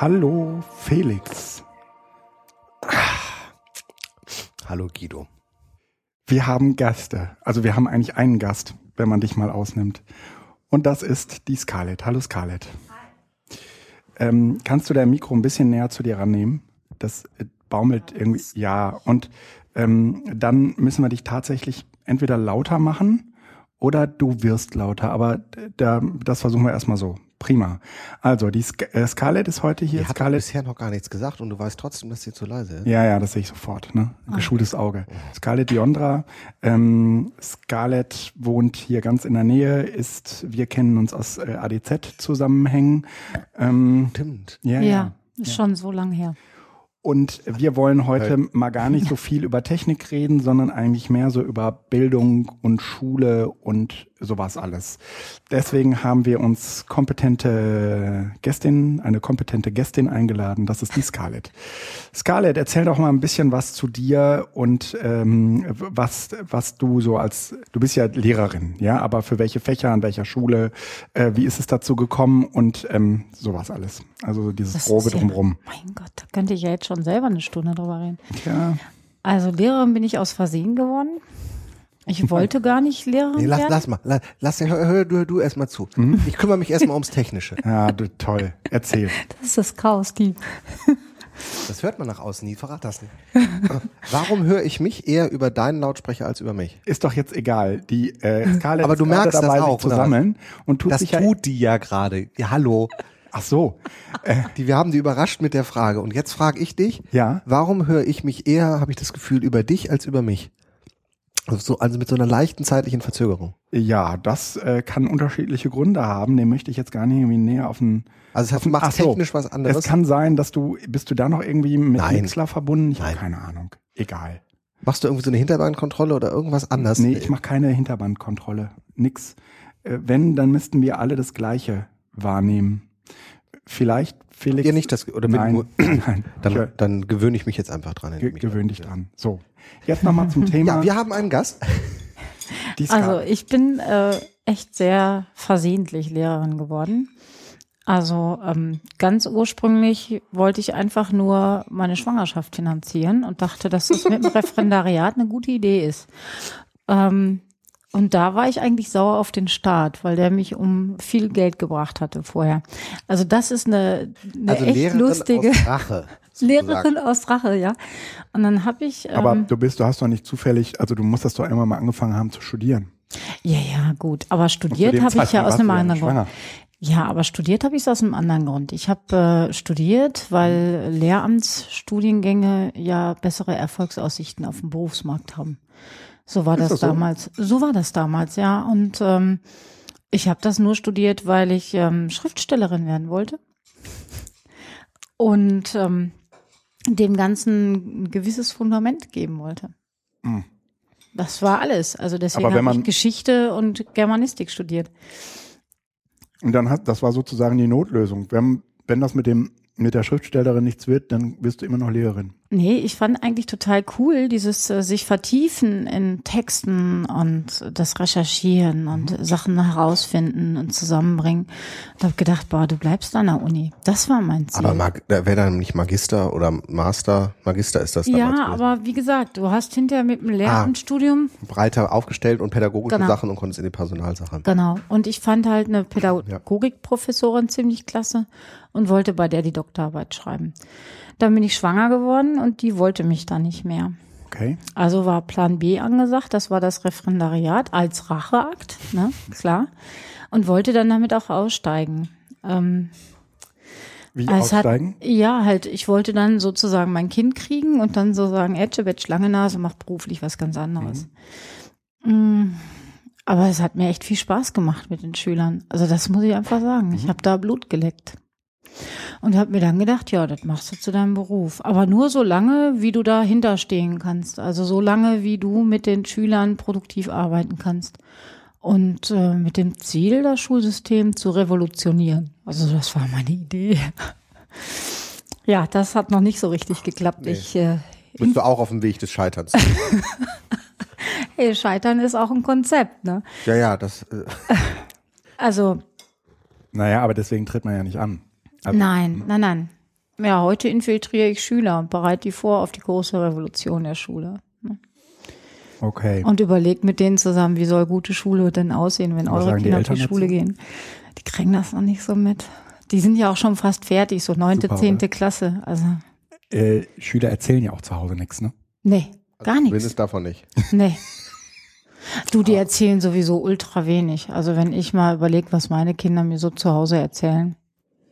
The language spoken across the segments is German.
Hallo Felix. Hallo Guido. Wir haben Gäste. Also wir haben eigentlich einen Gast, wenn man dich mal ausnimmt. Und das ist die Scarlett. Hallo Scarlett. Hi. Ähm, kannst du dein Mikro ein bisschen näher zu dir rannehmen? Das äh, baumelt irgendwie. Ja, und ähm, dann müssen wir dich tatsächlich entweder lauter machen oder du wirst lauter. Aber da, das versuchen wir erstmal so. Prima. Also, die Sk äh, Scarlett ist heute hier. Die hat Scarlett bisher noch gar nichts gesagt und du weißt trotzdem, dass sie zu leise ist. Ja, ja, das sehe ich sofort. Ne? Geschultes Auge. Scarlett Diondra. Ähm, Scarlett wohnt hier ganz in der Nähe, ist, wir kennen uns aus äh, ADZ-Zusammenhängen. Ähm, Stimmt. ja, Ja, ja. ist schon so lang her. Und wir wollen heute mal gar nicht so viel über Technik reden, sondern eigentlich mehr so über Bildung und Schule und sowas alles. Deswegen haben wir uns kompetente Gästin, eine kompetente Gästin eingeladen. Das ist die Scarlett. Scarlett, erzähl doch mal ein bisschen was zu dir und ähm, was, was du so als, du bist ja Lehrerin, ja, aber für welche Fächer, an welcher Schule, äh, wie ist es dazu gekommen und ähm, sowas alles. Also so dieses Das Grobe ja- drumrum. Mein Gott, da könnte ich ja jetzt schon selber eine Stunde drüber reden. Ja. Also Lehrerin bin ich aus Versehen geworden. Ich wollte gar nicht Lehrerin Nee, lass, werden. lass mal. Lass, lass hör, hör, du, du erst mal zu. Mhm. Ich kümmere mich erstmal ums Technische. Ja, du, toll. Erzähl. Das ist das Chaos, die. Das hört man nach außen nie. Verrat das nicht. Warum höre ich mich eher über deinen Lautsprecher als über mich? Ist doch jetzt egal. Die äh, Scarlett Aber du merkst das dabei, auch, sich zu sammeln und tut Das sich ja. tut die ja gerade. Ja, hallo. Ach so. Äh, Die, wir haben die überrascht mit der Frage. Und jetzt frage ich dich, Ja. warum höre ich mich eher, habe ich das Gefühl, über dich als über mich? Also, so, also mit so einer leichten zeitlichen Verzögerung. ja, das äh, kann unterschiedliche Gründe haben. Den möchte ich jetzt gar nicht irgendwie näher auf den. Also es macht Ach so. technisch was anderes. Es kann sein, dass du bist du da noch irgendwie mit Nein. Mixler verbunden? Ich habe keine Ahnung. Egal. Machst du irgendwie so eine Hinterbandkontrolle oder irgendwas anderes? Nee, ich mache keine Hinterbandkontrolle. Nix. Äh, wenn, dann müssten wir alle das Gleiche wahrnehmen. Vielleicht, Felix. Ihr nicht das, oder mit Nein, nein. dann, dann gewöhne ich mich jetzt einfach dran. ge gewöhn dich dran. So. Jetzt nochmal zum Thema. Ja, wir haben einen Gast. Also ich bin äh, echt sehr versehentlich Lehrerin geworden. Also ähm, ganz ursprünglich wollte ich einfach nur meine Schwangerschaft finanzieren und dachte, dass das mit dem Referendariat eine gute Idee ist. Ähm, und da war ich eigentlich sauer auf den Staat, weil der mich um viel Geld gebracht hatte vorher. Also das ist eine, eine Also echt Lehrerin lustige aus Rache. Lehrerin aus Rache, ja. Und dann habe ich ähm, Aber du bist, du hast doch nicht zufällig, also du musst das doch irgendwann mal angefangen haben zu studieren. Ja, ja, gut. Aber studiert habe ich ja aus einem anderen Grund. Ja, aber studiert habe ich es aus einem anderen Grund. Ich habe äh, studiert, weil Lehramtsstudiengänge ja bessere Erfolgsaussichten auf dem Berufsmarkt haben. So war das, das so? damals. So war das damals, ja. Und ähm, ich habe das nur studiert, weil ich ähm, Schriftstellerin werden wollte und ähm, dem Ganzen ein gewisses Fundament geben wollte. Mhm. Das war alles. Also deswegen habe ich Geschichte und Germanistik studiert. Und dann hat, das war sozusagen die Notlösung. Wenn, wenn das mit dem, mit der Schriftstellerin nichts wird, dann wirst du immer noch Lehrerin. Nee, ich fand eigentlich total cool, dieses äh, sich vertiefen in Texten und das Recherchieren und Sachen herausfinden und zusammenbringen. Und habe gedacht, boah, du bleibst an der Uni. Das war mein Ziel. Aber Mag wäre dann nicht Magister oder Master? Magister ist das ja, gewesen. aber wie gesagt, du hast hinterher mit dem Lehramtsstudium breiter aufgestellt und pädagogische Genau. Sachen und konntest in die Personalsachen. Genau. Und ich fand halt eine Pädagogikprofessorin ziemlich klasse und wollte bei der die Doktorarbeit schreiben. Dann bin ich schwanger geworden und die wollte mich dann nicht mehr. Okay. Also war Plan B angesagt, das war das Referendariat als Racheakt, ne, klar. Und wollte dann damit auch aussteigen. Ähm, Wie hat, aussteigen? ja, halt, ich wollte dann sozusagen mein Kind kriegen und dann so sagen, Etchebetsch, lange Nase, macht beruflich was ganz anderes. Mm, Aber es hat mir echt viel Spaß gemacht mit den Schülern. Also das muss ich einfach sagen. Ich habe da Blut geleckt. Und habe mir dann gedacht, ja, das machst du zu deinem Beruf. Aber nur so lange, wie du dahinter stehen kannst. Also so lange, wie du mit den Schülern produktiv arbeiten kannst. Und äh, mit dem Ziel, das Schulsystem zu revolutionieren. Also das war meine Idee. ja, das hat noch nicht so richtig geklappt. Ich, äh, Bist du auch auf dem Weg des Scheiterns? hey, Scheitern ist auch ein Konzept, ne? ja, ja, das. Äh, Also Naja, aber deswegen tritt man ja nicht an. Also, Nein, nein, nein. ja, heute infiltriere ich Schüler und bereite die vor auf die große Revolution der Schule. Okay. Und überlegt mit denen zusammen, wie soll gute Schule denn aussehen, wenn Was eure sagen die Kinder auf die Schule dazu? gehen. Die kriegen das noch nicht so mit. Die sind ja auch schon fast fertig, so neunte, zehnte? Klasse. Also, Äh, Schüler erzählen ja auch zu Hause nichts, ne? nee, gar nichts. Zumindest davon nicht. Nee. Du, die erzählen sowieso ultra wenig. Also wenn ich mal überlege, was meine Kinder mir so zu Hause erzählen,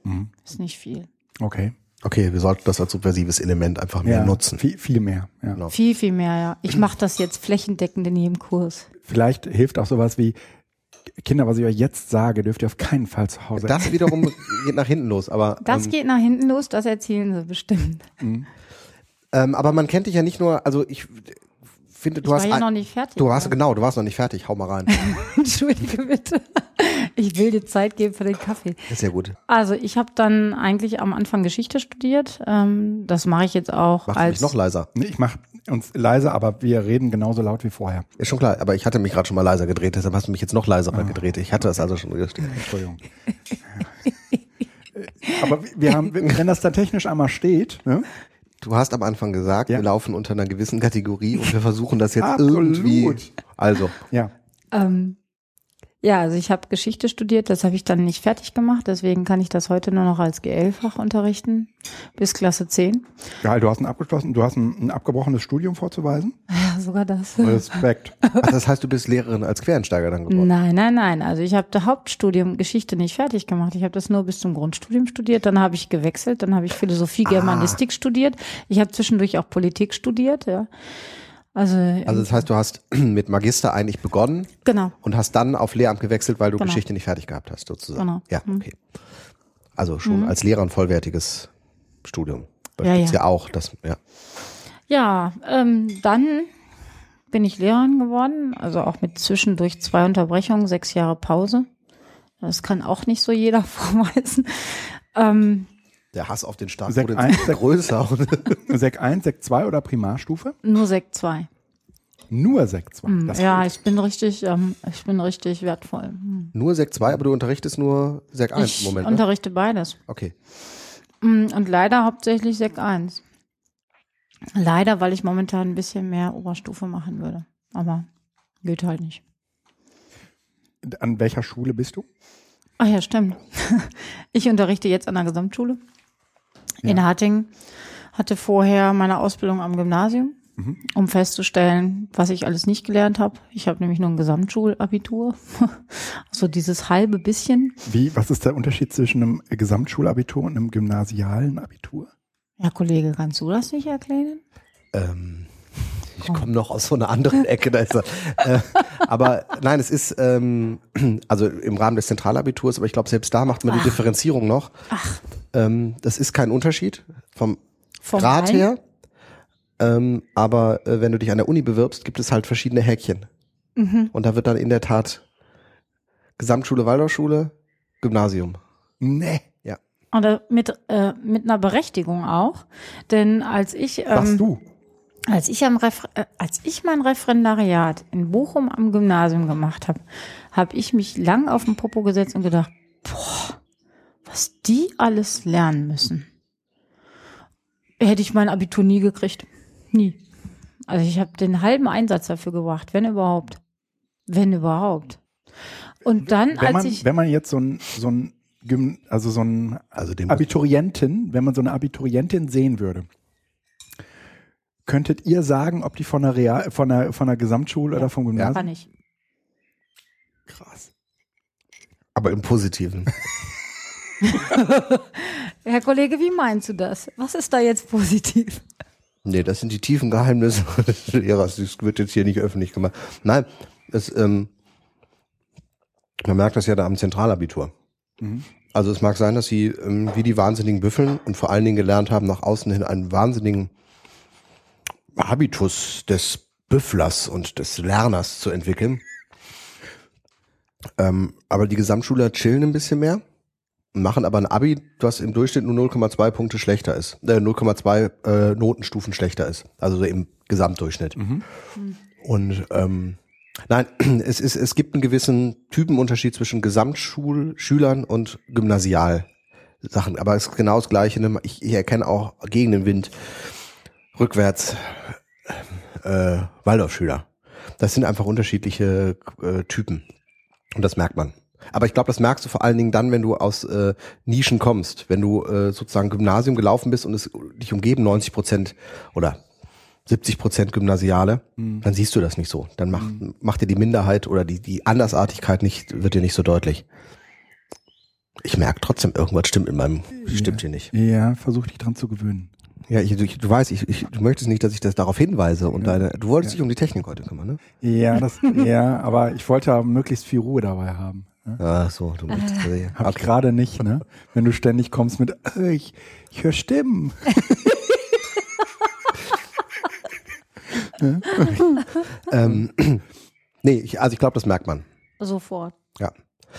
Mhm. ist nicht viel. Okay. Okay, wir sollten das als subversives Element einfach mehr Ja, nutzen. Viel, viel mehr. Ja. Genau. Viel, viel mehr, ja. Ich mache das jetzt flächendeckend in jedem Kurs. Vielleicht hilft auch sowas wie, Kinder, was ich euch jetzt sage, dürft ihr auf keinen Fall zu Hause Das wiederum geht nach hinten los, aber Das ähm, geht nach hinten los, das erzählen sie bestimmt. ähm, aber man kennt dich ja nicht nur, also ich finde, du ich hast war ja noch nicht fertig. du warst oder? genau, du warst noch nicht fertig. Hau mal rein. Entschuldige bitte. Ich will dir Zeit geben für den Kaffee. Ist ja gut. Also ich habe dann eigentlich am Anfang Geschichte studiert. Ähm, das mache ich jetzt auch Machst du als mich noch leiser? Nee, Ich mache uns leise, aber wir reden genauso laut wie vorher. Ist schon klar, aber ich hatte mich gerade schon mal leiser gedreht, deshalb hast du mich jetzt noch leiser Ah. gedreht. Ich hatte das also schon richtig. Entschuldigung. aber wir haben, wenn das dann technisch einmal steht, ne? Du hast am Anfang gesagt, Ja. wir laufen unter einer gewissen Kategorie und wir versuchen das jetzt Absolut. irgendwie. Also, Ja. Ähm, ja, also ich habe Geschichte studiert, das habe ich dann nicht fertig gemacht, deswegen kann ich das heute nur noch als GL-Fach unterrichten, bis Klasse 10. Ja, du hast ein abgeschlossen, du hast ein, ein abgebrochenes Studium vorzuweisen. Ja, sogar das. Respekt. ach, das heißt, du bist Lehrerin als Quereinsteiger dann geworden. Nein, nein, nein. Also ich habe das Hauptstudium Geschichte nicht fertig gemacht. Ich habe das nur bis zum Grundstudium studiert. Dann habe ich gewechselt. Dann habe ich Philosophie, Germanistik studiert. Ich habe zwischendurch auch Politik studiert. Ja. Also, Also das heißt, du hast mit Magister eigentlich begonnen genau. und hast dann auf Lehramt gewechselt, weil du Genau. Geschichte nicht fertig gehabt hast, sozusagen. Genau. Ja, okay. Also schon als Lehrer ein vollwertiges Studium. Das Ja, ja. ja auch. Das, ja. Ja, ähm, dann bin ich Lehrerin geworden. Also auch mit zwischendurch zwei Unterbrechungen, sechs Jahre Pause. Das kann auch nicht so jeder vorweisen. Ähm, Der Hass auf den Staat Sek wurde eins, Sek- größer. Sek 1, Sek 2 oder Primarstufe? nur Sek 2. Nur Sek 2. Das Hm, Ja, ich bin richtig, ähm, ich bin richtig wertvoll. Hm. nur Sek 2, aber du unterrichtest nur Sek 1 Ich im Moment. Ne? unterrichte beides. Okay. Mm, Und leider hauptsächlich Sek 1. Leider, weil ich momentan ein bisschen mehr Oberstufe machen würde. Aber geht halt nicht. An welcher Schule bist du? Ach ja, stimmt. Ich unterrichte jetzt an der Gesamtschule in Ja. Hattingen. Hatte vorher meine Ausbildung am Gymnasium, Mhm. um festzustellen, was ich alles nicht gelernt habe. Ich habe nämlich nur ein Gesamtschulabitur. Also dieses halbe bisschen. Wie, was ist der Unterschied zwischen einem Gesamtschulabitur und einem gymnasialen Abitur? Ja, Kollege, kannst du das nicht erklären? Ähm, ich komme noch aus so einer anderen Ecke. Da ist er. äh, aber nein, es ist ähm, also im Rahmen des Zentralabiturs, aber ich glaube, selbst da macht man die Differenzierung noch. Ach. Ähm, das ist kein Unterschied vom, Vom Grad einen? her. Ähm, aber äh, wenn du dich an der Uni bewirbst, gibt es halt verschiedene Häkchen. Mhm. Und da wird dann in der Tat Gesamtschule, Waldorfschule, Gymnasium. Nee. Ja. Oder mit, äh, mit einer Berechtigung auch. Denn als ich, Was ähm, du? als ich am Refer äh, als ich mein Referendariat in Bochum am Gymnasium gemacht habe, habe ich mich lang auf den Popo gesetzt und gedacht, boah, was die alles lernen müssen. Hätte ich mein Abitur nie gekriegt. Nie. Also ich habe den halben Einsatz dafür gebracht, wenn überhaupt. Wenn überhaupt. Und dann, Wenn als man, ich. wenn man jetzt so ein, so ein Gym, also so ein Also dem Abiturientin, wenn man so eine Abiturientin sehen würde, könntet ihr sagen, ob die von der Real, von der, von der Gesamtschule oder vom Gymnasium? Kann ich. Krass. aber im Positiven. Herr Kollege, wie meinst du das? Was ist da jetzt positiv? Nee, das sind die tiefen Geheimnisse des Lehrers. Das wird jetzt hier nicht öffentlich gemacht. Nein, das, ähm, man merkt das ja da am Zentralabitur. Also es mag sein, dass sie ähm, wie die Wahnsinnigen büffeln und vor allen Dingen gelernt haben, nach außen hin einen wahnsinnigen Habitus des Büfflers und des Lerners zu entwickeln. Ähm, aber die Gesamtschüler chillen ein bisschen mehr, machen aber ein Abi, was im Durchschnitt nur 0,2 Punkte schlechter ist, äh, 0,2 äh, Notenstufen schlechter ist, also so im Gesamtdurchschnitt. Und ähm, nein, es ist es gibt einen gewissen Typenunterschied zwischen Gesamtschulschülern und Gymnasialsingern. Sachen. Aber es ist genau das Gleiche. Ne? Ich, ich erkenne auch gegen den Wind rückwärts äh, Waldorfschüler. Das sind einfach unterschiedliche äh, Typen. Und das merkt man. Aber ich glaube, das merkst du vor allen Dingen dann, wenn du aus äh, Nischen kommst, wenn du äh, sozusagen Gymnasium gelaufen bist und es dich umgeben 90 Prozent oder 70 Prozent Gymnasiale, mhm. dann siehst du das nicht so. Dann macht, mhm. macht dir die Minderheit oder die, die Andersartigkeit nicht, wird dir nicht so deutlich. Ich merke trotzdem, irgendwas stimmt in meinem, ja. stimmt hier nicht. Ja, versuch dich dran zu gewöhnen. Ja, ich, du, du weißt, ich, ich, du möchtest nicht, dass ich das darauf hinweise und deine, du wolltest ja. dich um die Technik heute kümmern, ne? Ja, das, ja, aber ich wollte ja möglichst viel Ruhe dabei haben. Ne? Ach so, du möchtest äh. Hab okay. ich gerade nicht, ne? Wenn du ständig kommst mit, äh, ich, ich höre Stimmen. ähm, nee, ich, also ich glaube, das merkt man. Sofort. Ja.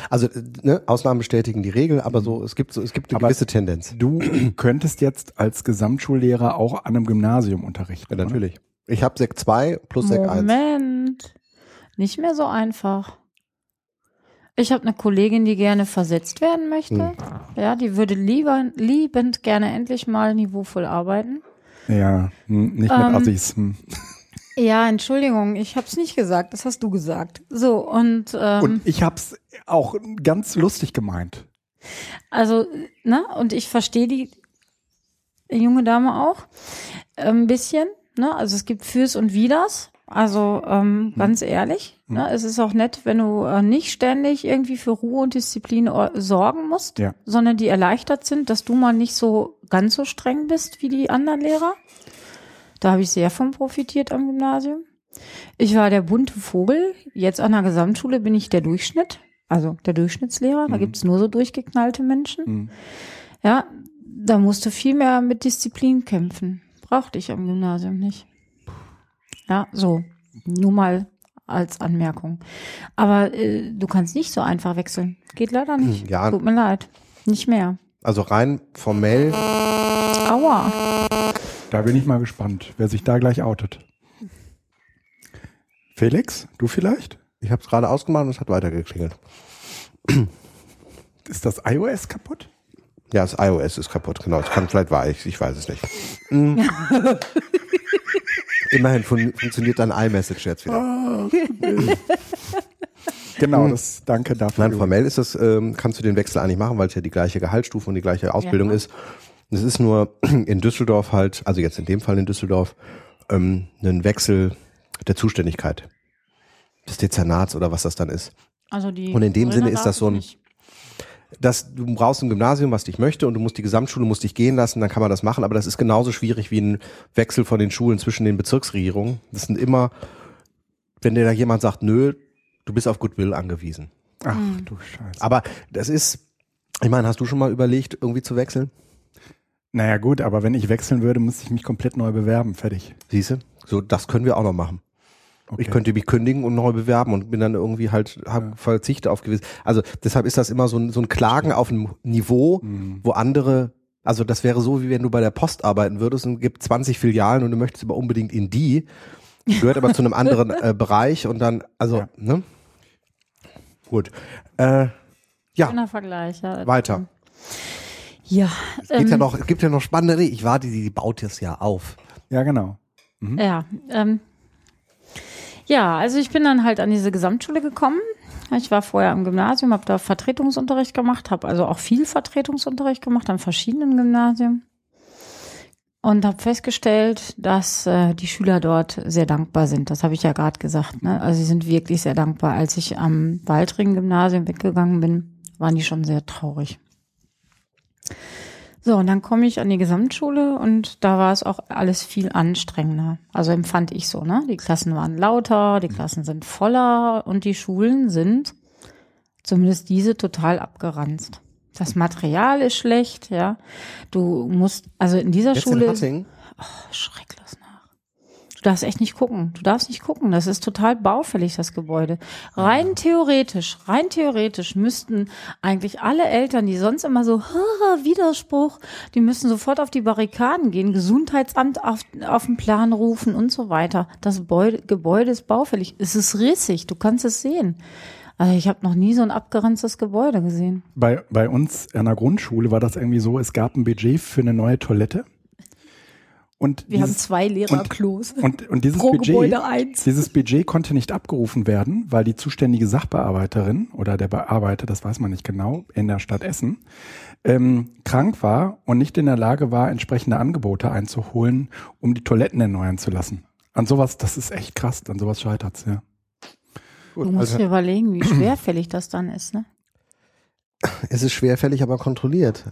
Also ne, Ausnahmen bestätigen die Regel, aber so es gibt so es gibt eine aber gewisse Tendenz. Du könntest jetzt als Gesamtschullehrer auch an einem Gymnasium unterrichten. Ja, natürlich. Oder? Ich habe Sek 2 plus Sek 1. Moment. Nicht mehr so einfach. Ich habe eine Kollegin, die gerne versetzt werden möchte. Hm. Ja, die würde lieber liebend gerne endlich mal niveauvoll arbeiten. Ja, hm, nicht mit ähm, Assis. Hm. Ja, Entschuldigung, ich habe es nicht gesagt, das hast du gesagt. So und ähm, und ich habe es auch ganz lustig gemeint. Also, ne, und ich verstehe die junge Dame auch ein bisschen, ne? Also es gibt Fürs und Widers. Also ähm, hm. ganz ehrlich, hm. ne, es ist auch nett, wenn du äh, nicht ständig irgendwie für Ruhe und Disziplin sorgen musst, ja. sondern die erleichtert sind, dass du mal nicht so ganz so streng bist wie die anderen Lehrer. Da habe ich sehr von profitiert am Gymnasium. Ich war der bunte Vogel. Jetzt an der Gesamtschule bin ich der Durchschnitt, also der Durchschnittslehrer. Da mhm. gibt's nur so durchgeknallte Menschen. Mhm. Ja, da musste viel mehr mit Disziplin kämpfen. Brauchte ich am Gymnasium nicht. Ja, so. Nur mal als Anmerkung. Aber äh, du kannst nicht so einfach wechseln. Geht leider nicht. Ja. Tut mir leid. Nicht mehr. Also rein formell. Aua. Da bin ich mal gespannt, wer sich da gleich outet. Felix, du vielleicht? Ich habe es gerade ausgemacht und es hat weitergeklingelt. Ist das iOS kaputt? Ja, das iOS ist kaputt, genau. Es kann vielleicht war ich, ich weiß es nicht. Mhm. Immerhin fun funktioniert dein iMessage jetzt wieder. Genau, hm. das danke dafür. Nein, formell ist das, ähm, kannst du den Wechsel eigentlich machen, weil es ja die gleiche Gehaltsstufe und die gleiche Ausbildung ja. ist. Es ist nur in Düsseldorf halt, also jetzt in dem Fall in Düsseldorf, ähm, ein Wechsel der Zuständigkeit des Dezernats oder was das dann ist. Also die und in dem Sinne ist das so ein, dass du brauchst ein Gymnasium, was dich möchte und du musst die Gesamtschule musst dich gehen lassen, dann kann man das machen, aber das ist genauso schwierig wie ein Wechsel von den Schulen zwischen den Bezirksregierungen. Das sind immer, wenn dir da jemand sagt, nö, du bist auf Goodwill angewiesen. Ach mhm. du Scheiße. Aber das ist, ich meine, hast du schon mal überlegt, irgendwie zu wechseln? Naja gut, aber wenn ich wechseln würde, müsste ich mich komplett neu bewerben. Fertig. Siehste? So, das können wir auch noch machen. Okay. Ich könnte mich kündigen und neu bewerben und bin dann irgendwie halt, hab ja. verzichte auf gewisse. Also deshalb ist das immer so ein, so ein Klagen auf einem Niveau, mhm. wo andere, also das wäre so, wie wenn du bei der Post arbeiten würdest und gibt 20 Filialen und du möchtest aber unbedingt in die, gehört aber zu einem anderen äh, Bereich und dann, also, ja. ne? Gut. Äh, ja. Schöner Vergleich, ja. Weiter. Ja. Es gibt ähm, ja noch, es gibt ja noch spannende, ich warte, die, die baut es ja auf. Ja, genau. Mhm. Ja, ähm, ja, also ich bin dann halt an diese Gesamtschule gekommen. Ich war vorher am Gymnasium, habe da Vertretungsunterricht gemacht, habe also auch viel Vertretungsunterricht gemacht an verschiedenen Gymnasien und habe festgestellt, dass äh, die Schüler dort sehr dankbar sind. Das habe ich ja gerade gesagt. Ne? Also sie sind wirklich sehr dankbar. Als ich am Waldring-Gymnasium weggegangen bin, waren die schon sehr traurig. So, und dann komme ich an die Gesamtschule und da war es auch alles viel anstrengender. Also empfand ich so, ne? Die Klassen waren lauter, die Klassen sind voller und die Schulen sind, zumindest diese, total abgeranzt. Das Material ist schlecht, ja. Du musst, also in dieser Jetzt Schule. In Hattingen? oh, schrecklich. Du darfst echt nicht gucken. Du darfst nicht gucken. Das ist total baufällig, das Gebäude. Rein theoretisch, rein theoretisch müssten eigentlich alle Eltern, die sonst immer so, Widerspruch, die müssen sofort auf die Barrikaden gehen, Gesundheitsamt auf, auf den Plan rufen und so weiter. Das Gebäude, Gebäude ist baufällig. Es ist rissig. Du kannst es sehen. Also ich habe noch nie so ein abgeranztes Gebäude gesehen. Bei, bei uns an der Grundschule war das irgendwie so, es gab ein Budget für eine neue Toilette. Und Wir haben dieses, zwei Lehrerklos. und, und dieses Pro Budget, Gebäude eins. dieses Budget konnte nicht abgerufen werden, weil die zuständige Sachbearbeiterin oder der Bearbeiter, das weiß man nicht genau, in der Stadt Essen, ähm, krank war und nicht in der Lage war, entsprechende Angebote einzuholen, um die Toiletten erneuern zu lassen. An sowas, das ist echt krass, an sowas scheitert's, ja. Du musst also, dir überlegen, wie schwerfällig das dann ist, ne? es ist schwerfällig, aber kontrolliert.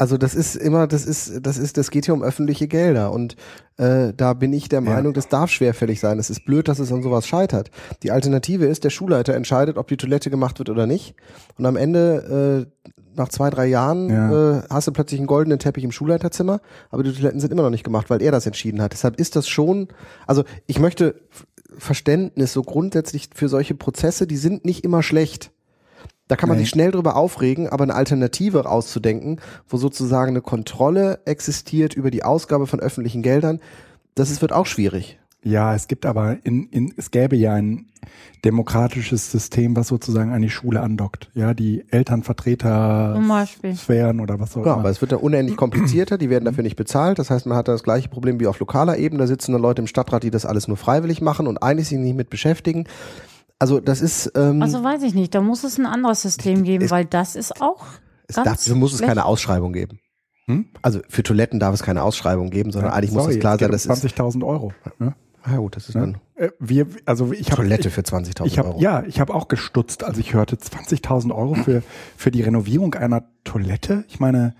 Also das ist immer, das ist, das ist, das geht hier um öffentliche Gelder und äh, da bin ich der Ja. Meinung, das darf schwerfällig sein. Es ist blöd, dass es an sowas scheitert. Die Alternative ist, der Schulleiter entscheidet, ob die Toilette gemacht wird oder nicht. Und am Ende, äh, nach zwei, drei Jahren, Ja. äh, hast du plötzlich einen goldenen Teppich im Schulleiterzimmer, aber die Toiletten sind immer noch nicht gemacht, weil er das entschieden hat. Deshalb ist das schon, also ich möchte Verständnis so grundsätzlich für solche Prozesse, die sind nicht immer schlecht. Da kann man Nee. sich schnell drüber aufregen, aber eine Alternative rauszudenken, wo sozusagen eine Kontrolle existiert über die Ausgabe von öffentlichen Geldern, das ist, wird auch schwierig. Ja, es gibt aber in, in es gäbe ja ein demokratisches System, was sozusagen an die Schule andockt. Ja, die Elternvertreter Zum Beispiel. Sphären oder was auch Ja, immer. aber es wird dann unendlich komplizierter, die werden dafür nicht bezahlt. Das heißt, man hat da das gleiche Problem wie auf lokaler Ebene. Da sitzen dann Leute im Stadtrat, die das alles nur freiwillig machen und eigentlich sich nicht mit beschäftigen. Also das ist, ähm, Also weiß ich nicht, da muss es ein anderes System geben, Es- weil das ist auch es ganz dafür muss es keine Ausschreibung geben. Hm? Also für Toiletten darf es keine Ausschreibung geben, sondern eigentlich muss Sorry, es klar es geht sein, um das ist, 20.000 Euro. Ne? ah, gut, das ist dann Äh, wir, also ich habe Toilette ich, für 20.000 ich hab, Euro. Ja, ich habe auch gestutzt, als ich hörte 20.000 Euro für für die Renovierung einer Toilette. Ich meine,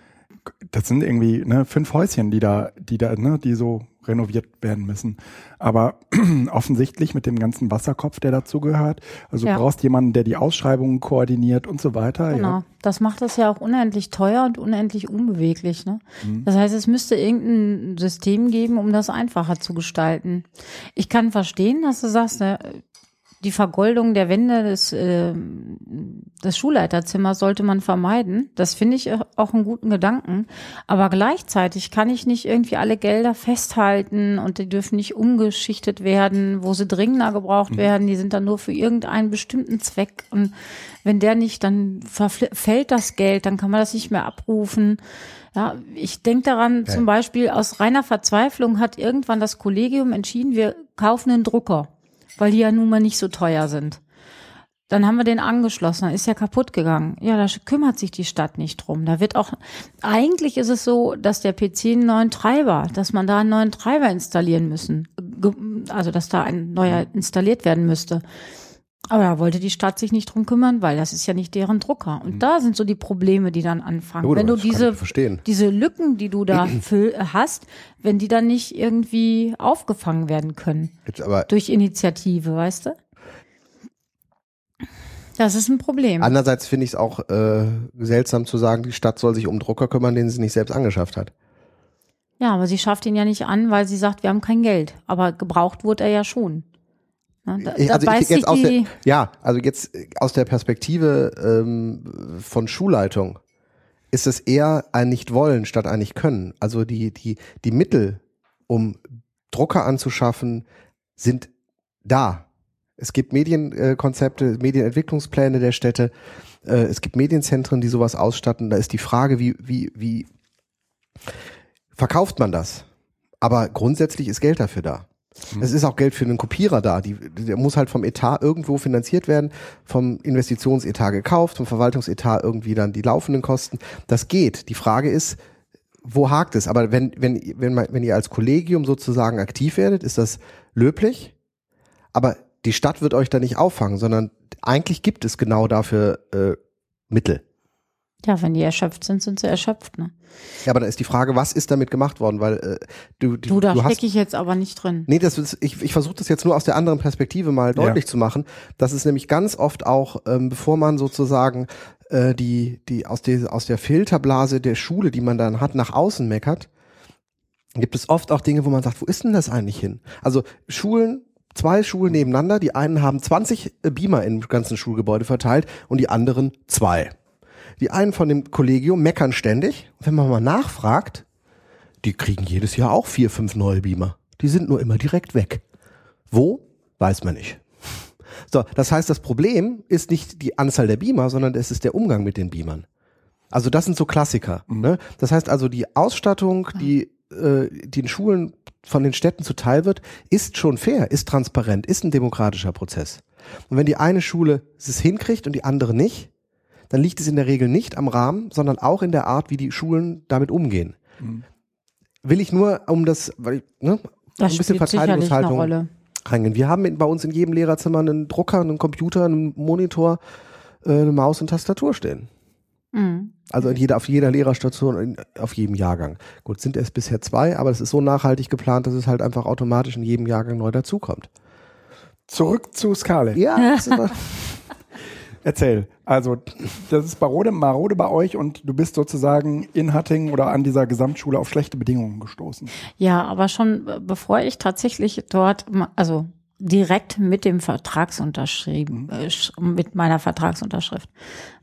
das sind irgendwie ne, fünf Häuschen, die da, die da, ne, die so renoviert werden müssen. Aber offensichtlich mit dem ganzen Wasserkopf, der dazugehört. Also Ja. du brauchst jemanden, der die Ausschreibungen koordiniert und so weiter. Genau. Ja. Das macht das ja auch unendlich teuer und unendlich unbeweglich. Ne? Mhm. Das heißt, es müsste irgendein System geben, um das einfacher zu gestalten. Ich kann verstehen, dass du sagst, ne, die Vergoldung der Wände des, äh, des Schulleiterzimmers sollte man vermeiden. Das finde ich auch einen guten Gedanken. Aber gleichzeitig kann ich nicht irgendwie alle Gelder festhalten und die dürfen nicht umgeschichtet werden, wo sie dringender gebraucht werden. Die sind dann nur für irgendeinen bestimmten Zweck. Und wenn der nicht, dann verfällt das Geld, dann kann man das nicht mehr abrufen. Ja, ich denke daran, zum Beispiel aus reiner Verzweiflung hat irgendwann das Kollegium entschieden, wir kaufen einen Drucker, weil die ja nun mal nicht so teuer sind. Dann haben wir den angeschlossen, dann ist er kaputt gegangen. Ja, da kümmert sich die Stadt nicht drum. Da wird auch, eigentlich ist es so, dass der PC einen neuen Treiber, dass man da einen neuen Treiber installieren müssen. Also, dass da ein neuer installiert werden müsste. Aber da wollte die Stadt sich nicht drum kümmern, weil das ist ja nicht deren Drucker. Und da sind so die Probleme, die dann anfangen. Gut, wenn du diese, diese Lücken, die du da füll, hast, wenn die dann nicht irgendwie aufgefangen werden können Jetzt aber durch Initiative, weißt du? Das ist ein Problem. andererseits finde ich es auch äh, seltsam zu sagen, die Stadt soll sich um Drucker kümmern, den sie nicht selbst angeschafft hat. Ja, aber sie schafft ihn ja nicht an, weil sie sagt, wir haben kein Geld. Aber gebraucht wurde er ja schon. Na, da, Ich- da also ich, jetzt aus der, ja, also jetzt äh, aus der Perspektive ähm, von Schulleitung ist es eher ein Nicht-Wollen statt ein Nicht-Können. Also die, die, die Mittel, um Drucker anzuschaffen, sind da. Es gibt Medienkonzepte, Medienentwicklungspläne der Städte, äh, es gibt Medienzentren, die sowas ausstatten. Da ist die Frage, wie, wie, wie verkauft man das? Aber grundsätzlich ist Geld dafür da. Es ist auch Geld für einen Kopierer da. Die, der muss halt vom Etat irgendwo finanziert werden, vom Investitionsetat gekauft, vom Verwaltungsetat irgendwie dann die laufenden Kosten. Das geht. Die Frage ist, wo hakt es? Aber wenn, wenn, wenn, man, wenn ihr als Kollegium sozusagen aktiv werdet, ist das löblich. Aber die Stadt wird euch da nicht auffangen, sondern eigentlich gibt es genau dafür äh, Mittel. Ja, wenn die erschöpft sind, sind sie erschöpft. Ne? Ja, aber da ist die Frage, was ist damit gemacht worden? Weil äh, du, du, Du, da stecke ich jetzt aber nicht drin. Nee, das ist, ich, ich versuche das jetzt nur aus der anderen Perspektive mal deutlich zu machen. Das ist nämlich ganz oft auch, ähm, bevor man sozusagen äh, die, die aus, der, aus der Filterblase der Schule, die man dann hat, nach außen meckert, gibt es oft auch Dinge, wo man sagt, wo ist denn das eigentlich hin? Also Schulen, zwei Schulen nebeneinander, die einen haben 20 Beamer im ganzen Schulgebäude verteilt und die anderen zwei. Die einen von dem Kollegium meckern ständig. Wenn man mal nachfragt, die kriegen jedes Jahr auch vier, fünf neue Beamer. Die sind nur immer direkt weg. Wo? Weiß man nicht. So, das heißt, das Problem ist nicht die Anzahl der Beamer, sondern es ist der Umgang mit den Beamern. Also das sind so Klassiker. Mhm. Ne? Das heißt also, die Ausstattung, die äh, den Schulen von den Städten zuteil wird, ist schon fair, ist transparent, ist ein demokratischer Prozess. Und wenn die eine Schule es hinkriegt und die andere nicht, dann liegt es in der Regel nicht am Rahmen, sondern auch in der Art, wie die Schulen damit umgehen. Mhm. Will ich nur um das, weil ich, ne, das ein bisschen Verteidigungshaltung reingehen. Wir haben bei uns in jedem Lehrerzimmer einen Drucker, einen Computer, einen Monitor, äh, eine Maus und Tastatur stehen. Mhm. Also in jeder, auf jeder Lehrerstation, in, auf jedem Jahrgang. Gut, sind es bisher zwei, aber es ist so nachhaltig geplant, dass es halt einfach automatisch in jedem Jahrgang neu dazukommt. Zurück zu Skale. Ja. Erzähl. Also, das ist marode, marode bei euch und du bist sozusagen in Hattingen oder an dieser Gesamtschule auf schlechte Bedingungen gestoßen. Ja, aber schon bevor ich tatsächlich dort, also direkt mit dem Vertragsunterschrieben, mhm. äh, mit meiner Vertragsunterschrift,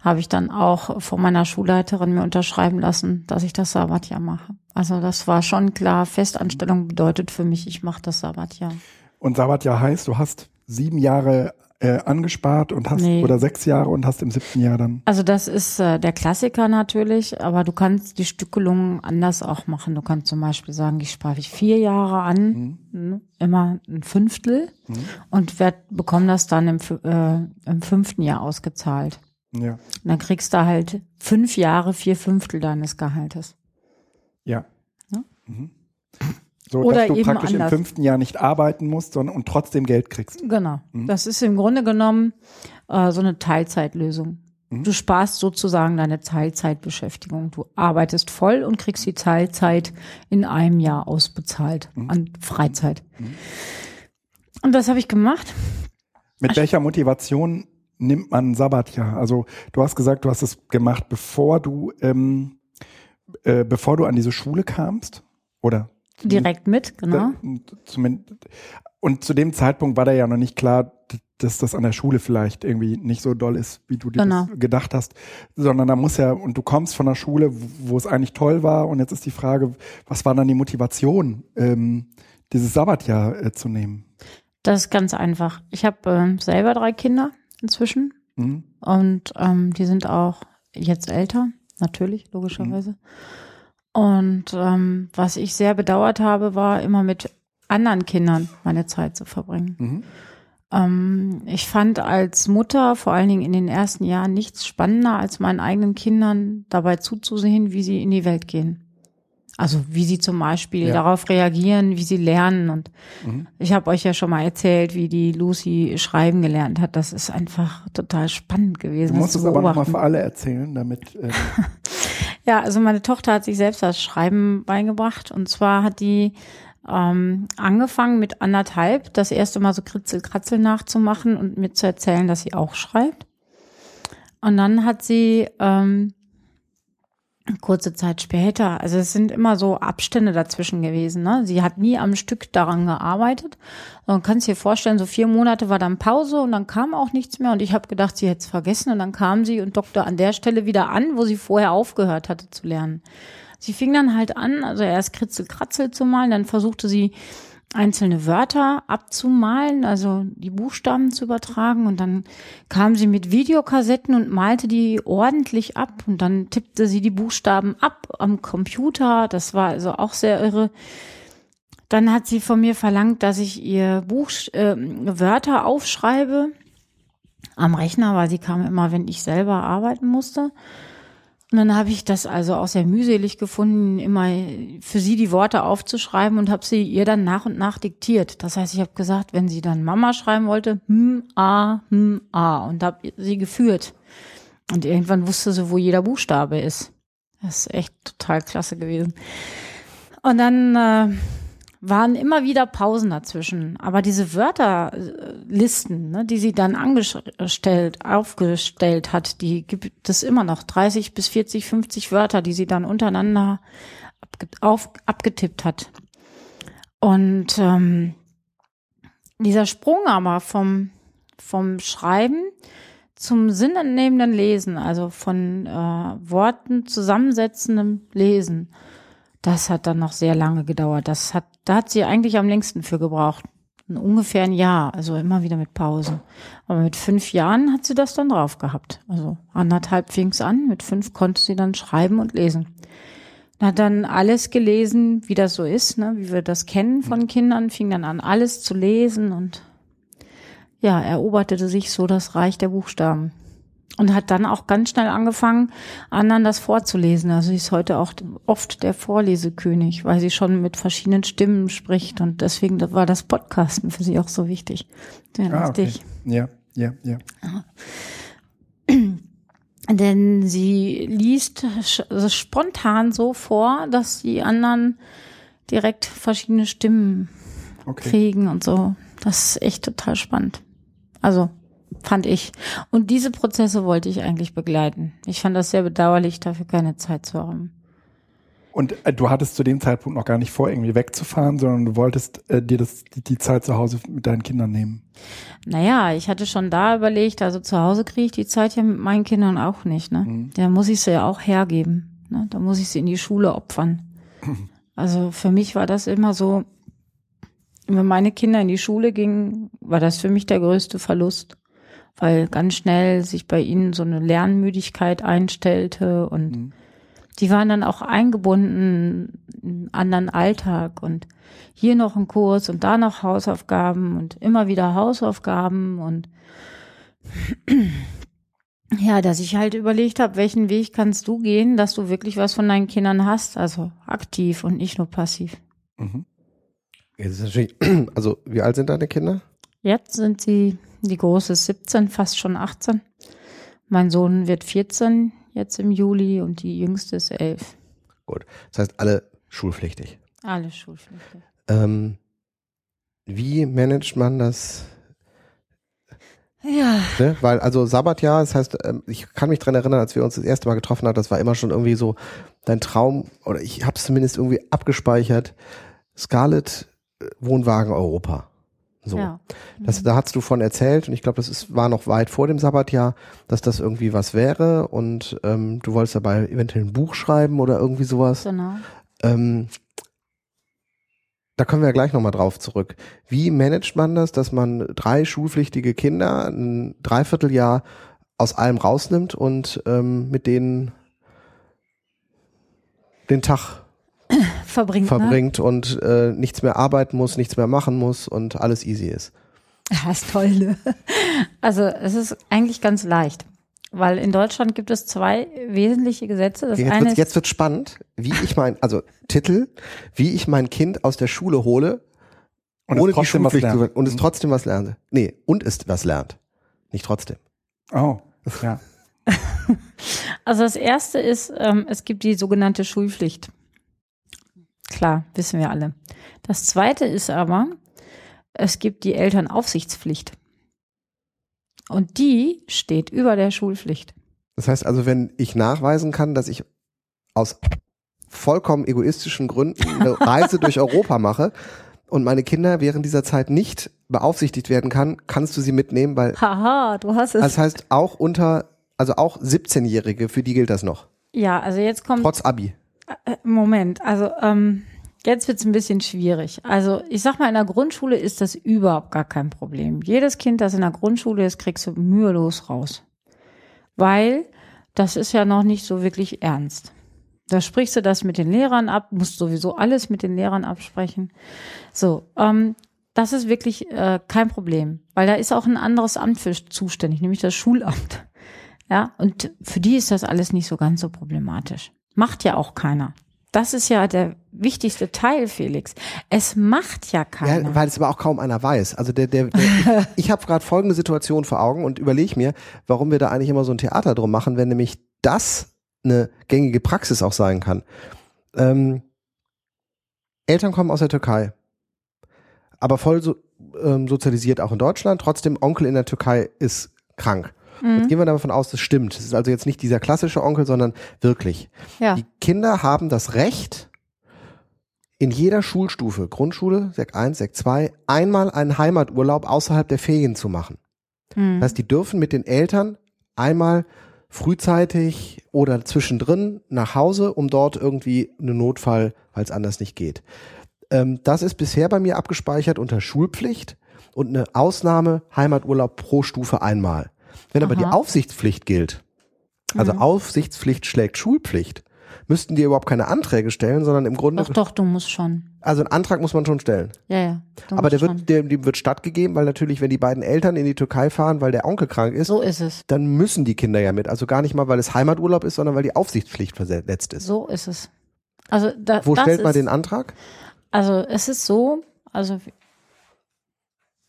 habe ich dann auch von meiner Schulleiterin mir unterschreiben lassen, dass ich das Sabbatjahr mache. Also das war schon klar, Festanstellung bedeutet für mich, ich mache das Sabbatjahr. Und Sabbatjahr heißt, du hast sieben Jahre äh, angespart und hast nee. oder sechs Jahre und hast im siebten Jahr dann. Also das ist äh, der Klassiker natürlich, aber du kannst die Stückelung anders auch machen. Du kannst zum Beispiel sagen, ich spare ich vier Jahre an, mhm. Ne, immer ein Fünftel mhm. und werd, bekomme das dann im, äh, im fünften Jahr ausgezahlt. Ja. Und dann kriegst du halt fünf Jahre vier Fünftel deines Gehaltes. Ja. ja? Mhm. So, Oder dass du praktisch anders. im fünften Jahr nicht arbeiten musst, sondern und trotzdem Geld kriegst. Genau. Mhm. Das ist im Grunde genommen äh, so eine Teilzeitlösung. Mhm. Du sparst sozusagen deine Teilzeitbeschäftigung. Du arbeitest voll und kriegst die Teilzeit in einem Jahr ausbezahlt mhm. an Freizeit. Mhm. Und das habe ich gemacht. Mit welcher Motivation nimmt man ein Sabbatjahr? Also du hast gesagt, du hast es gemacht, bevor du ähm, äh, bevor du an diese Schule kamst, oder? Direkt mit, genau. Und zu dem Zeitpunkt war da ja noch nicht klar, dass das an der Schule vielleicht irgendwie nicht so doll ist, wie du dir genau. das gedacht hast, sondern da muss ja, und du kommst von der Schule, wo es eigentlich toll war, und jetzt ist die Frage, was war dann die Motivation, ähm, dieses Sabbatjahr äh, zu nehmen? Das ist ganz einfach. Ich habe äh, selber drei Kinder inzwischen mhm. und ähm, die sind auch jetzt älter, natürlich, logischerweise. Mhm. Und ähm, was ich sehr bedauert habe, war immer mit anderen Kindern meine Zeit zu verbringen. Mhm. Ähm, ich fand als Mutter vor allen Dingen in den ersten Jahren nichts spannender, als meinen eigenen Kindern dabei zuzusehen, wie sie in die Welt gehen. Also wie sie zum Beispiel ja. darauf reagieren, wie sie lernen. Und mhm. ich habe euch ja schon mal erzählt, wie die Lucy schreiben gelernt hat. Das ist einfach total spannend gewesen. Du musst es aber nochmal für alle erzählen, damit. Äh Ja, also meine Tochter hat sich selbst das Schreiben beigebracht. Und zwar hat die ähm, angefangen mit anderthalb das erste Mal so Kritzel-Kratzel nachzumachen und mir zu erzählen, dass sie auch schreibt. Und dann hat sie ähm, kurze Zeit später, also es sind immer so Abstände dazwischen gewesen. Ne? Sie hat nie am Stück daran gearbeitet. Man kann sich vorstellen, so vier Monate war dann Pause und dann kam auch nichts mehr. Und ich habe gedacht, sie hätte es vergessen. Und dann kam sie und dockte an der Stelle wieder an, wo sie vorher aufgehört hatte zu lernen. Sie fing dann halt an, also erst Kritzel-Kratzel zu malen, dann versuchte sie einzelne Wörter abzumalen, also die Buchstaben zu übertragen und dann kam sie mit Videokassetten und malte die ordentlich ab und dann tippte sie die Buchstaben ab am Computer, das war also auch sehr irre. Dann hat sie von mir verlangt, dass ich ihr Buch äh, Wörter aufschreibe am Rechner, weil sie kam immer, wenn ich selber arbeiten musste. Und dann habe ich das also auch sehr mühselig gefunden, immer für sie die Worte aufzuschreiben und habe sie ihr dann nach und nach diktiert. Das heißt, ich habe gesagt, wenn sie dann Mama schreiben wollte, hm, a, hm, a und habe sie geführt. Und irgendwann wusste sie, wo jeder Buchstabe ist. Das ist echt total klasse gewesen. Und dann äh, waren immer wieder Pausen dazwischen. Aber diese Wörterlisten, ne, die sie dann angestellt, aufgestellt hat, die gibt es immer noch. 30 bis 40, 50 Wörter, die sie dann untereinander auf, abgetippt hat. Und ähm, dieser Sprung aber vom, vom Schreiben zum sinnentnehmenden Lesen, also von äh, Worten zusammensetzendem Lesen, das hat dann noch sehr lange gedauert. Das hat, da hat sie eigentlich am längsten für gebraucht. ungefähr ein Jahr, also immer wieder mit Pausen. Aber mit fünf Jahren hat sie das dann drauf gehabt. Also anderthalb fing es an, mit fünf konnte sie dann schreiben und lesen. Hat dann alles gelesen, wie das so ist, ne, wie wir das kennen von Kindern, fing dann an, alles zu lesen und ja, eroberte sich so das Reich der Buchstaben. Und hat dann auch ganz schnell angefangen, anderen das vorzulesen. Also sie ist heute auch oft der Vorlesekönig, weil sie schon mit verschiedenen Stimmen spricht. Und deswegen war das Podcasten für sie auch so wichtig. Ja, ah, okay. ja, ja, ja. Denn sie liest spontan so vor, dass die anderen direkt verschiedene Stimmen okay. kriegen und so. Das ist echt total spannend. Also fand ich. Und diese Prozesse wollte ich eigentlich begleiten. Ich fand das sehr bedauerlich, dafür keine Zeit zu haben. Und äh, du hattest zu dem Zeitpunkt noch gar nicht vor, irgendwie wegzufahren, sondern du wolltest äh, dir das, die, die, Zeit zu Hause mit deinen Kindern nehmen. Naja, ich hatte schon da überlegt, also zu Hause kriege ich die Zeit ja mit meinen Kindern auch nicht. Ne? Mhm. Da muss ich sie ja auch hergeben. Ne? Da muss ich sie in die Schule opfern. Also für mich war das immer so, wenn meine Kinder in die Schule gingen, war das für mich der größte Verlust weil ganz schnell sich bei ihnen so eine Lernmüdigkeit einstellte und mhm. die waren dann auch eingebunden in einen anderen Alltag und hier noch ein Kurs und da noch Hausaufgaben und immer wieder Hausaufgaben und ja, dass ich halt überlegt habe, welchen Weg kannst du gehen, dass du wirklich was von deinen Kindern hast, also aktiv und nicht nur passiv. Mhm. Jetzt ist natürlich, also wie alt sind deine Kinder? Jetzt sind sie die große ist 17, fast schon 18. Mein Sohn wird 14 jetzt im Juli und die jüngste ist 11. Gut. Das heißt, alle schulpflichtig. Alle schulpflichtig. Ähm, wie managt man das? Ja. Ne? Weil, also Sabbatjahr, das heißt, ähm, ich kann mich dran erinnern, als wir uns das erste Mal getroffen haben, das war immer schon irgendwie so dein Traum, oder ich habe es zumindest irgendwie abgespeichert, Scarlett äh, Wohnwagen Europa. So. Ja. Das, da hast du von erzählt und ich glaube, das ist, war noch weit vor dem Sabbatjahr, dass das irgendwie was wäre und ähm, du wolltest dabei eventuell ein Buch schreiben oder irgendwie sowas. Genau. Ähm, da können wir ja gleich nochmal drauf zurück. Wie managt man das, dass man drei schulpflichtige Kinder ein Dreivierteljahr aus allem rausnimmt und ähm, mit denen den Tag verbringt, verbringt ne? und äh, nichts mehr arbeiten muss, nichts mehr machen muss und alles easy ist. Ja, ist toll. Ne? Also es ist eigentlich ganz leicht, weil in Deutschland gibt es zwei wesentliche Gesetze. Das jetzt, eine wird, jetzt wird spannend, wie ich mein, also Titel, wie ich mein Kind aus der Schule hole, und ohne die Schulpflicht zu und es mhm. trotzdem was lernt. Nee, und es was lernt. Nicht trotzdem. Oh, ja. Also das erste ist, ähm, es gibt die sogenannte Schulpflicht. Klar, wissen wir alle. Das zweite ist aber, es gibt die Elternaufsichtspflicht. Und die steht über der Schulpflicht. Das heißt also, wenn ich nachweisen kann, dass ich aus vollkommen egoistischen Gründen eine Reise durch Europa mache und meine Kinder während dieser Zeit nicht beaufsichtigt werden kann, kannst du sie mitnehmen, weil. Haha, du hast es. Das heißt, auch unter, also auch 17-Jährige, für die gilt das noch. Ja, also jetzt kommt. Trotz Abi. Äh, Moment, also ähm, jetzt wird's ein bisschen schwierig. Also ich sag mal, in der Grundschule ist das überhaupt gar kein Problem. Jedes Kind, das in der Grundschule ist, kriegst du mühelos raus. Weil das ist ja noch nicht so wirklich ernst. Da sprichst du das mit den Lehrern ab, musst sowieso alles mit den Lehrern absprechen. So, ähm, das ist wirklich äh, kein Problem, weil da ist auch ein anderes Amt für zuständig, nämlich das Schulamt. Ja, und für die ist das alles nicht so ganz so problematisch. Macht ja auch keiner. Das ist ja der wichtigste Teil, Felix. Es macht ja keiner. Ja, weil es aber auch kaum einer weiß. Also der, der, der ich, ich habe gerade folgende Situation vor Augen und überlege mir, warum wir da eigentlich immer so ein Theater drum machen, wenn nämlich das eine gängige Praxis auch sein kann. Ähm, Eltern kommen aus der Türkei, aber voll so, ähm, sozialisiert auch in Deutschland. Trotzdem Onkel in der Türkei ist krank. Mhm. Jetzt gehen wir davon aus, das stimmt. Das ist also jetzt nicht dieser klassische Onkel, sondern wirklich. Ja. Die Kinder haben das Recht, in jeder Schulstufe, Grundschule, Sek 1, Sek 2, einmal einen Heimaturlaub außerhalb der Ferien zu machen. Mhm. Das heißt, die dürfen mit den Eltern einmal frühzeitig oder zwischendrin nach Hause, um dort irgendwie einen Notfall, weil es anders nicht geht. Ähm, das ist bisher bei mir abgespeichert unter Schulpflicht und eine Ausnahme Heimaturlaub pro Stufe einmal. Wenn aber die Aha. Aufsichtspflicht gilt, also Mhm. Aufsichtspflicht schlägt Schulpflicht, müssten die überhaupt keine Anträge stellen, sondern im Grunde, Doch, doch, du musst schon. also einen Antrag muss man schon stellen. Ja, ja. Aber der wird, der, dem wird stattgegeben, weil natürlich, wenn die beiden Eltern in die Türkei fahren, weil der Onkel krank ist, So ist es. dann müssen die Kinder ja mit. Also gar nicht mal, weil es Heimaturlaub ist, sondern weil die Aufsichtspflicht verletzt ist. So ist es. Also da, Wo stellt man den Antrag? Also es ist so, also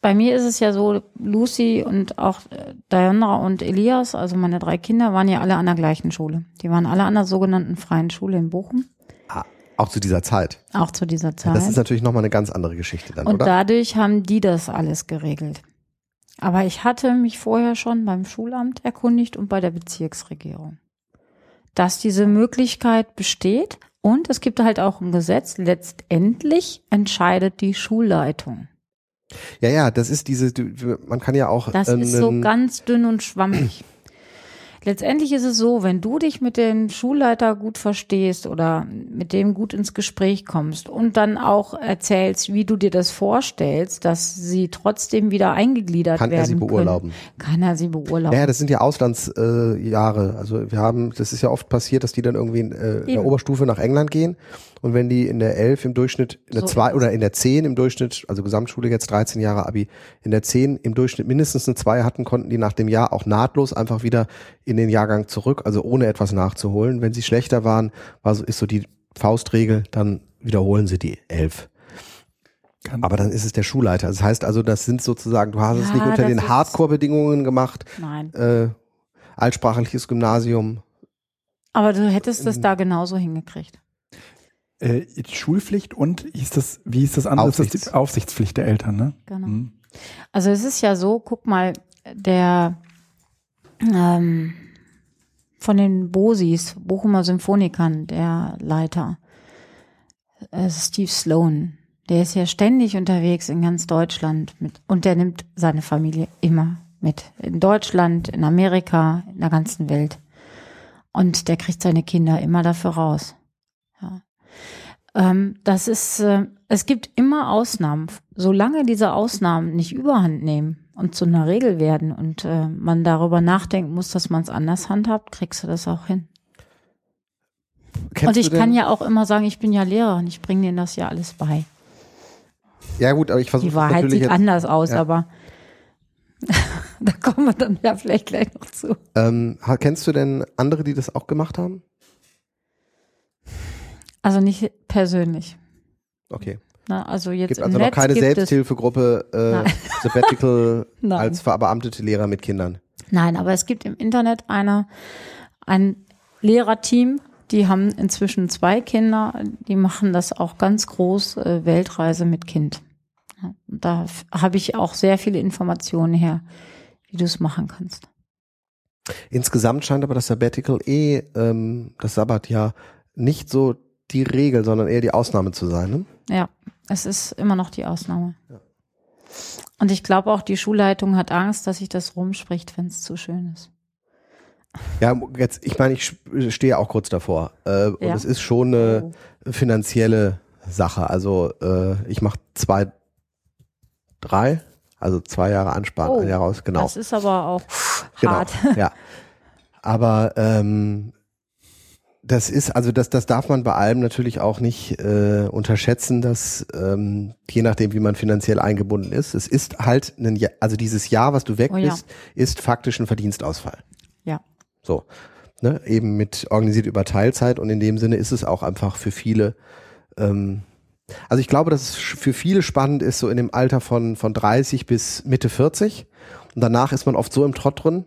bei mir ist es ja so, Lucy und auch äh, Diana und Elias, also meine drei Kinder, waren ja alle an der gleichen Schule. Die waren alle an der sogenannten freien Schule in Bochum, Ah, auch zu dieser Zeit. auch zu dieser Zeit. Das ist natürlich nochmal eine ganz andere Geschichte dann, und oder? dadurch haben die das alles geregelt. Aber ich hatte mich vorher schon beim Schulamt erkundigt und bei der Bezirksregierung, dass diese Möglichkeit besteht. Und es gibt halt auch ein Gesetz, letztendlich entscheidet die Schulleitung. Ja, ja, das ist diese, man kann ja auch. Das ähm, ist so einen- ganz dünn und schwammig. Letztendlich ist es so, wenn du dich mit dem Schulleiter gut verstehst oder mit dem gut ins Gespräch kommst und dann auch erzählst, wie du dir das vorstellst, dass sie trotzdem wieder eingegliedert kann werden er sie beurlauben. können, kann er sie beurlauben. Ja, das sind ja Auslandsjahre. Äh, also wir haben, das ist ja oft passiert, dass die dann irgendwie in, äh, in der. Oberstufe nach England gehen und wenn die in der 11 im Durchschnitt, in der So 2 ist oder in der 10 im Durchschnitt, also Gesamtschule jetzt 13 Jahre Abi, in der 10 im Durchschnitt mindestens eine 2 hatten, konnten die nach dem Jahr auch nahtlos einfach wieder in den Jahrgang zurück, also ohne etwas nachzuholen. Wenn sie schlechter waren, war so, ist so die Faustregel, dann wiederholen sie die 11. Kann- Aber dann ist es der Schulleiter. Das heißt also, das sind sozusagen, du hast es Ja, nicht unter den Hardcore-Bedingungen gemacht, Nein. äh, altsprachliches Gymnasium. Aber du hättest das da genauso hingekriegt. Äh, Schulpflicht und hieß das, wie hieß das andere? Das ist Aufsichts- die Aufsichtspflicht der Eltern, ne? Genau. Mhm. Also es ist ja so, guck mal, der ähm, von den Bosis, Bochumer Symphonikern, der Leiter, äh, Steve Sloan, der ist ja ständig unterwegs in ganz Deutschland mit und der nimmt seine Familie immer mit. In Deutschland, in Amerika, in der ganzen Welt. Und der kriegt seine Kinder immer dafür raus. Ähm, das ist, äh, es gibt immer Ausnahmen. Solange diese Ausnahmen nicht überhand nehmen und zu einer Regel werden und äh, man darüber nachdenken muss, dass man es anders handhabt, kriegst du das auch hin. Kennst und ich kann ja auch immer sagen, ich bin ja Lehrerin, ich bringe denen das ja alles bei. Ja gut, aber ich versuche Die Wahrheit natürlich sieht jetzt, anders aus, ja. aber da kommen wir dann ja vielleicht gleich noch zu. ähm, kennst du denn andere, die das auch gemacht haben? Also nicht persönlich. Okay. Ne? Also jetzt Gibt also Netz noch keine Selbsthilfegruppe äh. Sabbatical als verbeamtete Lehrer mit Kindern. Nein, aber es gibt im Internet eine, ein Lehrerteam, die haben inzwischen zwei Kinder, die machen das auch ganz groß, äh, Weltreise mit Kind. Ja, da habe ich auch sehr viele Informationen her, wie du es machen kannst. Insgesamt scheint aber das Sabbatical eh, ähm, das Sabbatjahr, nicht so die Regel, sondern eher die Ausnahme zu sein. Ne? Ja, es ist immer noch die Ausnahme. Und ich glaube auch, die Schulleitung hat Angst, dass sich das rumspricht, wenn es zu schön ist. Ja, jetzt, ich meine, ich stehe auch kurz davor. Äh, und Ja. es ist schon eine Oh. finanzielle Sache. Also äh, ich mache zwei, drei, also zwei Jahre ansparen, Oh, ein Jahr raus, genau. Das ist aber auch Genau, hart. ja. Aber ähm, das ist, also das, das darf man bei allem natürlich auch nicht äh, unterschätzen, dass ähm, je nachdem, wie man finanziell eingebunden ist, es ist halt, ein, Jahr- also dieses Jahr, was du weg Oh ja. bist, ist faktisch ein Verdienstausfall. Ja. So. Ne? Eben mit organisiert über Teilzeit und in dem Sinne ist es auch einfach für viele, ähm, also ich glaube, dass es für viele spannend ist, so in dem Alter von, von 30 bis Mitte 40. Und danach ist man oft so im Trott drin,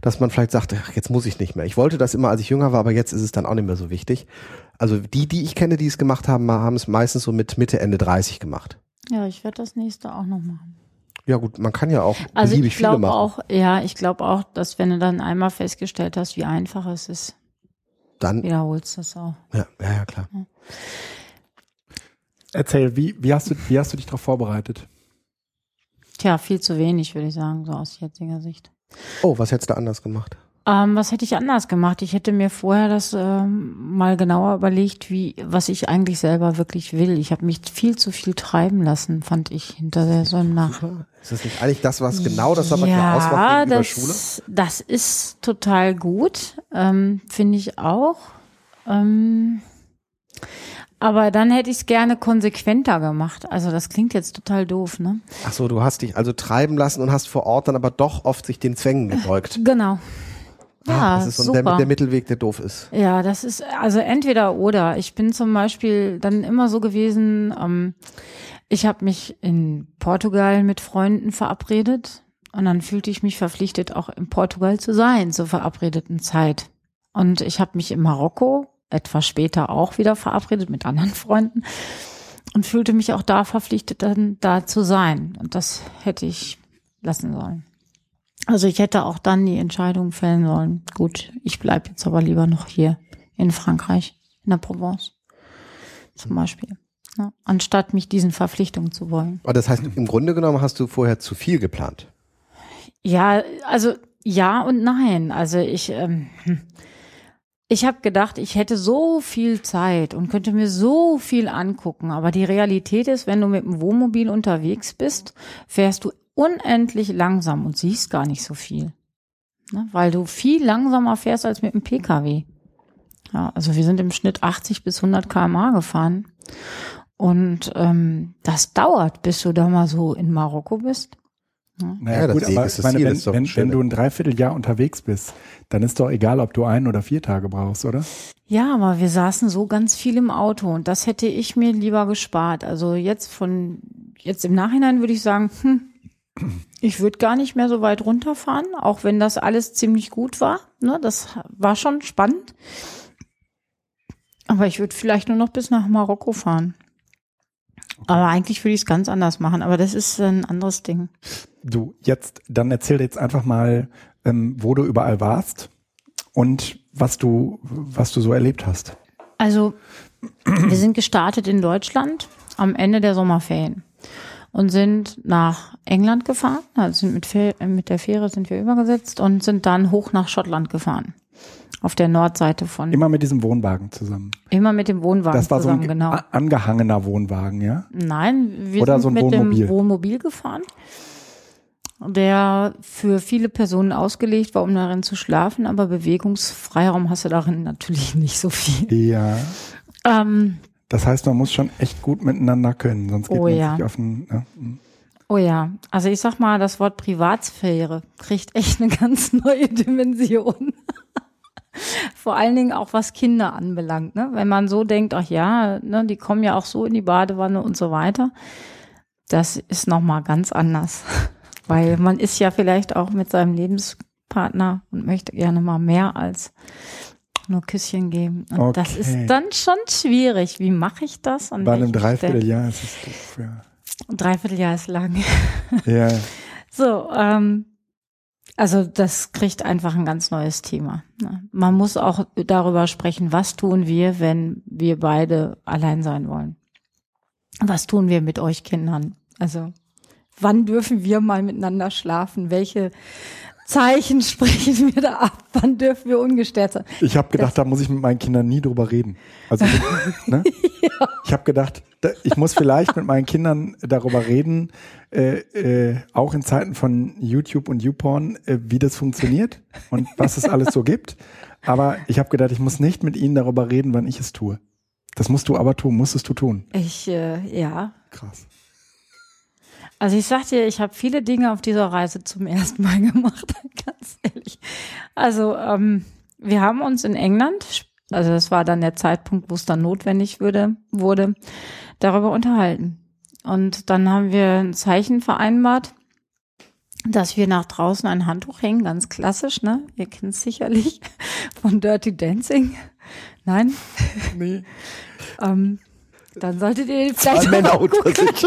dass man vielleicht sagt, ach, jetzt muss ich nicht mehr. Ich wollte das immer, als ich jünger war, aber jetzt ist es dann auch nicht mehr so wichtig. Also die, die ich kenne, die es gemacht haben, haben es meistens so mit Mitte, Ende 30 gemacht. Ja, ich werde das nächste auch noch machen. Ja gut, man kann ja auch Also beliebig ich viele glaube machen. auch, ja, ich glaube auch, dass wenn du dann einmal festgestellt hast, wie einfach es ist, Dann, wiederholst du es auch. ja, ja, ja, klar. Erzähl, wie, wie, hast du, wie hast du dich darauf vorbereitet? Tja, viel zu wenig, würde ich sagen, so aus jetziger Sicht. Oh, was hättest du anders gemacht? Ähm, was hätte ich anders gemacht? Ich hätte mir vorher das ähm, mal genauer überlegt, wie was ich eigentlich selber wirklich will. Ich habe mich viel zu viel treiben lassen, fand ich hinter der Sonne. Ist das nicht eigentlich das, was genau das aber ja, ausmacht gegenüber das, Schule? Das ist total gut, ähm, finde ich auch. Ähm, aber dann hätte ich es gerne konsequenter gemacht. Also das klingt jetzt total doof, ne? Ach so, du hast dich also treiben lassen und hast vor Ort dann aber doch oft sich den Zwängen gebeugt. Genau. Ja, das ist so super. der, der Mittelweg, der doof ist. Ja, das ist also entweder oder. Ich bin zum Beispiel dann immer so gewesen, ähm, ich habe mich in Portugal mit Freunden verabredet und dann fühlte ich mich verpflichtet, auch in Portugal zu sein zur verabredeten Zeit. Und ich habe mich in Marokko etwas später auch wieder verabredet mit anderen Freunden und fühlte mich auch da verpflichtet, dann da zu sein. Und das hätte ich lassen sollen. Also ich hätte auch dann die Entscheidung fällen sollen. Gut, ich bleibe jetzt aber lieber noch hier in Frankreich, in der Provence zum Beispiel. Ja, anstatt mich diesen Verpflichtungen zu wollen. Aber das heißt, im Grunde genommen hast du vorher zu viel geplant. Ja, also ja und nein. Also ich, ähm, ich habe gedacht, ich hätte so viel Zeit und könnte mir so viel angucken. Aber die Realität ist, wenn du mit dem Wohnmobil unterwegs bist, fährst du unendlich langsam und siehst gar nicht so viel. Ne? Weil du viel langsamer fährst als mit dem Pkw. Ja, also wir sind im Schnitt 80 bis 100 km/h gefahren. Und ähm, das dauert, bis du da mal so in Marokko bist. Ja. Naja, ja, gut, aber ist meine, Ziel, wenn, ist doch wenn, wenn du ein Dreivierteljahr unterwegs bist, dann ist doch egal, ob du ein oder vier Tage brauchst, oder? Ja, aber wir saßen so ganz viel im Auto und das hätte ich mir lieber gespart. Also jetzt von, jetzt im Nachhinein würde ich sagen, hm, ich würde gar nicht mehr so weit runterfahren, auch wenn das alles ziemlich gut war. Ne, das war schon spannend. Aber ich würde vielleicht nur noch bis nach Marokko fahren. Aber eigentlich würde ich es ganz anders machen, aber das ist ein anderes Ding. Du, jetzt, dann erzähl jetzt einfach mal, ähm, wo du überall warst und was du, was du so erlebt hast. Also, wir sind gestartet in Deutschland am Ende der Sommerferien und sind nach England gefahren, also sind mit, mit der Fähre sind wir übergesetzt und sind dann hoch nach Schottland gefahren. Auf der Nordseite von, Immer mit diesem Wohnwagen zusammen. immer mit dem Wohnwagen Das war so zusammen, ein genau. angehangener Wohnwagen, ja? Nein, wir Oder sind so ein mit Wohnmobil. dem Wohnmobil gefahren, der für viele Personen ausgelegt war, um darin zu schlafen, aber Bewegungsfreiraum hast du darin natürlich nicht so viel. Ja. Ähm, Das heißt, man muss schon echt gut miteinander können, sonst geht Oh man ja. sich auf den, ne? Mhm. oh ja, also ich sag mal, das Wort Privatsphäre kriegt echt eine ganz neue Dimension. Vor allen Dingen auch was Kinder anbelangt, ne? Wenn man so denkt, ach ja, ne, die kommen ja auch so in die Badewanne und so weiter. Das ist nochmal ganz anders. Weil man ist ja vielleicht auch mit seinem Lebenspartner und möchte gerne mal mehr als nur Küsschen geben. Und das Okay. ist dann schon schwierig. Wie mache ich das? An Bei einem? Dreivierteljahr ist es doof, ja. Ein Dreivierteljahr ist lang. Ja, So, ähm, also das kriegt einfach ein ganz neues Thema. ne? Man muss auch darüber sprechen, was tun wir, wenn wir beide allein sein wollen. Was tun wir mit euch Kindern? Also wann dürfen wir mal miteinander schlafen? Welche Zeichen sprechen wir da ab? Wann dürfen wir ungestört sein? ich habe gedacht, da muss ich mit meinen Kindern nie drüber reden. Also, ne? Ich habe gedacht, da, ich muss vielleicht mit meinen Kindern darüber reden, äh, äh, auch in Zeiten von YouTube und YouPorn, äh, wie das funktioniert und was es alles so gibt. Aber ich habe gedacht, ich muss nicht mit ihnen darüber reden, wann ich es tue. Das musst du aber tun, musstest du tun. Ich, äh, ja. Krass. Also ich sag dir, ich habe viele Dinge auf dieser Reise zum ersten Mal gemacht, ganz ehrlich. Also ähm, wir haben uns in England, also das war dann der Zeitpunkt, wo es dann notwendig würde, wurde, darüber unterhalten. Und dann haben wir ein Zeichen vereinbart, dass wir nach draußen ein Handtuch hängen, ganz klassisch, ne? Ihr kennt es sicherlich von Dirty Dancing. Nein? Nee. Ähm, dann solltet ihr vielleicht Männer unter sich.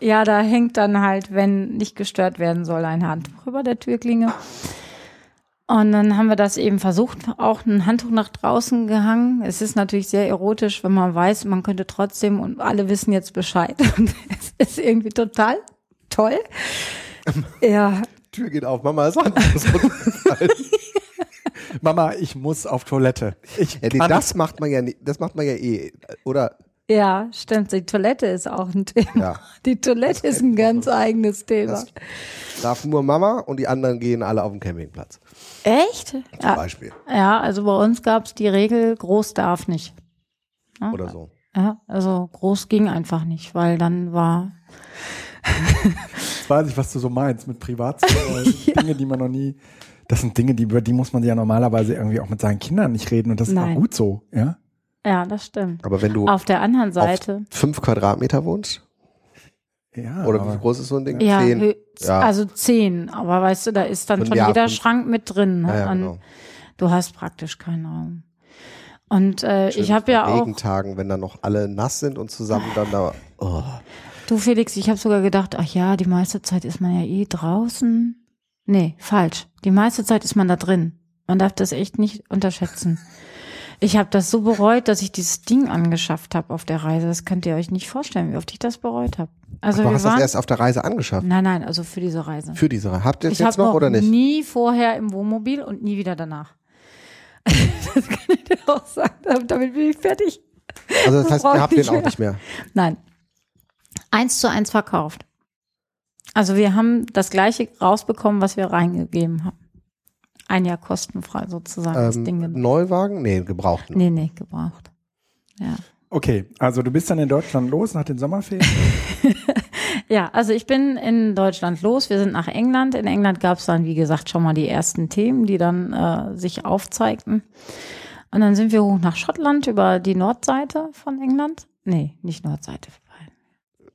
Ja, da hängt dann halt, wenn nicht gestört werden soll, ein Handtuch über der Türklinge. Und dann haben wir das eben versucht, auch ein Handtuch nach draußen gehangen. Es ist natürlich sehr erotisch, wenn man weiß, man könnte trotzdem und alle wissen jetzt Bescheid. Und es ist irgendwie total toll. Ja, Tür geht auf, Mama ist. Mama, ich muss auf Toilette. Ich ja, nee, das macht man ja nicht, das macht man ja eh, oder? Ja, stimmt. Die Toilette ist auch ein Thema. Ja. Die Toilette ist ein ganz eigenes Thema. Das darf nur Mama und die anderen gehen alle auf den Campingplatz. Echt? Zum Ja, Beispiel. ja, also bei uns gab es die Regel, groß darf nicht. Ja, Oder so. Ja, also groß ging einfach nicht, weil dann war Jetzt weiß ich, was du so meinst mit Privatsphäre. Dinge, die man noch nie. Das sind Dinge, die, über die muss man ja normalerweise irgendwie auch mit seinen Kindern nicht reden und das ist Nein. auch gut so, ja? Ja, das stimmt. Aber wenn du Auf der anderen Seite, auf fünf Quadratmeter wohnst, Ja. oder wie groß ist so ein Ding? ja, Zehn. Ja. also zehn, aber weißt du, da ist dann Und schon ja, jeder fünf. Schrank mit drin. Ne? Ja, ja, Und genau. Du hast praktisch keinen Raum. Und äh, Schön ich habe ja auch, Regentagen, wenn dann noch alle nass sind und zusammen dann da. Oh. du Felix, ich habe sogar gedacht, ach ja, die meiste Zeit ist man ja eh draußen. Nee, falsch. Die meiste Zeit ist man da drin. Man darf das echt nicht unterschätzen. Ich habe das so bereut, dass ich dieses Ding angeschafft habe auf der Reise. Das könnt ihr euch nicht vorstellen, wie oft ich das bereut habe. Also du wir hast das waren, erst auf der Reise angeschafft. nein, nein, also für diese Reise. Für diese Reise. Habt ihr es jetzt noch oder nicht? nie vorher im Wohnmobil und nie wieder danach. das kann ich dir auch sagen. Damit bin ich fertig. Also das heißt, ihr habt den auch nicht mehr. Nein. Eins zu eins verkauft. Also wir haben das gleiche rausbekommen, was wir reingegeben haben. Ein Jahr kostenfrei sozusagen das Ding. Ähm, genommen. Neuwagen? Nee, gebraucht. Nee, nee, gebraucht. Ja. Okay, also du bist dann in Deutschland los nach den Sommerferien. Ja, also ich bin in Deutschland los. Wir sind nach England. In England gab es dann, wie gesagt, schon mal die ersten Themen, die dann äh, sich aufzeigten. Und dann sind wir hoch nach Schottland über die Nordseite von England. Nee, nicht Nordseite.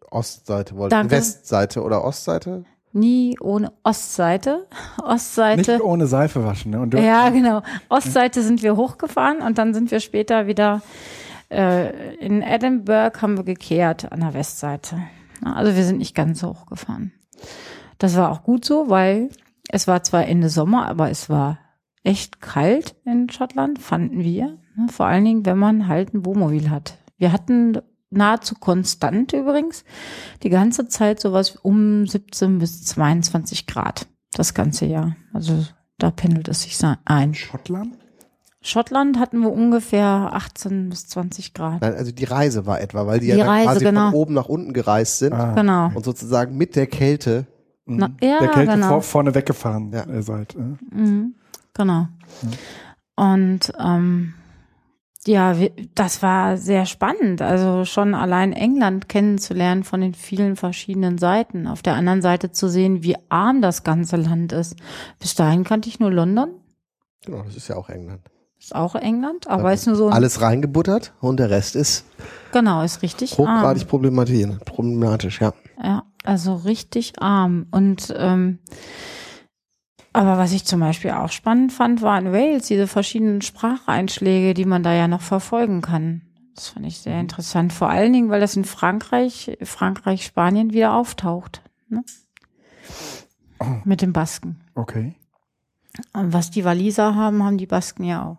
Ostseite wollt Danke. Westseite oder Ostseite? Nie ohne Ostseite. Ostseite. Nicht ohne Seife waschen. Ne? Und Ja, genau. Ostseite sind wir hochgefahren und dann sind wir später wieder äh, in Edinburgh haben wir gekehrt an der Westseite. Also wir sind nicht ganz so hochgefahren. Das war auch gut so, weil es war zwar Ende Sommer, aber es war echt kalt in Schottland, fanden wir. Ne? Vor allen Dingen, wenn man halt ein Wohnmobil hat. Wir hatten nahezu konstant übrigens die ganze Zeit sowas um 17 bis 22 Grad das ganze Jahr. Also da pendelt es sich ein. Schottland? Schottland hatten wir ungefähr 18 bis 20 Grad. Nein, also die Reise war etwa, weil die, Die ja Reise, quasi genau. von oben nach unten gereist sind Ah. Genau. und sozusagen mit der Kälte. Na, ja, der Kälte genau. vor, vorne weggefahren Ja. äh, seid. Mhm, genau. Und ähm, ja, das war sehr spannend. Also schon allein England kennenzulernen von den vielen verschiedenen Seiten. Auf der anderen Seite zu sehen, wie arm das ganze Land ist. Bis dahin kannte ich nur London. Genau, das ist ja auch England. Ist auch England, aber Da ist nur so Alles reingebuttert und der Rest ist genau, ist richtig hochgradig arm. problematisch, problematisch, ja. Ja, also richtig arm. Und ähm, aber was ich zum Beispiel auch spannend fand, war in Wales diese verschiedenen Spracheinschläge, die man da ja noch verfolgen kann. Das fand ich sehr interessant. Vor allen Dingen, weil das in Frankreich, Frankreich, Spanien wieder auftaucht. Ne? Mit den Basken. Okay. Und was die Waliser haben, haben die Basken ja auch.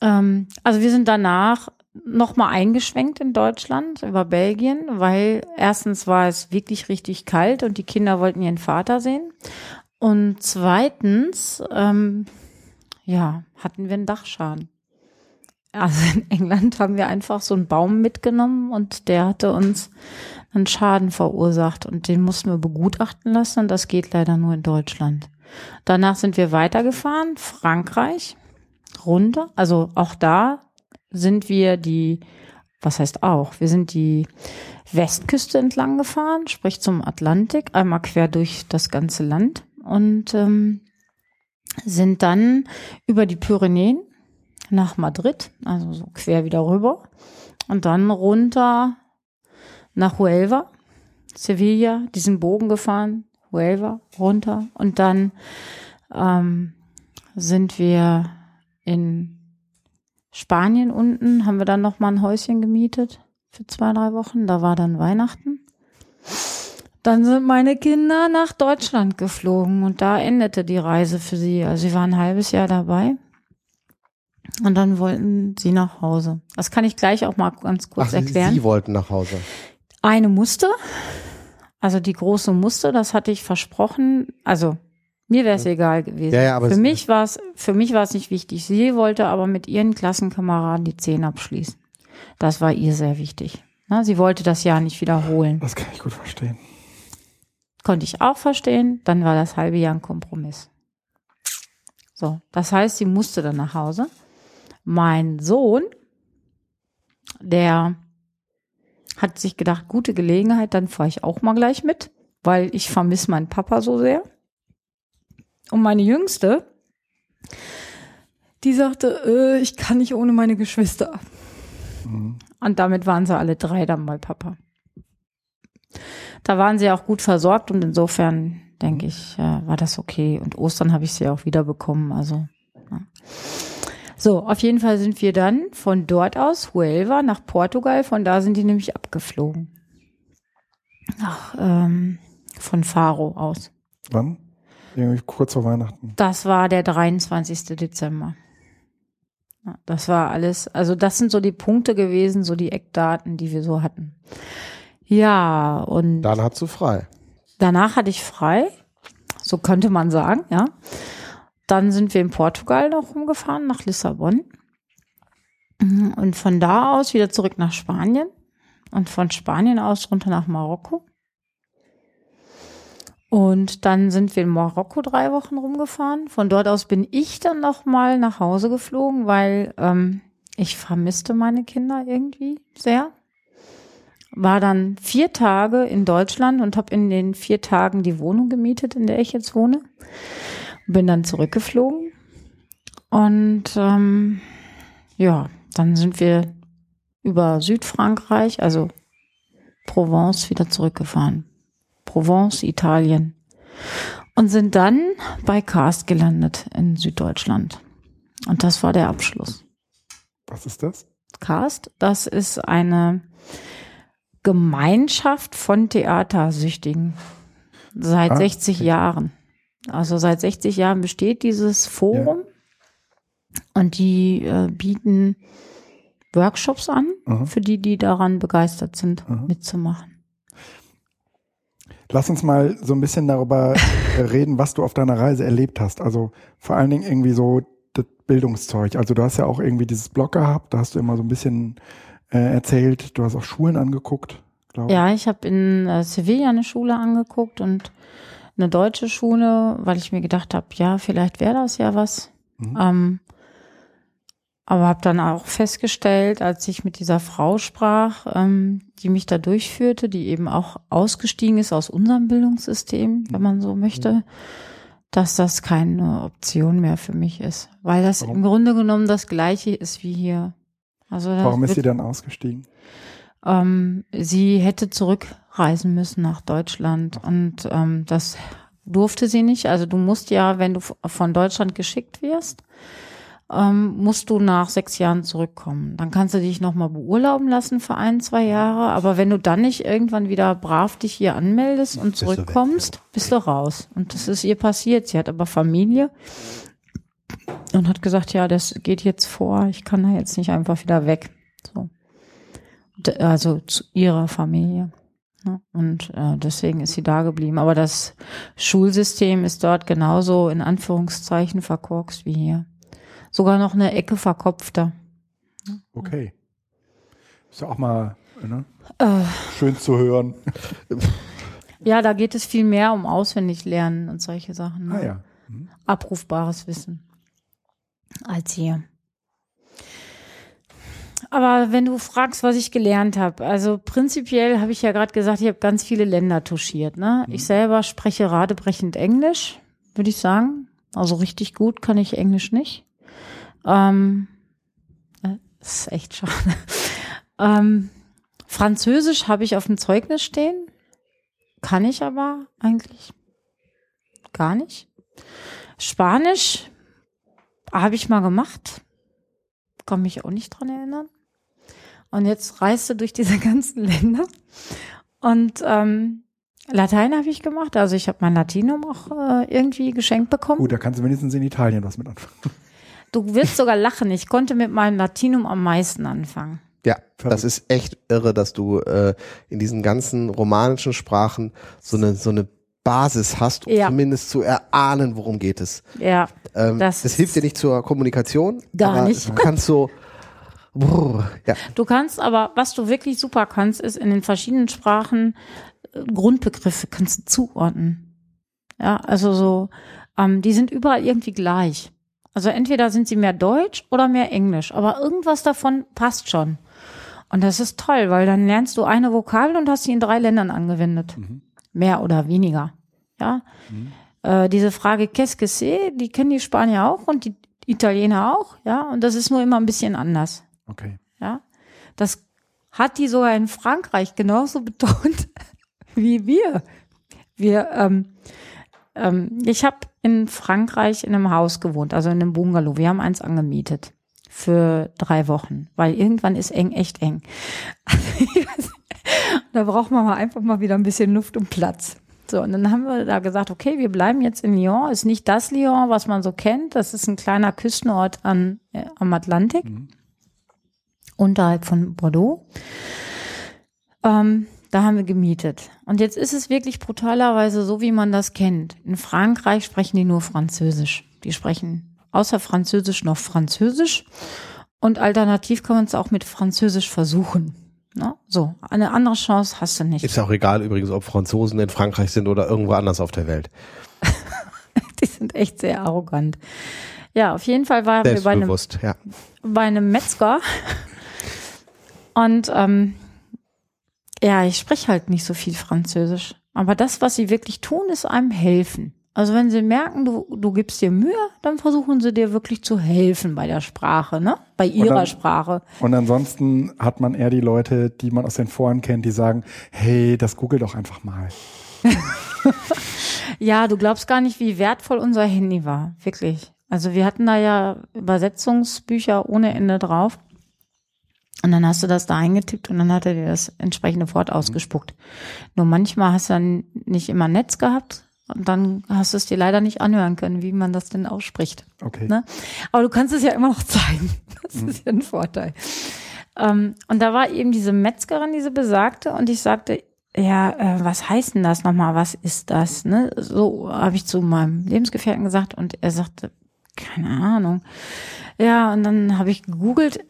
Ähm, also wir sind danach nochmal eingeschwenkt in Deutschland über Belgien, weil erstens war es wirklich richtig kalt und die Kinder wollten ihren Vater sehen. Und zweitens, ähm, ja, hatten wir einen Dachschaden. Also in England haben wir einfach so einen Baum mitgenommen und der hatte uns einen Schaden verursacht und den mussten wir begutachten lassen und das geht leider nur in Deutschland. Danach sind wir weitergefahren, Frankreich, runter. Also auch da sind wir die, was heißt auch, wir sind die Westküste entlang gefahren, sprich zum Atlantik, einmal quer durch das ganze Land und ähm, sind dann über die Pyrenäen nach Madrid, also so quer wieder rüber und dann runter nach Huelva, Sevilla, diesen Bogen gefahren, Huelva runter und dann ähm, sind wir in Spanien unten, haben wir dann noch mal ein Häuschen gemietet für zwei, drei Wochen. Da war dann Weihnachten. Dann sind meine Kinder nach Deutschland geflogen und da endete die Reise für sie. Also sie waren ein halbes Jahr dabei. Und dann wollten sie nach Hause. Das kann ich gleich auch mal ganz kurz Ach, erklären. Sie wollten nach Hause. Eine musste, Also die große musste, das hatte ich versprochen. Also mir wäre es egal gewesen. Ja, ja, aber für mich war es, für mich war es nicht wichtig. Sie wollte aber mit ihren Klassenkameraden die Zehn abschließen. Das war ihr sehr wichtig. Na, sie wollte das Jahr nicht wiederholen. Das kann ich gut verstehen. Konnte ich auch verstehen. Dann war das halbe Jahr ein Kompromiss. So, das heißt, sie musste dann nach Hause. Mein Sohn, der hat sich gedacht, gute Gelegenheit, dann fahre ich auch mal gleich mit, weil ich vermisse meinen Papa so sehr. Und meine Jüngste, die sagte, äh, ich kann nicht ohne meine Geschwister. Und damit waren sie alle drei dann bei Papa. Da waren sie auch gut versorgt und insofern denke ich, äh, war das okay. Und Ostern habe ich sie auch wieder bekommen. Also ja. so, auf jeden Fall sind wir dann von dort aus Huelva nach Portugal. Von da sind die nämlich abgeflogen. Ach, ähm, von Faro aus. Wann? Irgendwie kurz vor Weihnachten. Das war der 23. Dezember. Ja, das war alles, also das sind so die Punkte gewesen, so die Eckdaten, die wir so hatten. Ja, und Dann hat sie frei. danach hatte ich frei, so könnte man sagen, ja. Dann sind wir in Portugal noch rumgefahren, nach Lissabon. Mhm, Und von da aus wieder zurück nach Spanien. Und von Spanien aus runter nach Marokko. Und dann sind wir in Marokko drei Wochen rumgefahren. Von dort aus bin ich dann noch mal nach Hause geflogen, weil ähm, ich vermisste meine Kinder irgendwie sehr. War dann vier Tage in Deutschland und habe in den vier Tagen die Wohnung gemietet, in der ich jetzt wohne. Bin dann zurückgeflogen. Und ähm, ja, dann sind wir über Südfrankreich, also Provence, wieder zurückgefahren. Provence, Italien. Und sind dann bei Karst gelandet in Süddeutschland. Und das war der Abschluss. Was ist das? Karst, das ist eine Gemeinschaft von Theatersüchtigen seit Ah, 60 okay. Jahren. Also seit 60 Jahren besteht dieses Forum und die äh, bieten Workshops an Aha. für die, die daran begeistert sind, Aha. mitzumachen. Lass uns mal so ein bisschen darüber reden, was du auf deiner Reise erlebt hast. Also vor allen Dingen irgendwie so das Bildungszeug. Also du hast ja auch irgendwie dieses Blog gehabt, da hast du immer so ein bisschen äh, erzählt. Du hast auch Schulen angeguckt, glaube ich. Ja, ich habe in äh, Sevilla eine Schule angeguckt und eine deutsche Schule, weil ich mir gedacht habe, ja, vielleicht wäre das ja was. Mhm. Ähm, aber habe dann auch festgestellt, als ich mit dieser Frau sprach, ähm, die mich da durchführte, die eben auch ausgestiegen ist aus unserem Bildungssystem, wenn man so möchte, dass das keine Option mehr für mich ist. Weil das Warum? im Grunde genommen das Gleiche ist wie hier. Also Warum ist sie dann ausgestiegen? ähm, sie hätte zurückreisen müssen nach Deutschland und ähm, das durfte sie nicht. Also du musst ja, wenn du von Deutschland geschickt wirst, ähm, musst du nach sechs Jahren zurückkommen. Dann kannst du dich nochmal beurlauben lassen für ein, zwei Jahre. Aber wenn du dann nicht irgendwann wieder brav dich hier anmeldest und Bist du weg, zurückkommst, bist du raus. Und das ist ihr passiert. Sie hat aber Familie und hat gesagt, ja, das geht jetzt vor. Ich kann da jetzt nicht einfach wieder weg. So. Also zu ihrer Familie. Ne? Und äh, deswegen ist sie da geblieben. Aber das Schulsystem ist dort genauso in Anführungszeichen verkorkst wie hier. Sogar noch eine Ecke verkopfter. Okay. Ist ja auch mal ne? Äh, schön zu hören. ja, da geht es viel mehr um Auswendiglernen und solche Sachen. Ne? Ah ja. Abrufbares Wissen als hier. Aber wenn du fragst, was ich gelernt habe, also prinzipiell habe ich ja gerade gesagt, ich habe ganz viele Länder touchiert. Ne? Ich selber spreche radebrechend Englisch, würde ich sagen. Also richtig gut kann ich Englisch nicht. Ähm, äh, das ist echt schade. ähm, Französisch habe ich auf dem Zeugnis stehen, kann ich aber eigentlich gar nicht. Spanisch habe ich mal gemacht. Kann mich auch nicht dran erinnern. Und jetzt reiste durch diese ganzen Länder. Und ähm, Latein habe ich gemacht. Also ich habe mein Latinum auch äh, irgendwie geschenkt bekommen. Gut, da kannst du wenigstens in Italien was mit anfangen. Du wirst sogar lachen. Ich konnte mit meinem Latinum am meisten anfangen. Ja, Verrückt. das ist echt irre, dass du äh, in diesen ganzen romanischen Sprachen so eine so eine Basis hast, um ja. zumindest zu erahnen, worum geht es. Ja. Ähm, das, das hilft dir nicht zur Kommunikation. Gar nicht. Du kannst so brr, ja. Du kannst aber, was du wirklich super kannst, ist in den verschiedenen Sprachen äh, Grundbegriffe kannst du zuordnen. Ja, also so, ähm, die sind überall irgendwie gleich. Also entweder sind sie mehr Deutsch oder mehr Englisch, aber irgendwas davon passt schon. Und das ist toll, weil dann lernst du eine Vokabel und hast sie in drei Ländern angewendet. Mhm. Mehr oder weniger. Ja. Mhm. Äh, diese Frage qu'est-ce que c'est, die kennen die Spanier auch und die Italiener auch, ja. Und das ist nur immer ein bisschen anders. Okay. Ja. Das hat die sogar in Frankreich genauso betont wie wir. Wir, ähm, ähm, ich habe in Frankreich in einem Haus gewohnt, also in einem Bungalow. Wir haben eins angemietet für drei Wochen, weil irgendwann ist eng echt eng. da braucht man mal einfach mal wieder ein bisschen Luft und Platz. So, und dann haben wir da gesagt, okay, wir bleiben jetzt in Lyon. Ist nicht das Lyon, was man so kennt. Das ist ein kleiner Küstenort an, äh, am Atlantik, mhm. unterhalb von Bordeaux. Ähm, da haben wir gemietet. Und jetzt ist es wirklich brutalerweise so, wie man das kennt. In Frankreich sprechen die nur Französisch. Die sprechen außer Französisch noch Französisch. Und alternativ kann man es auch mit Französisch versuchen. Ne? So, eine andere Chance hast du nicht. Ist auch egal übrigens, ob Franzosen in Frankreich sind oder irgendwo anders auf der Welt. Die sind echt sehr arrogant. Ja, auf jeden Fall waren wir bei einem, ja. bei einem Metzger. Und ähm, ja, ich spreche halt nicht so viel Französisch. Aber das, was sie wirklich tun, ist einem helfen. Also wenn sie merken, du, du gibst dir Mühe, dann versuchen sie dir wirklich zu helfen bei der Sprache, ne? Bei ihrer dann, Sprache. Und ansonsten hat man eher die Leute, die man aus den Foren kennt, die sagen, hey, das google doch einfach mal. ja, du glaubst gar nicht, wie wertvoll unser Handy war. Wirklich. Also wir hatten da ja Übersetzungsbücher ohne Ende drauf. Und dann hast du das da eingetippt und dann hat er dir das entsprechende Wort ausgespuckt. Nur manchmal hast du dann nicht immer Netz gehabt, und dann hast du es dir leider nicht anhören können, wie man das denn ausspricht. Okay. Ne? Aber du kannst es ja immer noch zeigen. Das mhm. ist ja ein Vorteil. Ähm, und da war eben diese Metzgerin, diese besagte, und ich sagte, ja, äh, was heißt denn das nochmal? Was ist das? Ne? So habe ich zu meinem Lebensgefährten gesagt und er sagte, keine Ahnung. Ja, und dann habe ich gegoogelt,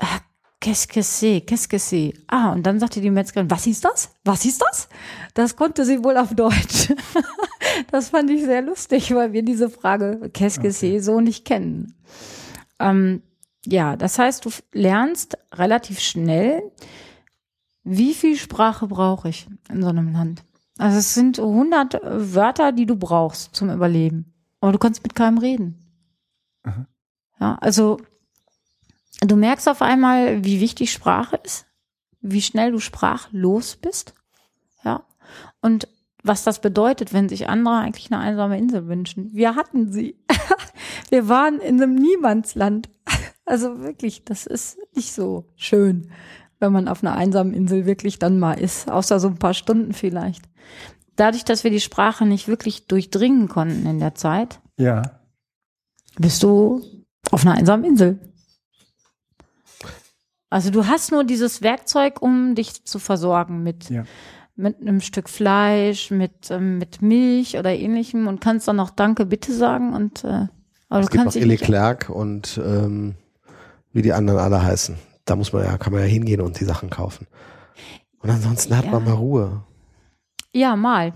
Qu'est-ce que c'est? Qu'est-ce que c'est? Ah, und dann sagte die Metzgerin, was ist das? Was ist das? Das konnte sie wohl auf Deutsch. das fand ich sehr lustig, weil wir diese Frage Qu'est-ce que c'est so nicht kennen. Ähm, ja, das heißt, du lernst relativ schnell, wie viel Sprache brauche ich in so einem Land. Also es sind 100 Wörter, die du brauchst zum Überleben. Aber du kannst mit keinem reden. Aha. Ja, also Du merkst auf einmal, wie wichtig Sprache ist, wie schnell du sprachlos bist. Ja. Und was das bedeutet, wenn sich andere eigentlich eine einsame Insel wünschen. Wir hatten sie. Wir waren in einem Niemandsland. Also wirklich, das ist nicht so schön, wenn man auf einer einsamen Insel wirklich dann mal ist, außer so ein paar Stunden vielleicht. Dadurch, dass wir die Sprache nicht wirklich durchdringen konnten in der Zeit, ja. bist du auf einer einsamen Insel. Also du hast nur dieses Werkzeug, um dich zu versorgen mit, ja. mit einem Stück Fleisch, mit, ähm, mit Milch oder ähnlichem und kannst dann noch Danke, bitte sagen und äh, aber es du gibt kannst noch Leclerc und ähm, wie die anderen alle heißen. Da muss man ja, kann man ja hingehen und die Sachen kaufen. Und ansonsten hat ja. man mal Ruhe. Ja, mal.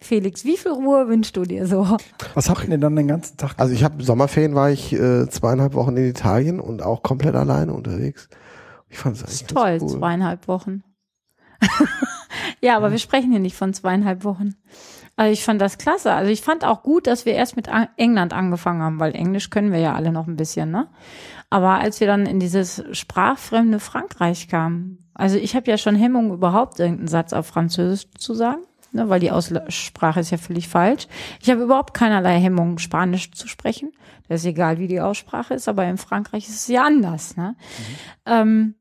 Felix, wie viel Ruhe wünschst du dir so? Was habt ihr denn dann den ganzen Tag? Also ich habe Sommerferien war ich äh, zweieinhalb Wochen in Italien und auch komplett alleine unterwegs. Ich fand es eigentlich toll, cool. zweieinhalb Wochen. ja, aber ja. wir sprechen hier nicht von zweieinhalb Wochen. Also ich fand das klasse. Also ich fand auch gut, dass wir erst mit England angefangen haben, weil Englisch können wir ja alle noch ein bisschen, ne? Aber als wir dann in dieses sprachfremde Frankreich kamen, also ich habe ja schon Hemmung, überhaupt irgendeinen Satz auf Französisch zu sagen, ne, weil die Aussprache ist ja völlig falsch. Ich habe überhaupt keinerlei Hemmung, Spanisch zu sprechen. Das ist egal, wie die Aussprache ist, aber in Frankreich ist es ja anders. Ne? Mhm. Ähm,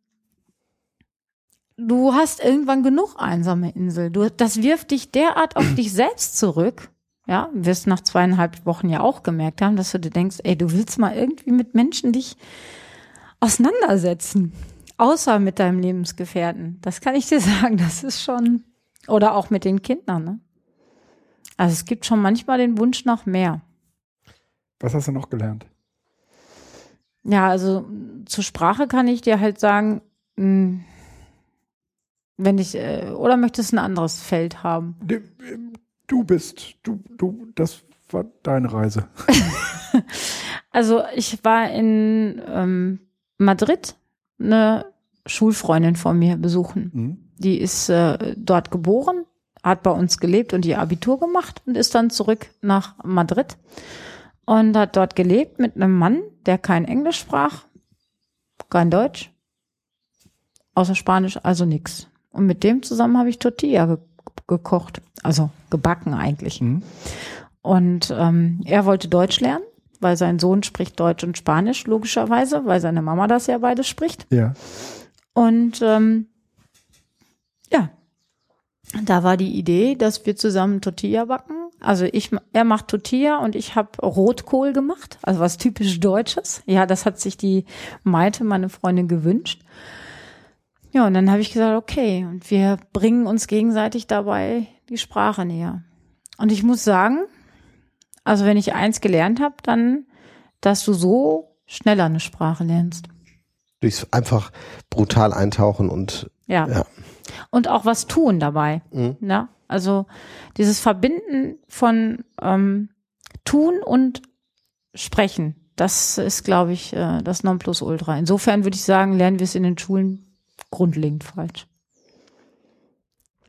du hast irgendwann genug einsame Insel. Du, das wirft dich derart auf dich selbst zurück. Ja, wirst nach zweieinhalb Wochen ja auch gemerkt haben, dass du dir denkst, ey, du willst mal irgendwie mit Menschen dich auseinandersetzen. Außer mit deinem Lebensgefährten. Das kann ich dir sagen. Das ist schon, oder auch mit den Kindern, ne? Also es gibt schon manchmal den Wunsch nach mehr. Was hast du noch gelernt? Ja, also zur Sprache kann ich dir halt sagen, mh, hm, wenn ich, äh, oder möchtest du ein anderes Feld haben? Du bist, du, du, das war deine Reise. also ich war in ähm, Madrid eine Schulfreundin von mir besuchen. Mhm. Die ist äh, dort geboren, hat bei uns gelebt und ihr Abitur gemacht und ist dann zurück nach Madrid und hat dort gelebt mit einem Mann, der kein Englisch sprach, kein Deutsch, außer Spanisch, also nix. Und mit dem zusammen habe ich Tortilla ge gekocht, also gebacken eigentlich. Mhm. Und ähm, er wollte Deutsch lernen, weil sein Sohn spricht Deutsch und Spanisch, logischerweise, weil seine Mama das ja beides spricht. Ja. Und ähm, ja, da war die Idee, dass wir zusammen Tortilla backen. Also ich, er macht Tortilla und ich habe Rotkohl gemacht, also was typisch Deutsches. Ja, das hat sich die Maite, meine Freundin, gewünscht. Ja, und dann habe ich gesagt, okay, und wir bringen uns gegenseitig dabei die Sprache näher. Und ich muss sagen, also wenn ich eins gelernt habe, dann, dass du so schneller eine Sprache lernst. Durchs einfach brutal eintauchen und ja. ja. Und auch was tun dabei. Mhm. Ja? Also dieses Verbinden von ähm, tun und sprechen, das ist, glaube ich, äh, das Nonplusultra. Insofern würde ich sagen, lernen wir es in den Schulen grundlegend falsch.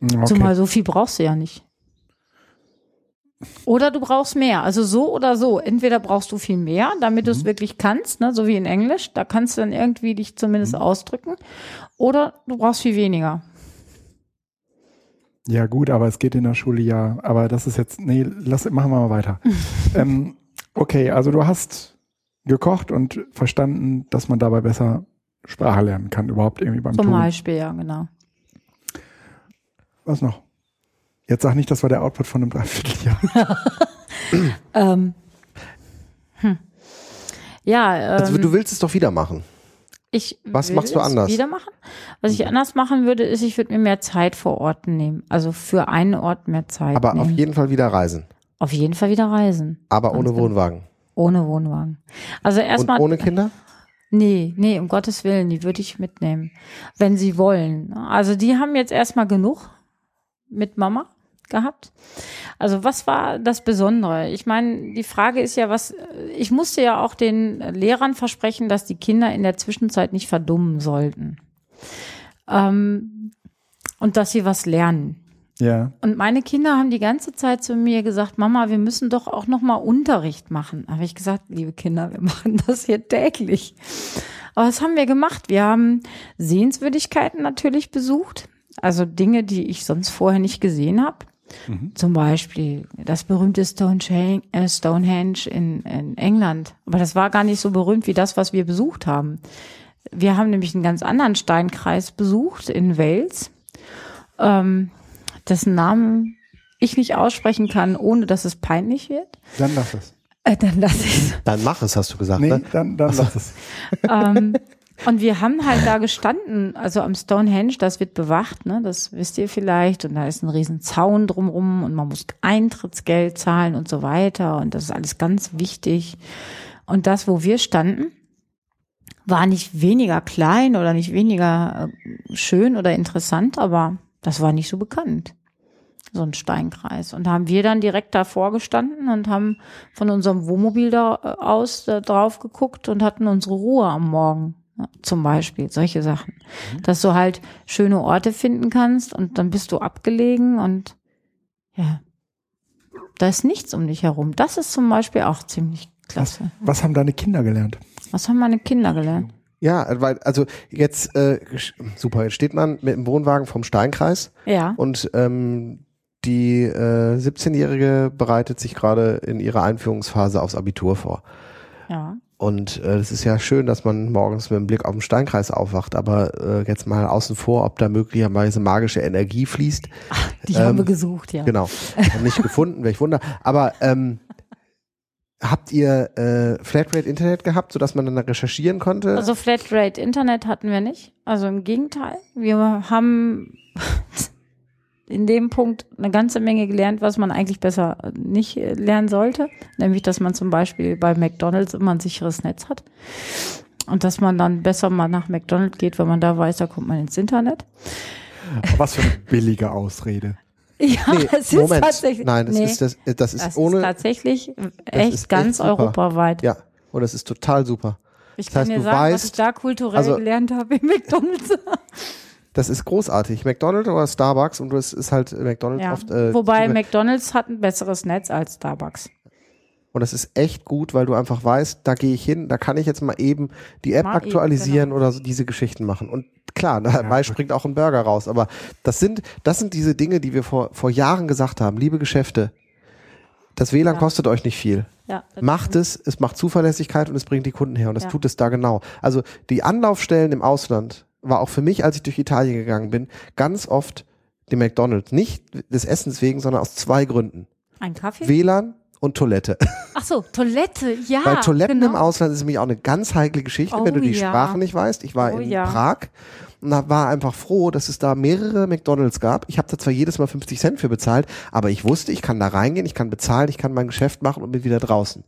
Okay. Zumal so viel brauchst du ja nicht. Oder du brauchst mehr. Also so oder so. Entweder brauchst du viel mehr, damit mhm. du es wirklich kannst, ne? so wie in Englisch. Da kannst du dann irgendwie dich zumindest mhm. ausdrücken. Oder du brauchst viel weniger. Ja, gut, aber es geht in der Schule ja. Aber das ist jetzt, nee, lass, machen wir mal weiter. ähm, okay, also du hast gekocht und verstanden, dass man dabei besser Sprache lernen kann, überhaupt irgendwie beim Zum Tun. Beispiel, ja, genau. Was noch? Jetzt sag nicht, das war der Output von einem Dreivierteljahr. ähm, hm. Ja. Ähm, also du willst es doch wieder machen. Ich Was machst du anders? Wieder machen. Was ich anders machen würde, ist, ich würde mir mehr Zeit vor Ort nehmen. Also für einen Ort mehr Zeit. Aber nehmen. auf jeden Fall wieder reisen. Auf jeden Fall wieder reisen. Aber ohne genau. Wohnwagen. Ohne Wohnwagen. Also erstmal. Ohne Kinder? Nee, nee, um Gottes Willen, die würde ich mitnehmen, wenn sie wollen. Also die haben jetzt erstmal genug mit Mama gehabt. Also was war das Besondere? Ich meine, die Frage ist ja, was, ich musste ja auch den Lehrern versprechen, dass die Kinder in der Zwischenzeit nicht verdummen sollten. Ähm, und dass sie was lernen. Ja. Und meine Kinder haben die ganze Zeit zu mir gesagt, Mama, wir müssen doch auch noch mal Unterricht machen. Habe ich gesagt, liebe Kinder, wir machen das hier täglich. Aber was haben wir gemacht? Wir haben Sehenswürdigkeiten natürlich besucht, also Dinge, die ich sonst vorher nicht gesehen habe. Mhm. Zum Beispiel das berühmte Stonehenge, äh, Stonehenge in, in England. Aber das war gar nicht so berühmt wie das, was wir besucht haben. Wir haben nämlich einen ganz anderen Steinkreis besucht in Wales. Ähm, dessen Namen ich nicht aussprechen kann, ohne dass es peinlich wird. Dann lass es. Äh, dann lass es. Dann mach es, hast du gesagt. Nee, ne? dann, dann lass es. ähm, und wir haben halt da gestanden, also am Stonehenge, das wird bewacht, ne, das wisst ihr vielleicht, und da ist ein riesen Zaun drumrum und man muss Eintrittsgeld zahlen und so weiter und das ist alles ganz wichtig. Und das, wo wir standen, war nicht weniger klein oder nicht weniger äh, schön oder interessant, aber das war nicht so bekannt. So ein Steinkreis. Und da haben wir dann direkt davor gestanden und haben von unserem Wohnmobil da äh, aus da drauf geguckt und hatten unsere Ruhe am Morgen. Ja, zum Beispiel, solche Sachen. Mhm. Dass du halt schöne Orte finden kannst und dann bist du abgelegen und ja, da ist nichts um dich herum. Das ist zum Beispiel auch ziemlich klasse. Was, was haben deine Kinder gelernt? Was haben meine Kinder gelernt? Ja, weil, also jetzt, äh, super, jetzt steht man mit dem Wohnwagen vom Steinkreis. Ja. Und ähm, die äh, 17-Jährige bereitet sich gerade in ihrer Einführungsphase aufs Abitur vor. Ja. Und äh, es ist ja schön, dass man morgens mit dem Blick auf den Steinkreis aufwacht, aber äh, jetzt mal außen vor, ob da möglicherweise magische Energie fließt. Ach, die ähm, haben wir gesucht, ja. Genau. Nicht gefunden, welch Wunder. Aber ähm, Habt ihr äh, Flatrate Internet gehabt, sodass man dann recherchieren konnte? Also Flatrate Internet hatten wir nicht. Also im Gegenteil. Wir haben in dem Punkt eine ganze Menge gelernt, was man eigentlich besser nicht lernen sollte. Nämlich, dass man zum Beispiel bei McDonalds immer ein sicheres Netz hat. Und dass man dann besser mal nach McDonalds geht, wenn man da weiß, da kommt man ins Internet. Was für eine billige Ausrede. Ja, nee, es ist Moment. tatsächlich. Nein, das nee, ist das, das ist das ohne. Ist tatsächlich echt ist ganz echt europaweit. Ja, und das ist total super. Ich das kann heißt, dir sagen, weißt, was ich da kulturell also, gelernt habe in McDonalds. Das ist großartig. McDonald's oder Starbucks und das ist halt McDonald's ja. oft. Äh, Wobei McDonald's hat ein besseres Netz als Starbucks. Und das ist echt gut, weil du einfach weißt, da gehe ich hin, da kann ich jetzt mal eben die App mal aktualisieren eben, genau. oder so diese Geschichten machen. Und klar, dabei ja. springt auch ein Burger raus. Aber das sind, das sind diese Dinge, die wir vor, vor Jahren gesagt haben. Liebe Geschäfte, das WLAN ja. kostet euch nicht viel. Ja, macht es, es macht Zuverlässigkeit und es bringt die Kunden her und das ja. tut es da genau. Also die Anlaufstellen im Ausland war auch für mich, als ich durch Italien gegangen bin, ganz oft die McDonald's. Nicht des Essens wegen, sondern aus zwei Gründen. Ein Kaffee? WLAN und Toilette. Ach so, Toilette, ja. Weil Toiletten genau. im Ausland ist nämlich auch eine ganz heikle Geschichte, oh, wenn du die ja. Sprache nicht weißt. Ich war oh, in ja. Prag und war einfach froh, dass es da mehrere McDonalds gab. Ich habe da zwar jedes Mal 50 Cent für bezahlt, aber ich wusste, ich kann da reingehen, ich kann bezahlen, ich kann mein Geschäft machen und bin wieder draußen.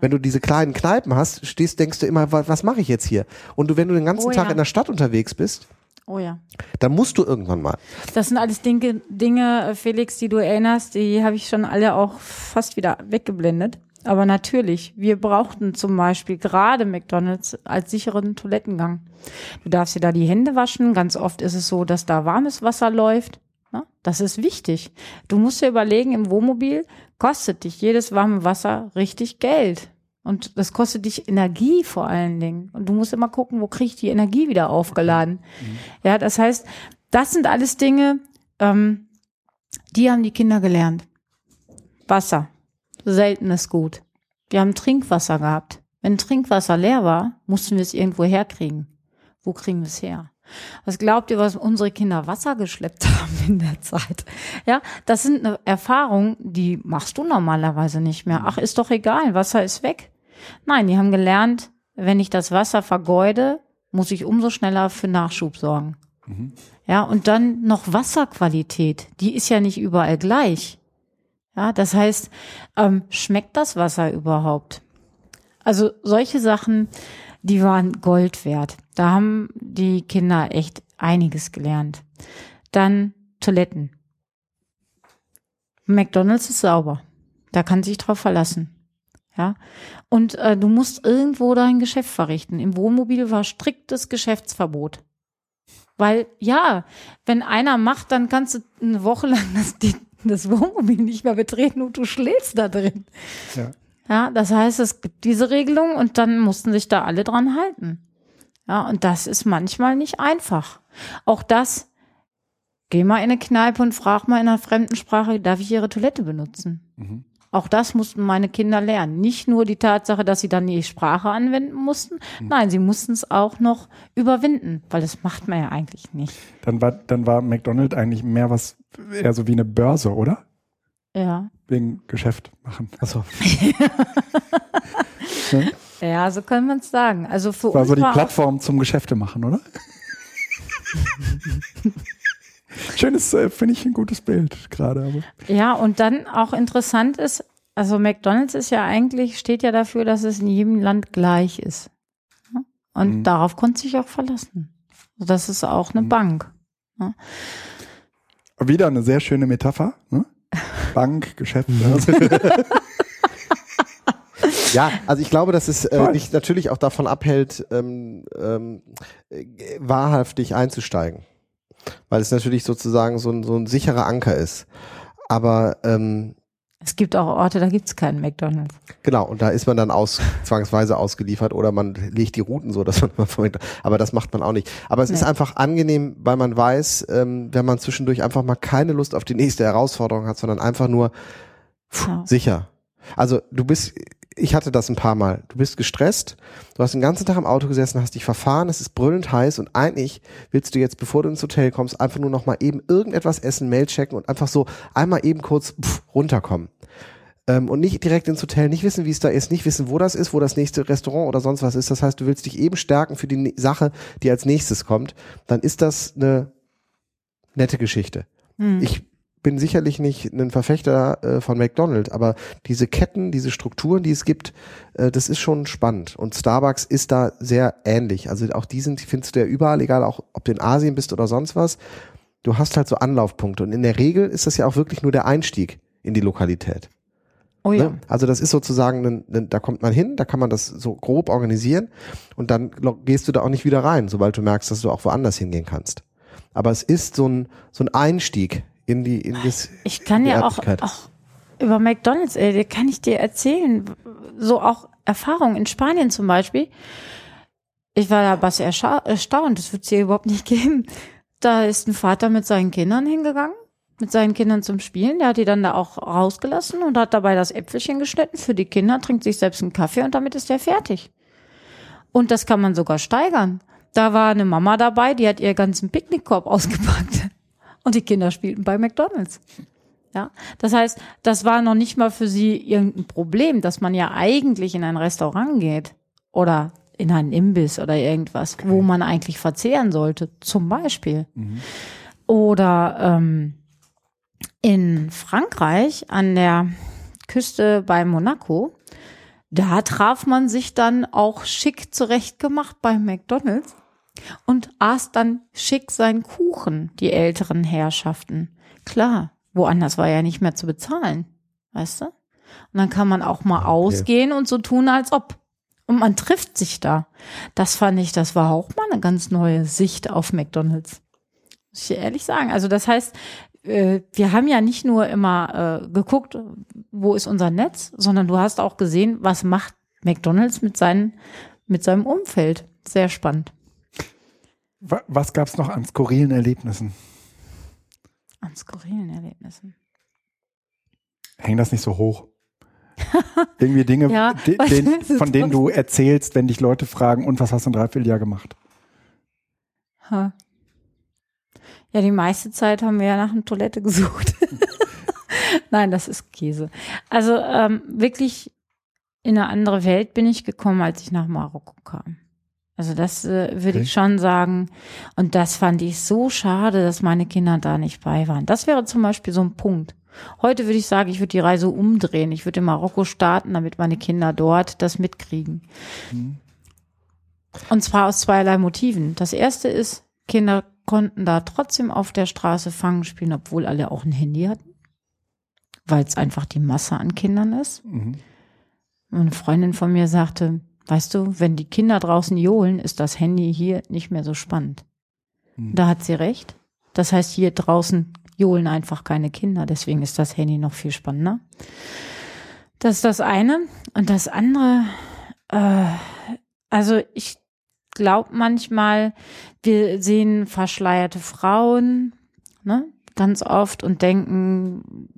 Wenn du diese kleinen Kneipen hast, stehst, denkst du immer, was, was mache ich jetzt hier? Und du, wenn du den ganzen oh, Tag ja. in der Stadt unterwegs bist, Oh ja. Dann musst du irgendwann mal. Das sind alles Dinge, Dinge, Felix, die du erinnerst, die habe ich schon alle auch fast wieder weggeblendet. Aber natürlich, wir brauchten zum Beispiel gerade McDonalds als sicheren Toilettengang. Du darfst dir da die Hände waschen. Ganz oft ist es so, dass da warmes Wasser läuft. Das ist wichtig. Du musst dir überlegen, im Wohnmobil kostet dich jedes warme Wasser richtig Geld. Und das kostet dich Energie vor allen Dingen. Und du musst immer gucken, wo kriege ich die Energie wieder aufgeladen. Mhm. Ja, das heißt, das sind alles Dinge, ähm, die haben die Kinder gelernt. Wasser. Seltenes Gut. Wir haben Trinkwasser gehabt. Wenn Trinkwasser leer war, mussten wir es irgendwo herkriegen. Wo kriegen wir es her? Was glaubt ihr, was unsere Kinder Wasser geschleppt haben in der Zeit? Ja, das sind Erfahrungen, die machst du normalerweise nicht mehr. Ach, ist doch egal, Wasser ist weg. Nein, die haben gelernt, wenn ich das Wasser vergeude, muss ich umso schneller für Nachschub sorgen. Mhm. Ja, und dann noch Wasserqualität. Die ist ja nicht überall gleich. Ja, das heißt, ähm, schmeckt das Wasser überhaupt? Also solche Sachen, die waren Gold wert. Da haben die Kinder echt einiges gelernt. Dann Toiletten. McDonald's ist sauber. Da kann sich drauf verlassen. Ja. Und äh, du musst irgendwo dein Geschäft verrichten. Im Wohnmobil war striktes Geschäftsverbot. Weil, ja, wenn einer macht, dann kannst du eine Woche lang das, das Wohnmobil nicht mehr betreten und du schläfst da drin. Ja. Ja, das heißt, es gibt diese Regelung und dann mussten sich da alle dran halten. Ja, und das ist manchmal nicht einfach. Auch das, geh mal in eine Kneipe und frag mal in einer fremden Sprache, darf ich ihre Toilette benutzen? Mhm. Auch das mussten meine Kinder lernen. Nicht nur die Tatsache, dass sie dann die Sprache anwenden mussten. Mhm. Nein, sie mussten es auch noch überwinden, weil das macht man ja eigentlich nicht. Dann war, dann war McDonald's eigentlich mehr was, eher so wie eine Börse, oder? Ja. Wegen Geschäft machen. Achso. hm? Ja, so kann man es sagen. Also für war uns so die Plattform zum Geschäfte machen, oder? Schönes, äh, finde ich ein gutes Bild gerade. Ja, und dann auch interessant ist, also McDonald's ist ja eigentlich, steht ja dafür, dass es in jedem Land gleich ist. Und mhm. darauf konnte sich auch verlassen. Also das ist auch eine mhm. Bank. Wieder eine sehr schöne Metapher. Ne? Bank, Geschäft. Ja, also ich glaube, dass es äh, dich natürlich auch davon abhält, ähm, ähm, wahrhaftig einzusteigen. Weil es natürlich sozusagen so ein, so ein sicherer Anker ist. Aber ähm, es gibt auch Orte, da gibt's keinen McDonalds. Genau, und da ist man dann aus, zwangsweise ausgeliefert oder man legt die Routen so, dass man aber das macht man auch nicht. Aber es nee. ist einfach angenehm, weil man weiß, ähm, wenn man zwischendurch einfach mal keine Lust auf die nächste Herausforderung hat, sondern einfach nur pff, ja. sicher. Also du bist, ich hatte das ein paar Mal. Du bist gestresst, du hast den ganzen Tag im Auto gesessen, hast dich verfahren, es ist brüllend heiß und eigentlich willst du jetzt, bevor du ins Hotel kommst, einfach nur noch mal eben irgendetwas essen, Mail checken und einfach so einmal eben kurz pff, runterkommen. ähm, und nicht direkt ins Hotel, nicht wissen, wie es da ist, nicht wissen, wo das ist, wo das nächste Restaurant oder sonst was ist. Das heißt, du willst dich eben stärken für die Sache, die als nächstes kommt, dann ist das eine nette Geschichte. Hm. Ich bin sicherlich nicht ein Verfechter äh, von McDonald's, aber diese Ketten, diese Strukturen, die es gibt, äh, das ist schon spannend. Und Starbucks ist da sehr ähnlich. Also auch die sind, findest du ja überall, egal auch ob du in Asien bist oder sonst was. Du hast halt so Anlaufpunkte. Und in der Regel ist das ja auch wirklich nur der Einstieg in die Lokalität. Oh ja. Ne? Also das ist sozusagen, ein, ein, da kommt man hin, da kann man das so grob organisieren und dann gehst du da auch nicht wieder rein, sobald du merkst, dass du auch woanders hingehen kannst. Aber es ist so ein, so ein Einstieg in die, in das. Ich kann ja auch, auch über McDonalds, ey, kann ich dir erzählen, so auch Erfahrungen in Spanien zum Beispiel. Ich war da was erstaunt, das wird es hier überhaupt nicht geben. Da ist ein Vater mit seinen Kindern hingegangen mit seinen Kindern zum Spielen. Der hat die dann da auch rausgelassen und hat dabei das Äpfelchen geschnitten für die Kinder, trinkt sich selbst einen Kaffee und damit ist er fertig. Und das kann man sogar steigern. Da war eine Mama dabei, die hat ihr ganzen Picknickkorb ausgepackt. Und die Kinder spielten bei McDonalds. Ja, das heißt, das war noch nicht mal für sie irgendein Problem, dass man ja eigentlich in ein Restaurant geht oder in einen Imbiss oder irgendwas, okay. wo man eigentlich verzehren sollte, zum Beispiel. Mhm. Oder ähm, in Frankreich an der Küste bei Monaco, da traf man sich dann auch schick zurechtgemacht bei McDonald's und aß dann schick seinen Kuchen, die älteren Herrschaften. Klar, woanders war ja nicht mehr zu bezahlen, weißt du? Und dann kann man auch mal ausgehen und so tun, als ob. Und man trifft sich da. Das fand ich, das war auch mal eine ganz neue Sicht auf McDonald's. Muss ich ehrlich sagen. Also das heißt, äh, wir haben ja nicht nur immer äh, geguckt, wo ist unser Netz, sondern du hast auch gesehen, was macht McDonald's mit, seinen, mit seinem Umfeld. Sehr spannend. Was gab es noch an skurrilen Erlebnissen? An skurrilen Erlebnissen. Häng das nicht so hoch. Irgendwie Dinge, ja, de, den, von denen du erzählst, wenn dich Leute fragen, und was hast du in dreiviertel Jahr gemacht? Ha. Ja, die meiste Zeit haben wir ja nach einer Toilette gesucht. Nein, das ist Käse. Also ähm, wirklich in eine andere Welt bin ich gekommen, als ich nach Marokko kam. Also das äh, würde okay. ich schon sagen. Und das fand ich so schade, dass meine Kinder da nicht bei waren. Das wäre zum Beispiel so ein Punkt. Heute würde ich sagen, ich würde die Reise umdrehen. Ich würde in Marokko starten, damit meine Kinder dort das mitkriegen. Mhm. Und zwar aus zweierlei Motiven. Das erste ist, Kinder konnten da trotzdem auf der Straße fangen spielen, obwohl alle auch ein Handy hatten, weil es einfach die Masse an Kindern ist. Mhm. Eine Freundin von mir sagte, weißt du, wenn die Kinder draußen johlen, ist das Handy hier nicht mehr so spannend. Mhm. Da hat sie recht. Das heißt, hier draußen johlen einfach keine Kinder, deswegen ist das Handy noch viel spannender. Das ist das eine. Und das andere, äh, also ich glaube manchmal, wir sehen verschleierte Frauen, ne, ganz oft und denken,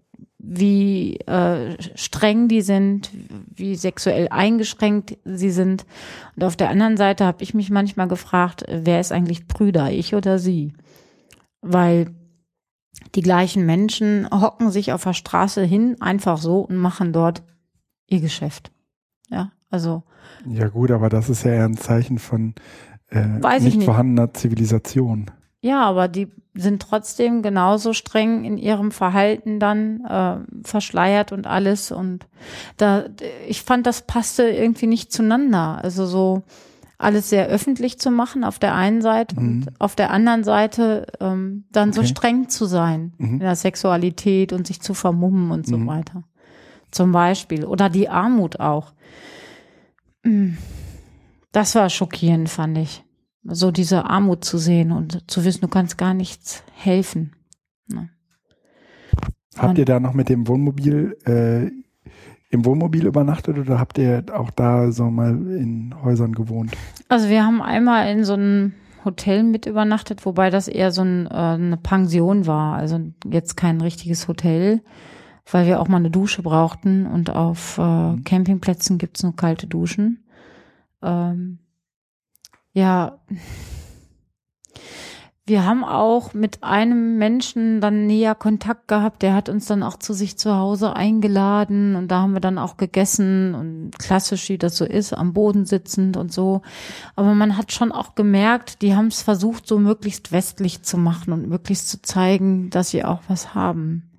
wie äh, streng die sind, wie sexuell eingeschränkt sie sind. Und auf der anderen Seite habe ich mich manchmal gefragt, wer ist eigentlich Brüder, ich oder sie? Weil die gleichen Menschen hocken sich auf der Straße hin, einfach so und machen dort ihr Geschäft. Ja, also ja gut, aber das ist ja eher ein Zeichen von äh, nicht, nicht vorhandener Zivilisation. Ja, aber die sind trotzdem genauso streng in ihrem Verhalten dann äh, verschleiert und alles und da ich fand das passte irgendwie nicht zueinander also so alles sehr öffentlich zu machen auf der einen Seite mhm. und auf der anderen Seite ähm, dann okay. so streng zu sein mhm. in der Sexualität und sich zu vermummen und so mhm. weiter zum Beispiel oder die Armut auch das war schockierend, fand ich. So diese Armut zu sehen und zu wissen, du kannst gar nichts helfen. Ne? Habt ihr da noch mit dem Wohnmobil äh, im Wohnmobil übernachtet oder habt ihr auch da so mal in Häusern gewohnt? Also wir haben einmal in so einem Hotel mit übernachtet, wobei das eher so ein, äh, eine Pension war, also jetzt kein richtiges Hotel weil wir auch mal eine Dusche brauchten und auf äh, mhm. Campingplätzen gibt's nur kalte Duschen. Ähm, ja, wir haben auch mit einem Menschen dann näher Kontakt gehabt, der hat uns dann auch zu sich zu Hause eingeladen und da haben wir dann auch gegessen und klassisch, wie das so ist, am Boden sitzend und so. Aber man hat schon auch gemerkt, die haben es versucht, so möglichst westlich zu machen und möglichst zu zeigen, dass sie auch was haben.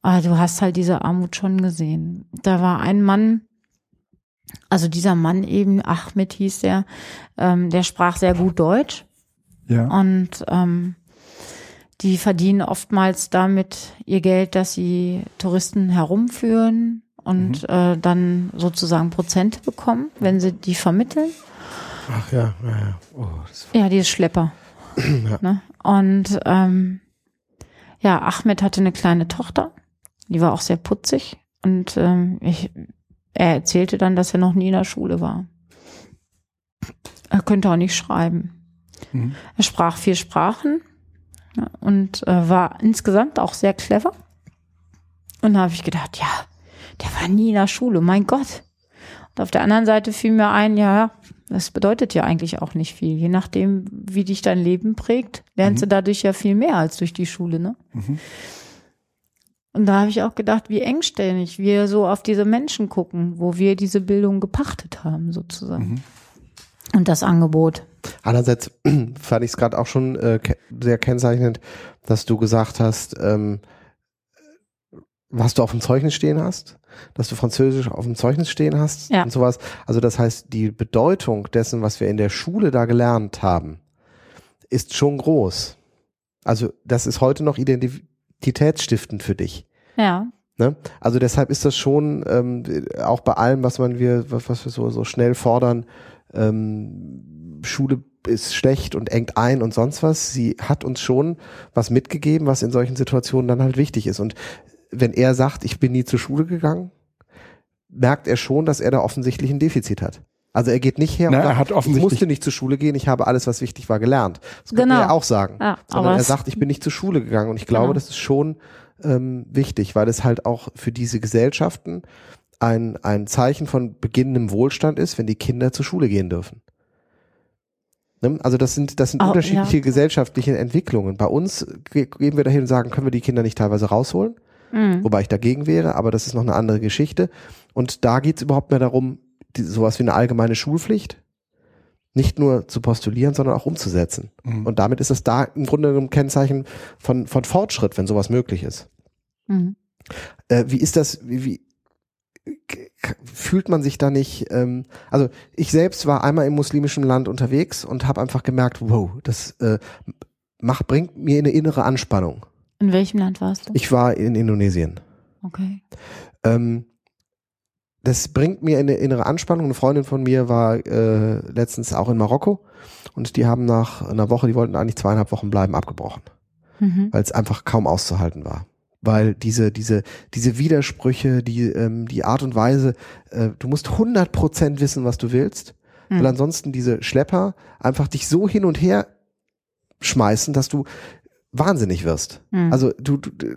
Aber du hast halt diese Armut schon gesehen. Da war ein Mann, also dieser Mann eben, Ahmed hieß der, ähm, der sprach sehr gut Deutsch Ja. und ähm, die verdienen oftmals damit ihr Geld, dass sie Touristen herumführen und äh, dann sozusagen Prozente bekommen, wenn sie die vermitteln. Ach ja, ja, ja. Oh, das Ja, die ist Schlepper. ne? Und ähm, ja, Ahmed hatte eine kleine Tochter, die war auch sehr putzig. Und ähm, ich, er erzählte dann, dass er noch nie in der Schule war. Er könnte auch nicht schreiben. Mhm. Er sprach vier Sprachen und äh, war insgesamt auch sehr clever. Und da habe ich gedacht, ja, der war nie in der Schule, mein Gott. Und auf der anderen Seite fiel mir ein, ja, das bedeutet ja eigentlich auch nicht viel. Je nachdem, wie dich dein Leben prägt, lernst du dadurch ja viel mehr als durch die Schule, ne? Mhm. Und da habe ich auch gedacht, wie engständig wir so auf diese Menschen gucken, wo wir diese Bildung gepachtet haben, sozusagen. Und das Angebot. Andererseits fand ich es gerade auch schon äh, sehr kennzeichnend, dass du gesagt hast, ähm, was du auf dem Zeugnis stehen hast, dass du Französisch auf dem Zeugnis stehen hast Ja. und sowas. Also das heißt, die Bedeutung dessen, was wir in der Schule da gelernt haben, ist schon groß. Also das ist heute noch identitätsstiftend für dich. Ja. Ne? Also deshalb ist das schon ähm, auch bei allem, was man wir, was, wir so, so schnell fordern, ähm, Schule ist schlecht und engt ein und sonst was. Sie hat uns schon was mitgegeben, was in solchen Situationen dann halt wichtig ist. Und wenn er sagt, ich bin nie zur Schule gegangen, merkt er schon, dass er da offensichtlich ein Defizit hat. Also er geht nicht her Na, und er sagt, hat ich offensichtlich- musste nicht zur Schule gehen, ich habe alles, was wichtig war, gelernt. Das könnte Genau. er auch sagen. Ja, Sondern aber er sagt, ich bin nicht zur Schule gegangen. Und ich glaube, Genau. das ist schon ähm, wichtig, weil es halt auch für diese Gesellschaften ein, ein Zeichen von beginnendem Wohlstand ist, wenn die Kinder zur Schule gehen dürfen. Ne? Also das sind, das sind Oh, unterschiedliche ja. gesellschaftliche Entwicklungen. Bei uns ge- gehen wir dahin und sagen, können wir die Kinder nicht teilweise rausholen? Mhm. wobei ich dagegen wäre, aber das ist noch eine andere Geschichte. Und da geht es überhaupt mehr darum, die, sowas wie eine allgemeine Schulpflicht nicht nur zu postulieren, sondern auch umzusetzen. Mhm. Und damit ist es da im Grunde ein Kennzeichen von, von Fortschritt, wenn sowas möglich ist. Mhm. Äh, wie ist das, wie, wie fühlt man sich da nicht, ähm, also ich selbst war einmal im muslimischen Land unterwegs und habe einfach gemerkt, wow, das äh, macht, bringt mir eine innere Anspannung. In welchem Land warst du? Ich war in Indonesien. Okay. Ähm, das bringt mir eine innere Anspannung. Eine Freundin von mir war äh, letztens auch in Marokko und die haben nach einer Woche, die wollten eigentlich zweieinhalb Wochen bleiben, abgebrochen, Mhm. weil es einfach kaum auszuhalten war. Weil diese, diese, diese Widersprüche, die, ähm, die Art und Weise, äh, du musst 100 Prozent wissen, was du willst, weil Mhm. ansonsten diese Schlepper einfach dich so hin und her schmeißen, dass du wahnsinnig wirst. Mhm. Also du, du du-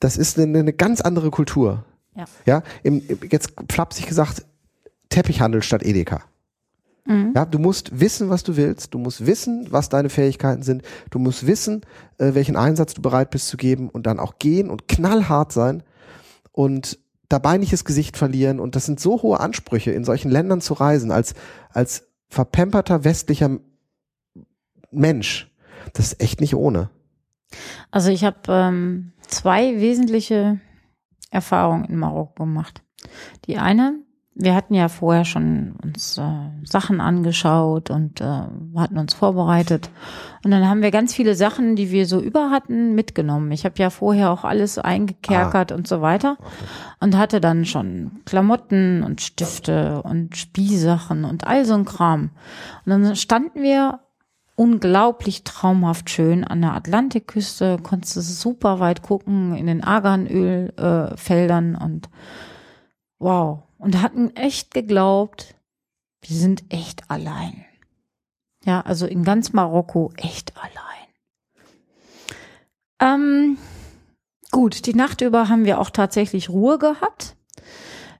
das ist eine, eine ganz andere Kultur. Ja. Ja, im, jetzt flapsig gesagt, Teppichhandel statt Edeka. Mhm. Ja, du musst wissen, was du willst. Du musst wissen, was deine Fähigkeiten sind. Du musst wissen, äh, welchen Einsatz du bereit bist zu geben und dann auch gehen und knallhart sein und dabei nicht das Gesicht verlieren. Und das sind so hohe Ansprüche, in solchen Ländern zu reisen, als, als verpemperter westlicher Mensch. Das ist echt nicht ohne. Also ich habe ähm, zwei wesentliche Erfahrungen in Marokko gemacht. Die eine, wir hatten ja vorher schon uns äh, Sachen angeschaut und äh, hatten uns vorbereitet. Und dann haben wir ganz viele Sachen, die wir so über hatten, mitgenommen. Ich habe ja vorher auch alles eingekerkert und so weiter und hatte dann schon Klamotten und Stifte und Spielsachen und all so ein Kram. Und dann standen wir unglaublich traumhaft schön an der Atlantikküste, konntest du super weit gucken in den Arganölfeldern äh, und wow. Und hatten echt geglaubt, wir sind echt allein. Ja, also in ganz Marokko echt allein. Ähm, gut, die Nacht über haben wir auch tatsächlich Ruhe gehabt.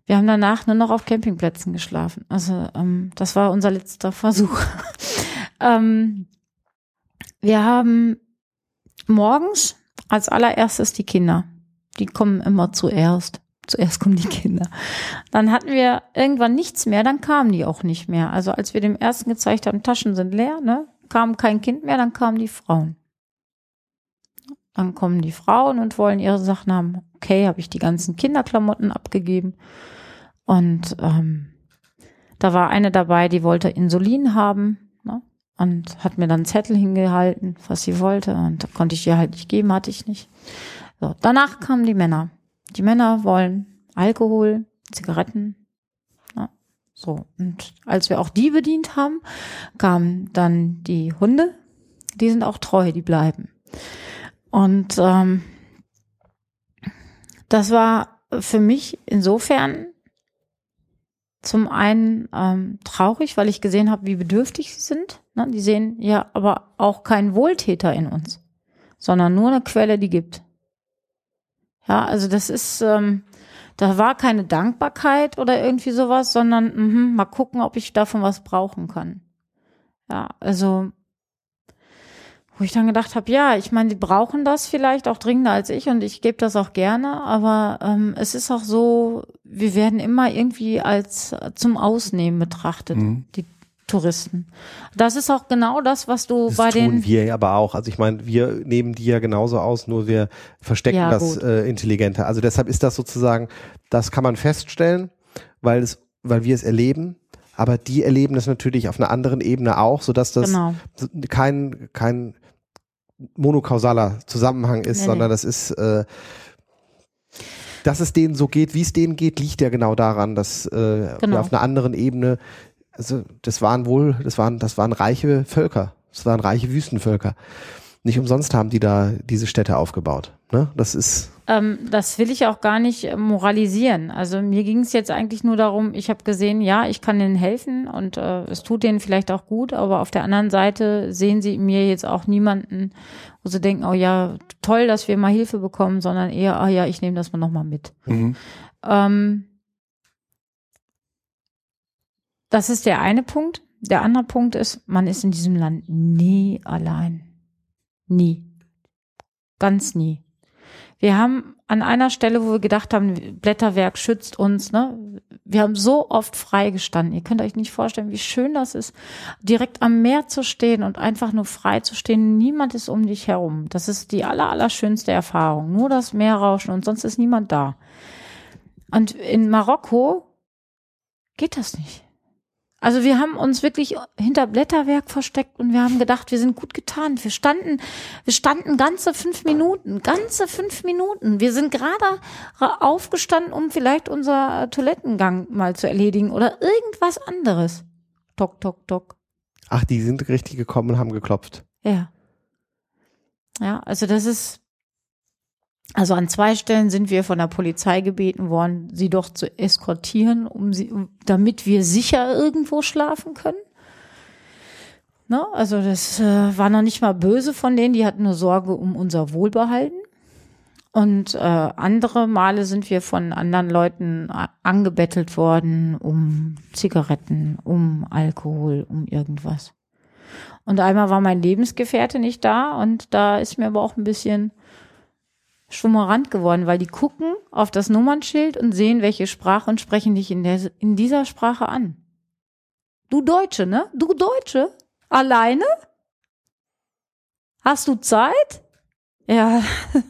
Wir haben danach nur noch auf Campingplätzen geschlafen. Also ähm, das war unser letzter Versuch. ähm, wir haben morgens als allererstes die Kinder. Die kommen immer zuerst. Zuerst kommen die Kinder. Dann hatten wir irgendwann nichts mehr, dann kamen die auch nicht mehr. Also als wir dem ersten gezeigt haben, Taschen sind leer, ne, kam kein Kind mehr, dann kamen die Frauen. Dann kommen die Frauen und wollen ihre Sachen haben. Okay, habe ich die ganzen Kinderklamotten abgegeben. Und ähm, da war eine dabei, die wollte Insulin haben? Und hat mir dann einen Zettel hingehalten, was sie wollte. Und da konnte ich ihr halt nicht geben, hatte ich nicht. So, danach kamen die Männer. Die Männer wollen Alkohol, Zigaretten. Ja, so, und als wir auch die bedient haben, kamen dann die Hunde. Die sind auch treu, die bleiben. Und ähm, das war für mich insofern zum einen ähm, traurig, weil ich gesehen habe, wie bedürftig sie sind. Ne? Die sehen ja aber auch keinen Wohltäter in uns, sondern nur eine Quelle, die gibt. Ja, also das ist, ähm, da war keine Dankbarkeit oder irgendwie sowas, sondern mh, mal gucken, ob ich davon was brauchen kann. Ja, also wo ich dann gedacht habe, ja, ich meine, die brauchen das vielleicht auch dringender als ich und ich gebe das auch gerne, aber ähm, es ist auch so, wir werden immer irgendwie als zum Ausnehmen betrachtet, mhm. die Touristen. Das ist auch genau das, was du das bei tun den. tun wir aber auch. Also ich meine, wir nehmen die ja genauso aus, nur wir verstecken ja, das äh, intelligenter. Also deshalb ist das sozusagen, das kann man feststellen, weil es, weil wir es erleben aber die erleben das natürlich auf einer anderen Ebene auch, sodass das genau. kein, kein monokausaler Zusammenhang ist, nee, sondern nee. das ist, äh, dass es denen so geht, wie es denen geht, liegt ja genau daran, dass äh, genau. wir auf einer anderen Ebene, also das waren wohl, das waren, das waren reiche Völker, das waren reiche Wüstenvölker. Nicht umsonst haben die da diese Städte aufgebaut. Ne? Das ist. Ähm, das will ich auch gar nicht äh, moralisieren. Also mir ging es jetzt eigentlich nur darum, ich habe gesehen, ja, ich kann denen helfen und äh, es tut denen vielleicht auch gut, aber auf der anderen Seite sehen sie mir jetzt auch niemanden, wo sie denken, oh ja, toll, dass wir mal Hilfe bekommen, sondern eher, ah oh ja, ich nehme das mal nochmal mit. Mhm. Ähm, das ist der eine Punkt. Der andere Punkt ist, man ist in diesem Land nie allein. Nie. Ganz nie. Wir haben an einer Stelle, wo wir gedacht haben, Blätterwerk schützt uns, ne? Wir haben so oft freigestanden. Ihr könnt euch nicht vorstellen, wie schön das ist, direkt am Meer zu stehen und einfach nur frei zu stehen. Niemand ist um dich herum. Das ist die aller, aller schönste Erfahrung. Nur das Meerrauschen und sonst ist niemand da. Und in Marokko geht das nicht. Also wir haben uns wirklich hinter Blätterwerk versteckt und wir haben gedacht, wir sind gut getan. Wir standen, wir standen ganze fünf Minuten, ganze fünf Minuten. Wir sind gerade aufgestanden, um vielleicht unser Toilettengang mal zu erledigen oder irgendwas anderes. Tok, tok, tok. Ach, die sind richtig gekommen und haben geklopft. Ja. Ja, also das ist, also an zwei Stellen sind wir von der Polizei gebeten worden, sie doch zu eskortieren, um sie, damit wir sicher irgendwo schlafen können. Ne? Also das äh, war noch nicht mal böse von denen, die hatten nur Sorge um unser Wohlbehalten. Und äh, andere Male sind wir von anderen Leuten angebettelt worden um Zigaretten, um Alkohol, um irgendwas. Und einmal war mein Lebensgefährte nicht da und da ist mir aber auch ein bisschen schwummerant geworden, weil die gucken auf das Nummernschild und sehen, welche Sprache und sprechen dich in, der, in dieser Sprache an. Du Deutsche, ne? Du Deutsche? Alleine? Hast du Zeit? Ja,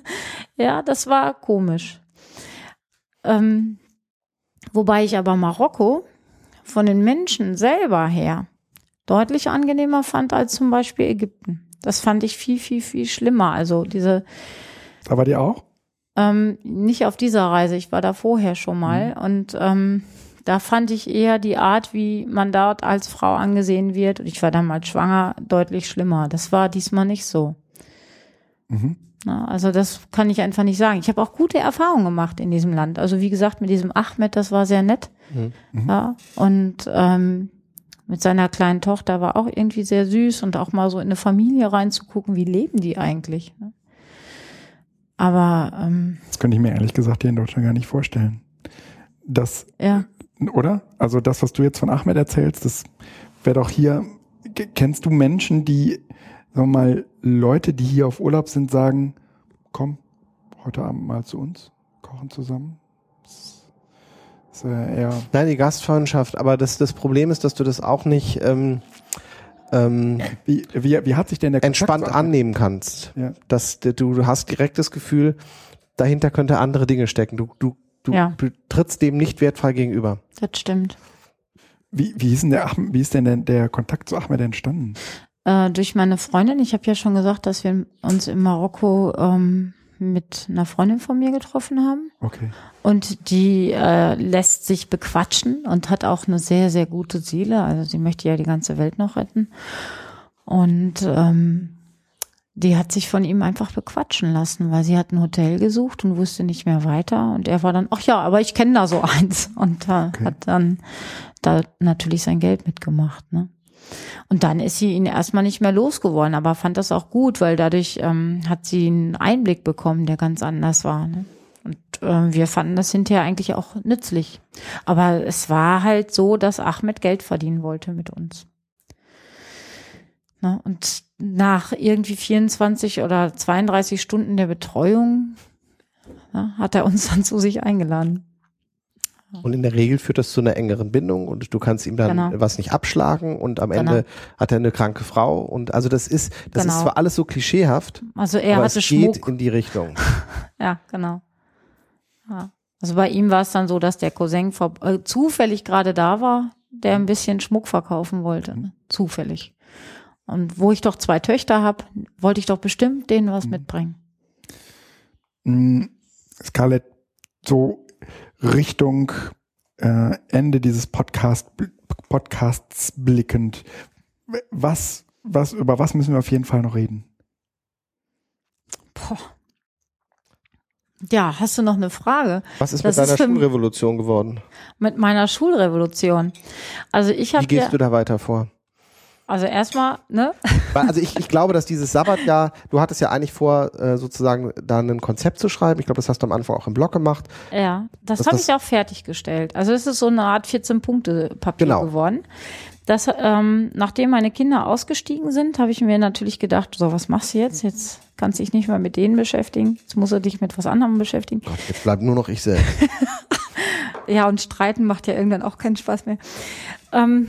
ja, das war komisch. Ähm, wobei ich aber Marokko von den Menschen selber her deutlich angenehmer fand als zum Beispiel Ägypten. Das fand ich viel, viel, viel schlimmer. Also diese da war die auch? Ähm, nicht auf dieser Reise, ich war da vorher schon mal mhm. und ähm, da fand ich eher die Art, wie man dort als Frau angesehen wird, und ich war damals schwanger, deutlich schlimmer. Das war diesmal nicht so. Mhm. Na, also das kann ich einfach nicht sagen. Ich habe auch gute Erfahrungen gemacht in diesem Land. Also wie gesagt, mit diesem Ahmed, das war sehr nett. Mhm. Ja, und ähm, mit seiner kleinen Tochter war auch irgendwie sehr süß und auch mal so in eine Familie reinzugucken, wie leben die eigentlich. Ne? Aber ähm, das könnte ich mir ehrlich gesagt hier in Deutschland gar nicht vorstellen. Das, ja. oder? Also das, was du jetzt von Ahmed erzählst, das wäre doch hier. Kennst du Menschen, die sagen wir mal, Leute, die hier auf Urlaub sind, sagen, komm, heute Abend mal zu uns, kochen zusammen? ist, äh, eher Nein, die Gastfreundschaft, aber das, das Problem ist, dass du das auch nicht ähm, ähm, wie, wie, wie hat sich denn der Kontakt entspannt annehmen kannst. Ja. Dass du, du hast direkt das Gefühl, dahinter könnte andere Dinge stecken. Du, du, du, ja. trittst dem nicht wertfrei gegenüber. Das stimmt. Wie, wie, ist denn der, wie ist denn der, der Kontakt zu Ahmed entstanden? Äh, durch meine Freundin. Ich habe ja schon gesagt, dass wir uns in Marokko ähm, mit einer Freundin von mir getroffen haben. Okay. Und die äh, lässt sich bequatschen und hat auch eine sehr, sehr gute Seele. Also sie möchte ja die ganze Welt noch retten. Und ähm, die hat sich von ihm einfach bequatschen lassen, weil sie hat ein Hotel gesucht und wusste nicht mehr weiter. Und er war dann, ach ja, aber ich kenne da so eins. Und äh, okay. hat dann da natürlich sein Geld mitgemacht. Ne? Und dann ist sie ihn erstmal nicht mehr losgeworden, aber fand das auch gut, weil dadurch ähm, hat sie einen Einblick bekommen, der ganz anders war. Ne? Und äh, wir fanden das hinterher eigentlich auch nützlich. Aber es war halt so, dass Ahmed Geld verdienen wollte mit uns. Ne? Und nach irgendwie 24 oder 32 Stunden der Betreuung ne, hat er uns dann zu sich eingeladen. Und in der Regel führt das zu einer engeren Bindung und du kannst ihm dann genau. was nicht abschlagen und am Ende genau. hat er eine kranke Frau und also das ist, das genau. ist zwar alles so klischeehaft, also er aber hatte es geht Schmuck. in die Richtung. ja, genau. Ja. Also bei ihm war es dann so, dass der Cousin vor, äh, zufällig gerade da war, der ein bisschen Schmuck verkaufen wollte. Ne? Zufällig. Und wo ich doch zwei Töchter habe, wollte ich doch bestimmt denen was mhm. mitbringen. Mhm. Scarlett, so Richtung äh, Ende dieses Podcast, Podcasts blickend. Was, was, über was müssen wir auf jeden Fall noch reden? Boah. Ja, hast du noch eine Frage? Was ist das mit deiner ist Schulrevolution geworden? Mit meiner Schulrevolution. Also ich habe. Wie gehst ja, du da weiter vor? Also erstmal, ne? Also ich, ich glaube, dass dieses Sabbatjahr, du hattest ja eigentlich vor, äh, sozusagen da ein Konzept zu schreiben. Ich glaube, das hast du am Anfang auch im Blog gemacht. Ja, das habe ich auch fertiggestellt. Also es ist so eine Art 14-Punkte-Papier genau. geworden. Das, ähm, nachdem meine Kinder ausgestiegen sind, habe ich mir natürlich gedacht, so, was machst du jetzt? Jetzt kannst du dich nicht mehr mit denen beschäftigen. Jetzt musst du dich mit was anderem beschäftigen. Gott, jetzt bleibt nur noch ich selbst. ja, und streiten macht ja irgendwann auch keinen Spaß mehr. Ähm,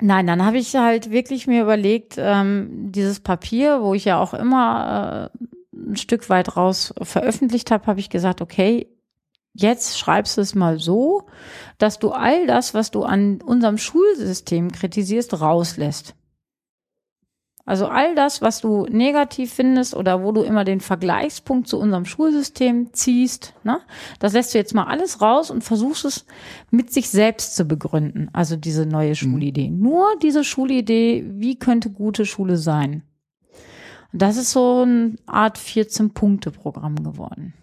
Nein, dann habe ich halt wirklich mir überlegt, ähm, dieses Papier, wo ich ja auch immer äh, ein Stück weit raus veröffentlicht habe, habe ich gesagt, okay, jetzt schreibst du es mal so, dass du all das, was du an unserem Schulsystem kritisierst, rauslässt. Also all das, was du negativ findest oder wo du immer den Vergleichspunkt zu unserem Schulsystem ziehst, ne, das lässt du jetzt mal alles raus und versuchst es mit sich selbst zu begründen. Also diese neue mhm. Schulidee. Mhm. Nur diese Schulidee, wie könnte gute Schule sein? Und das ist so eine Art 14-Punkte-Programm geworden.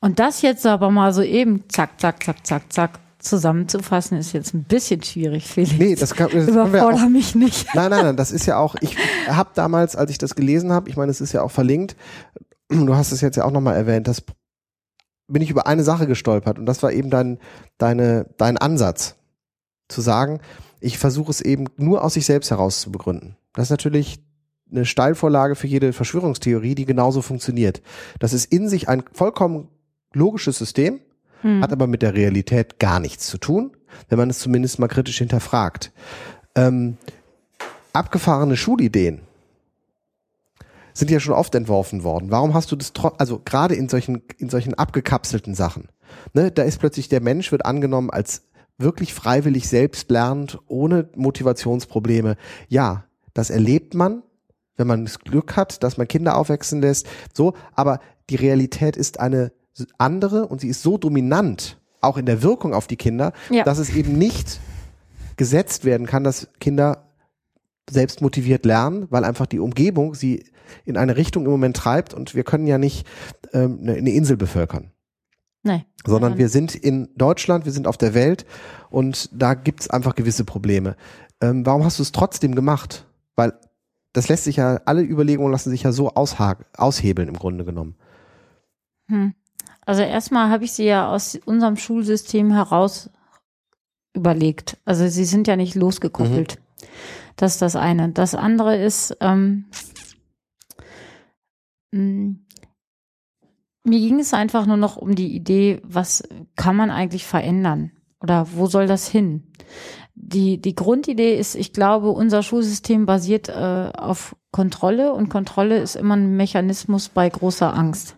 Und das jetzt aber mal so eben zack, zack, zack, zack, zack zusammenzufassen ist jetzt ein bisschen schwierig, Felix. Nee, das kann, das Überforder auch, mich nicht. Nein, nein, nein, das ist ja auch, ich habe damals, als ich das gelesen habe, ich meine, es ist ja auch verlinkt, du hast es jetzt ja auch nochmal erwähnt, das bin ich über eine Sache gestolpert und das war eben dein, deine, dein Ansatz, zu sagen, ich versuche es eben nur aus sich selbst heraus zu begründen. Das ist natürlich eine Steilvorlage für jede Verschwörungstheorie, die genauso funktioniert. Das ist in sich ein vollkommen logisches System, hm. hat aber mit der Realität gar nichts zu tun, wenn man es zumindest mal kritisch hinterfragt. Ähm, abgefahrene Schulideen sind ja schon oft entworfen worden. Warum hast du das also gerade in solchen in solchen abgekapselten Sachen? Ne, da ist plötzlich der Mensch wird angenommen als wirklich freiwillig selbst lernt, ohne Motivationsprobleme. Ja, das erlebt man, wenn man das Glück hat, dass man Kinder aufwachsen lässt, so, aber die Realität ist eine andere und sie ist so dominant, auch in der Wirkung auf die Kinder, ja. dass es eben nicht gesetzt werden kann, dass Kinder selbst motiviert lernen, weil einfach die Umgebung sie in eine Richtung im Moment treibt und wir können ja nicht ähm, eine, Insel bevölkern. Nein. Sondern wir sind in Deutschland, wir sind auf der Welt und da gibt es einfach gewisse Probleme. Ähm, warum hast du es trotzdem gemacht? Weil das lässt sich ja, alle Überlegungen lassen sich ja so aushebeln im Grunde genommen. Hm. Also erstmal habe ich sie ja aus unserem Schulsystem heraus überlegt. Also sie sind ja nicht losgekoppelt. Mhm. Das ist das eine. Das andere ist, ähm, mh, mir ging es einfach nur noch um die Idee, was kann man eigentlich verändern? Oder wo soll das hin? Die, die Grundidee ist, ich glaube, unser Schulsystem basiert äh, auf Kontrolle und Kontrolle ist immer ein Mechanismus bei großer Angst.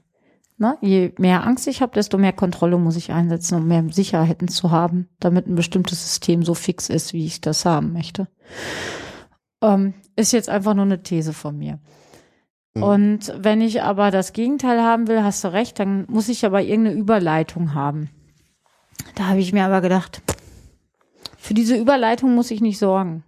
Na, je mehr Angst ich habe, desto mehr Kontrolle muss ich einsetzen, um mehr Sicherheiten zu haben, damit ein bestimmtes System so fix ist, wie ich das haben möchte. Ähm, ist jetzt einfach nur eine These von mir. Mhm. Und wenn ich aber das Gegenteil haben will, hast du recht, dann muss ich aber irgendeine Überleitung haben. Da habe ich mir aber gedacht, für diese Überleitung muss ich nicht sorgen.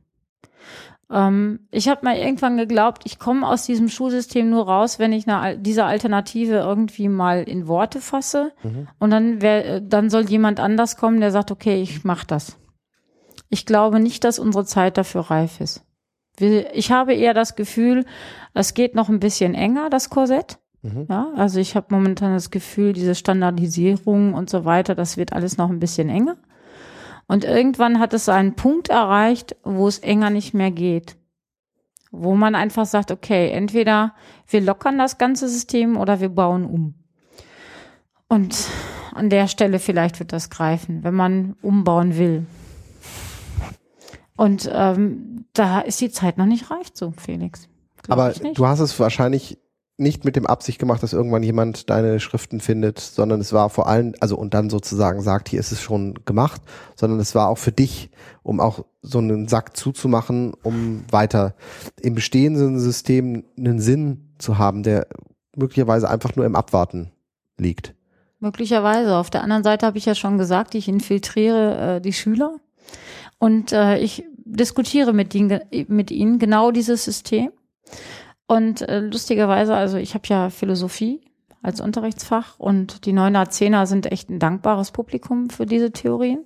Ähm, ich habe mal irgendwann geglaubt, ich komme aus diesem Schulsystem nur raus, wenn ich eine, diese Alternative irgendwie mal in Worte fasse. Mhm. Und dann, wär, dann soll jemand anders kommen, der sagt, okay, ich mache das. Ich glaube nicht, dass unsere Zeit dafür reif ist. Ich habe eher das Gefühl, es geht noch ein bisschen enger, das Korsett. Mhm. Ja, also ich habe momentan das Gefühl, diese Standardisierung und so weiter, das wird alles noch ein bisschen enger. Und irgendwann hat es einen Punkt erreicht, wo es enger nicht mehr geht. Wo man einfach sagt, okay, entweder wir lockern das ganze System oder wir bauen um. Und an der Stelle vielleicht wird das greifen, wenn man umbauen will. Und ähm, da ist die Zeit noch nicht reif so, Felix. Aber du hast es wahrscheinlich nicht mit dem Absicht gemacht, dass irgendwann jemand deine Schriften findet, sondern es war vor allem, also und dann sozusagen sagt, hier ist es schon gemacht, sondern es war auch für dich, um auch so einen Sack zuzumachen, um weiter im bestehenden System einen Sinn zu haben, der möglicherweise einfach nur im Abwarten liegt. Möglicherweise. Auf der anderen Seite habe ich ja schon gesagt, ich infiltriere äh, die Schüler und äh, ich diskutiere mit ihnen, mit ihnen genau dieses System und äh, lustigerweise, also ich habe ja Philosophie als Unterrichtsfach und die Neuner, Zehner sind echt ein dankbares Publikum für diese Theorien,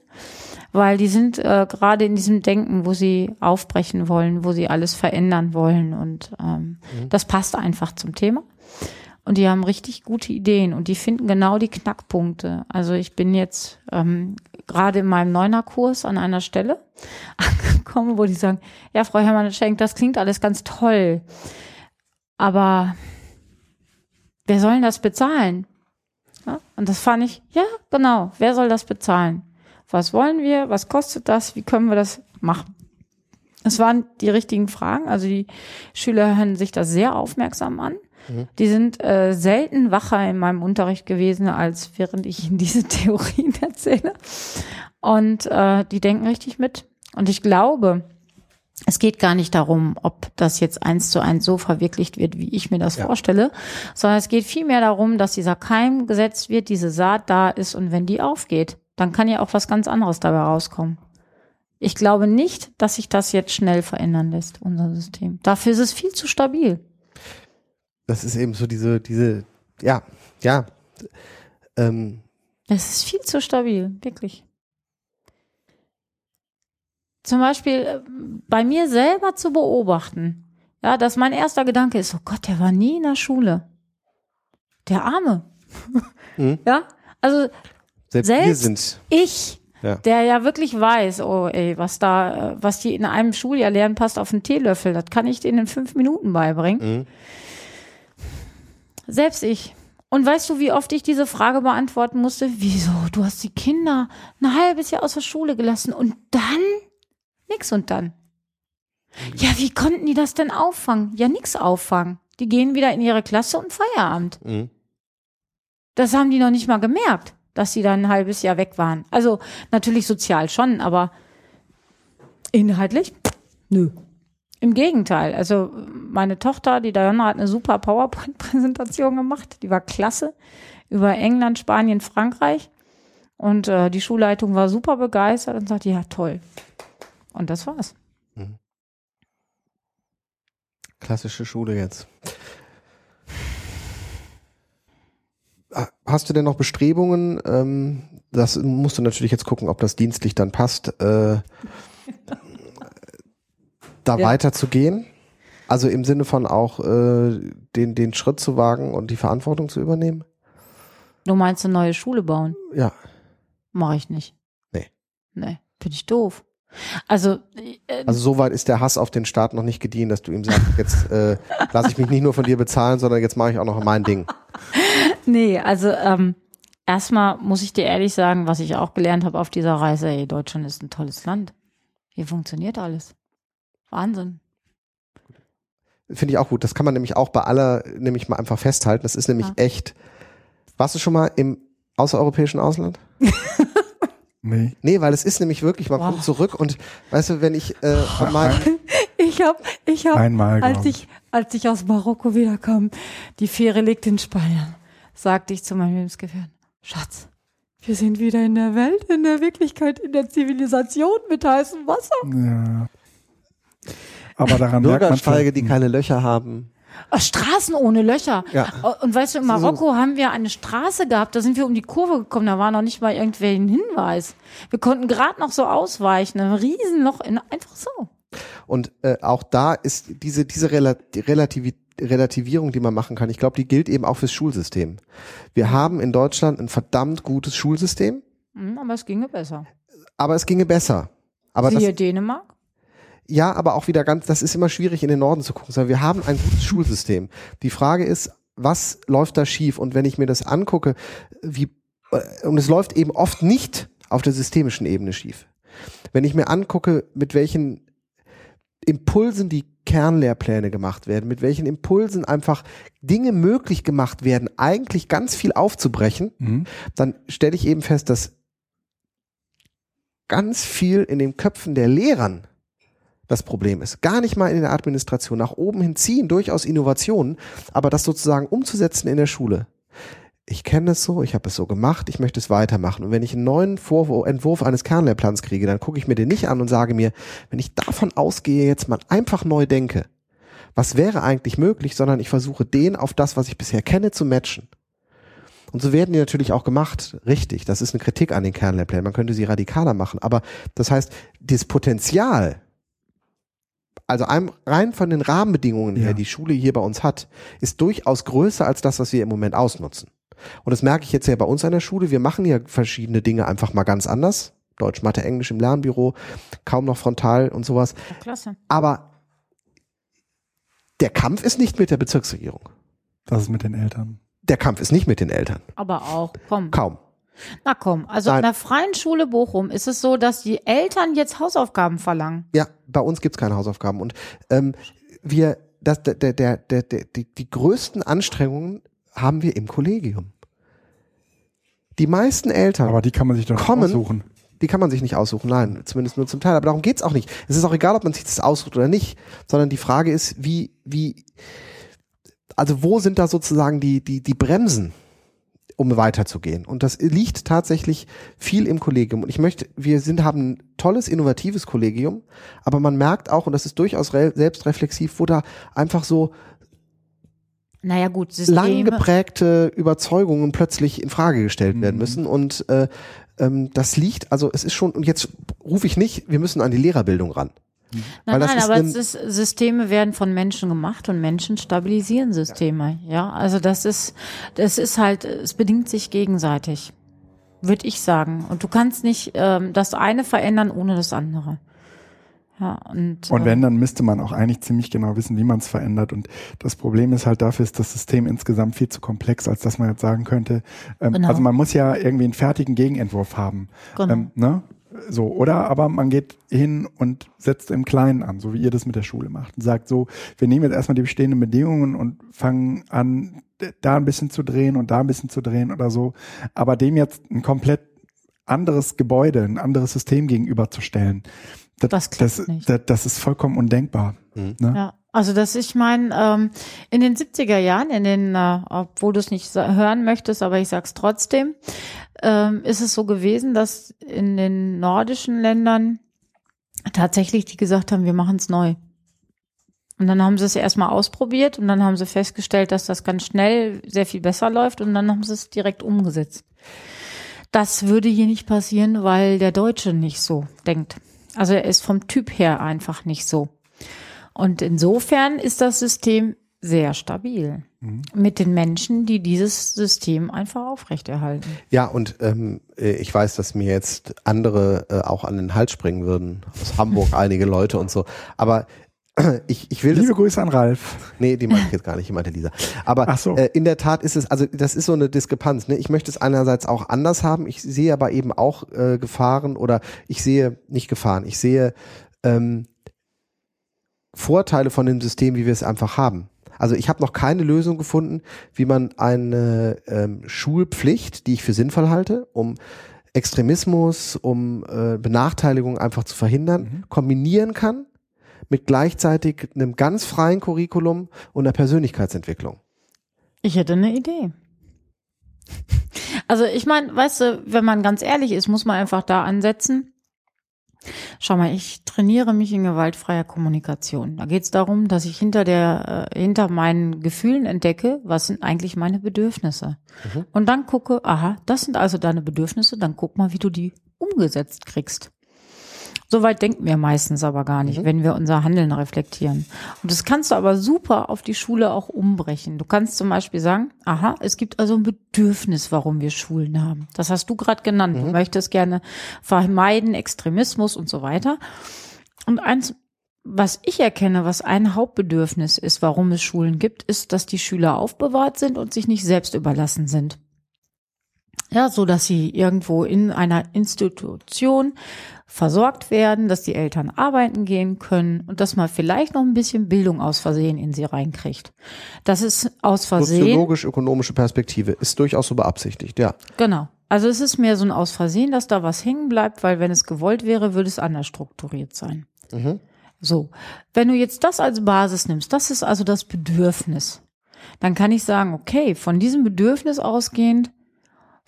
weil die sind äh, gerade in diesem Denken, wo sie aufbrechen wollen, wo sie alles verändern wollen und ähm, mhm. das passt einfach zum Thema. Und die haben richtig gute Ideen und die finden genau die Knackpunkte. Also ich bin jetzt ähm, gerade in meinem Neuner-Kurs an einer Stelle angekommen, wo die sagen, ja, Frau Hermann-Schenk, das klingt alles ganz toll. Aber wer soll denn das bezahlen? Ja, und das fand ich, ja, genau, wer soll das bezahlen? Was wollen wir? Was kostet das? Wie können wir das machen? Es waren die richtigen Fragen. Also die Schüler hören sich das sehr aufmerksam an. Mhm. Die sind äh, selten wacher in meinem Unterricht gewesen, als während ich ihnen diese Theorien erzähle. Und äh, die denken richtig mit. Und ich glaube, es geht gar nicht darum, ob das jetzt eins zu eins so verwirklicht wird, wie ich mir das ja. vorstelle, sondern es geht vielmehr darum, dass dieser Keim gesetzt wird, diese Saat da ist und wenn die aufgeht, dann kann ja auch was ganz anderes dabei rauskommen. Ich glaube nicht, dass sich das jetzt schnell verändern lässt, unser System. Dafür ist es viel zu stabil. Das ist eben so diese, diese, ja, ja. Ähm. Es ist viel zu stabil, wirklich zum Beispiel äh, bei mir selber zu beobachten, ja, dass mein erster Gedanke ist, oh Gott, der war nie in der Schule. Der Arme. Mhm. Ja, also selbst, selbst ich, ja. der ja wirklich weiß, oh ey, was da, äh, was die in einem Schuljahr lernen, passt auf einen Teelöffel, das kann ich denen in fünf Minuten beibringen. Mhm. Selbst ich. Und weißt du, wie oft ich diese Frage beantworten musste? Wieso? Du hast die Kinder ein halbes Jahr aus der Schule gelassen und dann Nix und dann. Ja, wie konnten die das denn auffangen? Ja, nix auffangen. Die gehen wieder in ihre Klasse und Feierabend. Mhm. Das haben die noch nicht mal gemerkt, dass sie dann ein halbes Jahr weg waren. Also natürlich sozial schon, aber inhaltlich? Nö. Im Gegenteil. Also meine Tochter, die Diana, hat eine super PowerPoint-Präsentation gemacht. Die war klasse. Über England, Spanien, Frankreich. Und äh, die Schulleitung war super begeistert und sagte, ja, toll. Und das war's. Mhm. Klassische Schule jetzt. Ah, hast du denn noch Bestrebungen? Ähm, das musst du natürlich jetzt gucken, ob das dienstlich dann passt, äh, da ja. weiterzugehen. Also im Sinne von auch äh, den, den Schritt zu wagen und die Verantwortung zu übernehmen? Du meinst eine neue Schule bauen? Ja. Mache ich nicht. Nee. Nee, bin ich doof. Also, äh, also so weit ist der Hass auf den Staat noch nicht gediehen, dass du ihm sagst, jetzt äh, lasse ich mich nicht nur von dir bezahlen, sondern jetzt mache ich auch noch mein Ding. Nee, also ähm, erstmal muss ich dir ehrlich sagen, was ich auch gelernt habe auf dieser Reise, ey, Deutschland ist ein tolles Land. Hier funktioniert alles. Wahnsinn. Finde ich auch gut. Das kann man nämlich auch bei aller, nämlich mal einfach festhalten. Das ist nämlich ja. echt. Warst du schon mal im außereuropäischen Ausland? nee. Nee, weil es ist nämlich wirklich, man wow. kommt zurück und weißt du, wenn ich äh, meinem Ich hab, ich hab, Einmal, als ich, als ich aus Marokko wiederkam, die Fähre liegt in Spanien, sagte ich zu meinem Lebensgefährten, Schatz, wir sind wieder in der Welt, in der Wirklichkeit, in der Zivilisation mit heißem Wasser. Ja. Aber daran Bürgersteige, die keine Löcher haben. Oh, Straßen ohne Löcher. Ja. Oh, und weißt du, in Marokko haben wir eine Straße gehabt, da sind wir um die Kurve gekommen, da war noch nicht mal irgendwer ein Hinweis. Wir konnten gerade noch so ausweichen, ein Riesenloch, in, einfach so. Und äh, auch da ist diese, diese Relativ Relativierung, die man machen kann, ich glaube, die gilt eben auch fürs Schulsystem. Wir haben in Deutschland ein verdammt gutes Schulsystem. Mhm, aber es ginge besser. Aber es ginge besser. Aber Siehe das, Dänemark? Ja, aber auch wieder ganz, das ist immer schwierig in den Norden zu gucken, sondern wir haben ein gutes Schulsystem. Die Frage ist, was läuft da schief? Und wenn ich mir das angucke, wie, äh, und es läuft eben oft nicht auf der systemischen Ebene schief. Wenn ich mir angucke, mit welchen Impulsen die Kernlehrpläne gemacht werden, mit welchen Impulsen einfach Dinge möglich gemacht werden, eigentlich ganz viel aufzubrechen, mhm. dann stelle ich eben fest, dass ganz viel in den Köpfen der Lehrern das Problem ist. Gar nicht mal in der Administration. Nach oben hin ziehen durchaus Innovationen, aber das sozusagen umzusetzen in der Schule. Ich kenne es so, ich habe es so gemacht, ich möchte es weitermachen. Und wenn ich einen neuen Vorwurf, Entwurf eines Kernlehrplans kriege, dann gucke ich mir den nicht an und sage mir, wenn ich davon ausgehe, jetzt mal einfach neu denke, was wäre eigentlich möglich, sondern ich versuche den auf das, was ich bisher kenne, zu matchen. Und so werden die natürlich auch gemacht. Richtig, das ist eine Kritik an den Kernlehrplänen. Man könnte sie radikaler machen. Aber das heißt, das Potenzial, also einem, rein von den Rahmenbedingungen her, die Schule hier bei uns hat, ist durchaus größer als das, was wir im Moment ausnutzen. Und das merke ich jetzt ja bei uns an der Schule. Wir machen ja verschiedene Dinge einfach mal ganz anders. Deutsch, Mathe, Englisch im Lernbüro, kaum noch frontal und sowas. klasse. Aber der Kampf ist nicht mit der Bezirksregierung. Das ist mit den Eltern. Der Kampf ist nicht mit den Eltern. Aber auch, komm. Kaum. Na komm, also Nein. an der Freien Schule Bochum ist es so, dass die Eltern jetzt Hausaufgaben verlangen. Ja, bei uns gibt's keine Hausaufgaben. Und ähm, wir, das, der, der, der, der, die, die größten Anstrengungen haben wir im Kollegium. Die meisten Eltern. Aber die kann man sich doch kommen, aussuchen. Die kann man sich nicht aussuchen, nein, zumindest nur zum Teil. Aber darum geht's auch nicht. Es ist auch egal, ob man sich das aussucht oder nicht, sondern die Frage ist, wie, wie, also wo sind da sozusagen die, die, die Bremsen? Um weiterzugehen. Und das liegt tatsächlich viel im Kollegium. Und ich möchte, wir sind, haben ein tolles, innovatives Kollegium, aber man merkt auch, und das ist durchaus selbstreflexiv, wo da einfach so naja, gut, Systeme. lang geprägte Überzeugungen plötzlich in Frage gestellt mhm. werden müssen. Und äh, ähm, das liegt, also es ist schon, und jetzt rufe ich nicht, wir müssen an die Lehrerbildung ran. Nein, nein, aber ist, Systeme werden von Menschen gemacht und Menschen stabilisieren Systeme. Ja. ja, also das ist, das ist halt, es bedingt sich gegenseitig, würde ich sagen. Und du kannst nicht ähm, das eine verändern ohne das andere. Ja, und, und wenn, dann müsste man auch eigentlich ziemlich genau wissen, wie man es verändert. Und das Problem ist halt, dafür ist das System insgesamt viel zu komplex, als dass man jetzt sagen könnte, ähm, genau. also man muss ja irgendwie einen fertigen Gegenentwurf haben. Genau. Ähm, ne? So, oder aber man geht hin und setzt im Kleinen an, so wie ihr das mit der Schule macht und sagt so, wir nehmen jetzt erstmal die bestehenden Bedingungen und fangen an, da ein bisschen zu drehen und da ein bisschen zu drehen oder so, aber dem jetzt ein komplett anderes Gebäude, ein anderes System gegenüberzustellen, das, das, das, das, das ist vollkommen undenkbar. Mhm. Ne? Ja. Also dass ich meine, ähm, in den 70er Jahren, in den, äh, obwohl du es nicht hören möchtest, aber ich sag's trotzdem, ähm, ist es so gewesen, dass in den nordischen Ländern tatsächlich die gesagt haben, wir machen es neu. Und dann haben sie es erstmal ausprobiert und dann haben sie festgestellt, dass das ganz schnell sehr viel besser läuft und dann haben sie es direkt umgesetzt. Das würde hier nicht passieren, weil der Deutsche nicht so denkt. Also er ist vom Typ her einfach nicht so. Und insofern ist das System sehr stabil. mit den Menschen, die dieses System einfach aufrechterhalten. Ja, und ähm, äh, ich weiß, dass mir jetzt andere äh, auch an den Hals springen würden. Aus Hamburg einige Leute und so. Aber ich, ich will Liebe das, Grüße an Ralf. Nee, die meinte ich jetzt gar nicht, ich meinte Lisa. Aber Ach so. äh, in der Tat ist es, also das ist so eine Diskrepanz. Ne? Ich möchte es einerseits auch anders haben, ich sehe aber eben auch äh, Gefahren oder ich sehe nicht Gefahren, ich sehe ähm, Vorteile von dem System, wie wir es einfach haben. Also ich habe noch keine Lösung gefunden, wie man eine ähm, Schulpflicht, die ich für sinnvoll halte, um Extremismus, um äh, Benachteiligung einfach zu verhindern, kombinieren kann mit gleichzeitig einem ganz freien Curriculum und einer Persönlichkeitsentwicklung. Ich hätte eine Idee. Also ich meine, weißt du, wenn man ganz ehrlich ist, muss man einfach da ansetzen. Schau mal, ich trainiere mich in gewaltfreier Kommunikation. Da geht es darum, dass ich hinter der, äh, hinter meinen Gefühlen entdecke, was sind eigentlich meine Bedürfnisse. Und dann gucke, aha, das sind also deine Bedürfnisse, dann guck mal, wie du die umgesetzt kriegst. Soweit denken wir meistens aber gar nicht, wenn wir unser Handeln reflektieren. Und das kannst du aber super auf die Schule auch umbrechen. Du kannst zum Beispiel sagen, aha, es gibt also ein Bedürfnis, warum wir Schulen haben. Das hast du gerade genannt. Du möchtest gerne vermeiden, Extremismus und so weiter. Und eins, was ich erkenne, was ein Hauptbedürfnis ist, warum es Schulen gibt, ist, dass die Schüler aufbewahrt sind und sich nicht selbst überlassen sind. Ja, so dass sie irgendwo in einer Institution versorgt werden, dass die Eltern arbeiten gehen können und dass man vielleicht noch ein bisschen Bildung aus Versehen in sie reinkriegt. Das ist aus Versehen. Soziologisch-ökonomische Perspektive ist durchaus so beabsichtigt, ja. Genau. Also es ist mehr so ein Aus Versehen, dass da was hängen bleibt, weil wenn es gewollt wäre, würde es anders strukturiert sein. So. Wenn du jetzt das als Basis nimmst, das ist also das Bedürfnis, dann kann ich sagen, okay, von diesem Bedürfnis ausgehend,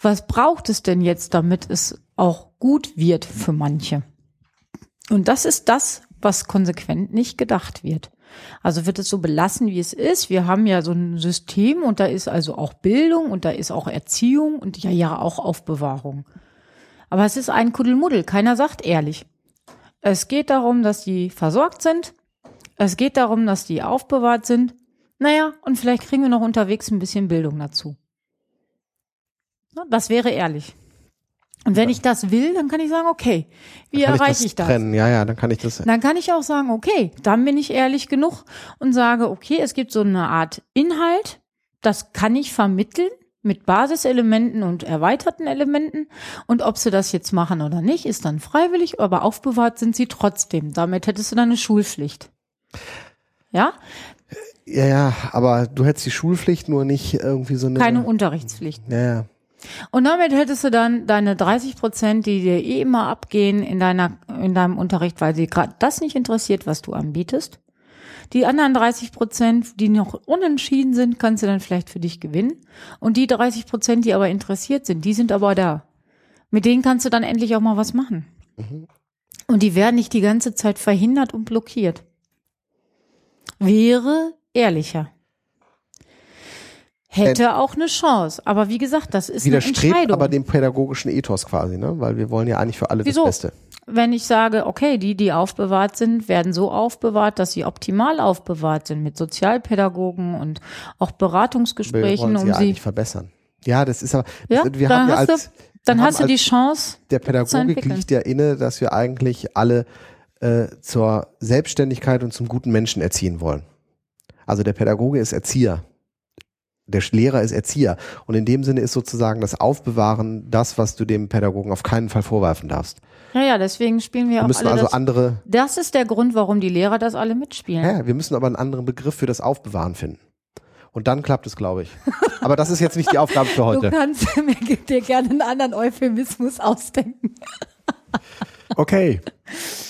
was braucht es denn jetzt, damit es auch gut wird für manche? Und das ist das, was konsequent nicht gedacht wird. Also wird es so belassen, wie es ist. Wir haben ja so ein System und da ist also auch Bildung und da ist auch Erziehung und ja, ja, auch Aufbewahrung. Aber es ist ein Kuddelmuddel. Keiner sagt ehrlich. Es geht darum, dass die versorgt sind. Es geht darum, dass die aufbewahrt sind. Naja, und vielleicht kriegen wir noch unterwegs ein bisschen Bildung dazu. Das wäre ehrlich. Und wenn ich das will, dann kann ich sagen, okay, wie erreiche ich das? trennen? Ja, ja, dann kann ich das. Dann kann ich auch sagen, okay, dann bin ich ehrlich genug und sage, okay, es gibt so eine Art Inhalt, das kann ich vermitteln mit Basiselementen und erweiterten Elementen. Und ob sie das jetzt machen oder nicht, ist dann freiwillig, aber aufbewahrt sind sie trotzdem. Damit hättest du dann eine Schulpflicht. Ja, Ja, ja, aber du hättest die Schulpflicht nur nicht irgendwie so eine. keine Unterrichtspflicht. Ja, ja. Und damit hättest du dann deine 30 Prozent, die dir eh immer abgehen in deiner, in deinem Unterricht, weil sie gerade das nicht interessiert, was du anbietest. Die anderen 30 Prozent, die noch unentschieden sind, kannst du dann vielleicht für dich gewinnen. Und die 30 Prozent, die aber interessiert sind, die sind aber da. Mit denen kannst du dann endlich auch mal was machen. Und die werden nicht die ganze Zeit verhindert und blockiert. Wäre ehrlicher. Hätte auch eine Chance. Aber wie gesagt, das ist eine Widerstrebt Entscheidung. aber dem pädagogischen Ethos quasi, ne? Weil wir wollen ja eigentlich für alle Wieso? das Beste. wenn ich sage, okay, die, die aufbewahrt sind, werden so aufbewahrt, dass sie optimal aufbewahrt sind mit Sozialpädagogen und auch Wir Beratungsgesprächen, wollen sie um ja sie. verbessern. Ja, das ist aber. Ja, wir dann haben ja hast als, du, dann wir hast du die Chance. der Pädagogik liegt ja inne, dass wir eigentlich alle äh, zur Selbstständigkeit und zum guten Menschen erziehen wollen. Also der Pädagoge ist Erzieher. Der Lehrer ist Erzieher. Und in dem Sinne ist sozusagen das Aufbewahren das, was du dem Pädagogen auf keinen Fall vorwerfen darfst. Ja, ja, deswegen spielen wir Wir auch müssen alle also das. andere, Das ist der Grund, warum die Lehrer das alle mitspielen. ja, wir müssen aber einen anderen Begriff für das Aufbewahren finden. Und dann klappt es, glaube ich. Aber das ist jetzt nicht die Aufgabe für Du heute. kannst mir dir gerne einen anderen Euphemismus ausdenken. Okay.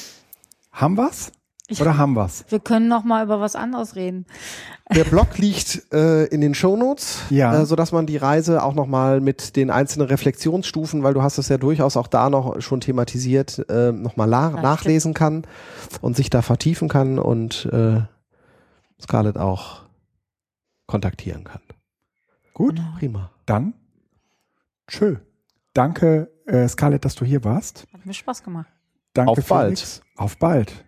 Haben wir's? Oder haben wir's? Wir können noch mal über was anderes reden. Der Blog liegt äh, in den Shownotes, Ja. äh, sodass man die Reise auch nochmal mit den einzelnen Reflexionsstufen, weil du hast es ja durchaus auch da noch schon thematisiert, äh, nochmal la- stimmt. nachlesen kann und sich da vertiefen kann und äh, Scarlett auch kontaktieren kann. Gut, Prima. dann tschö. Danke, äh, Scarlett, dass du hier warst. Hat mir Spaß gemacht. Danke, Auf bald. Felix. Auf bald.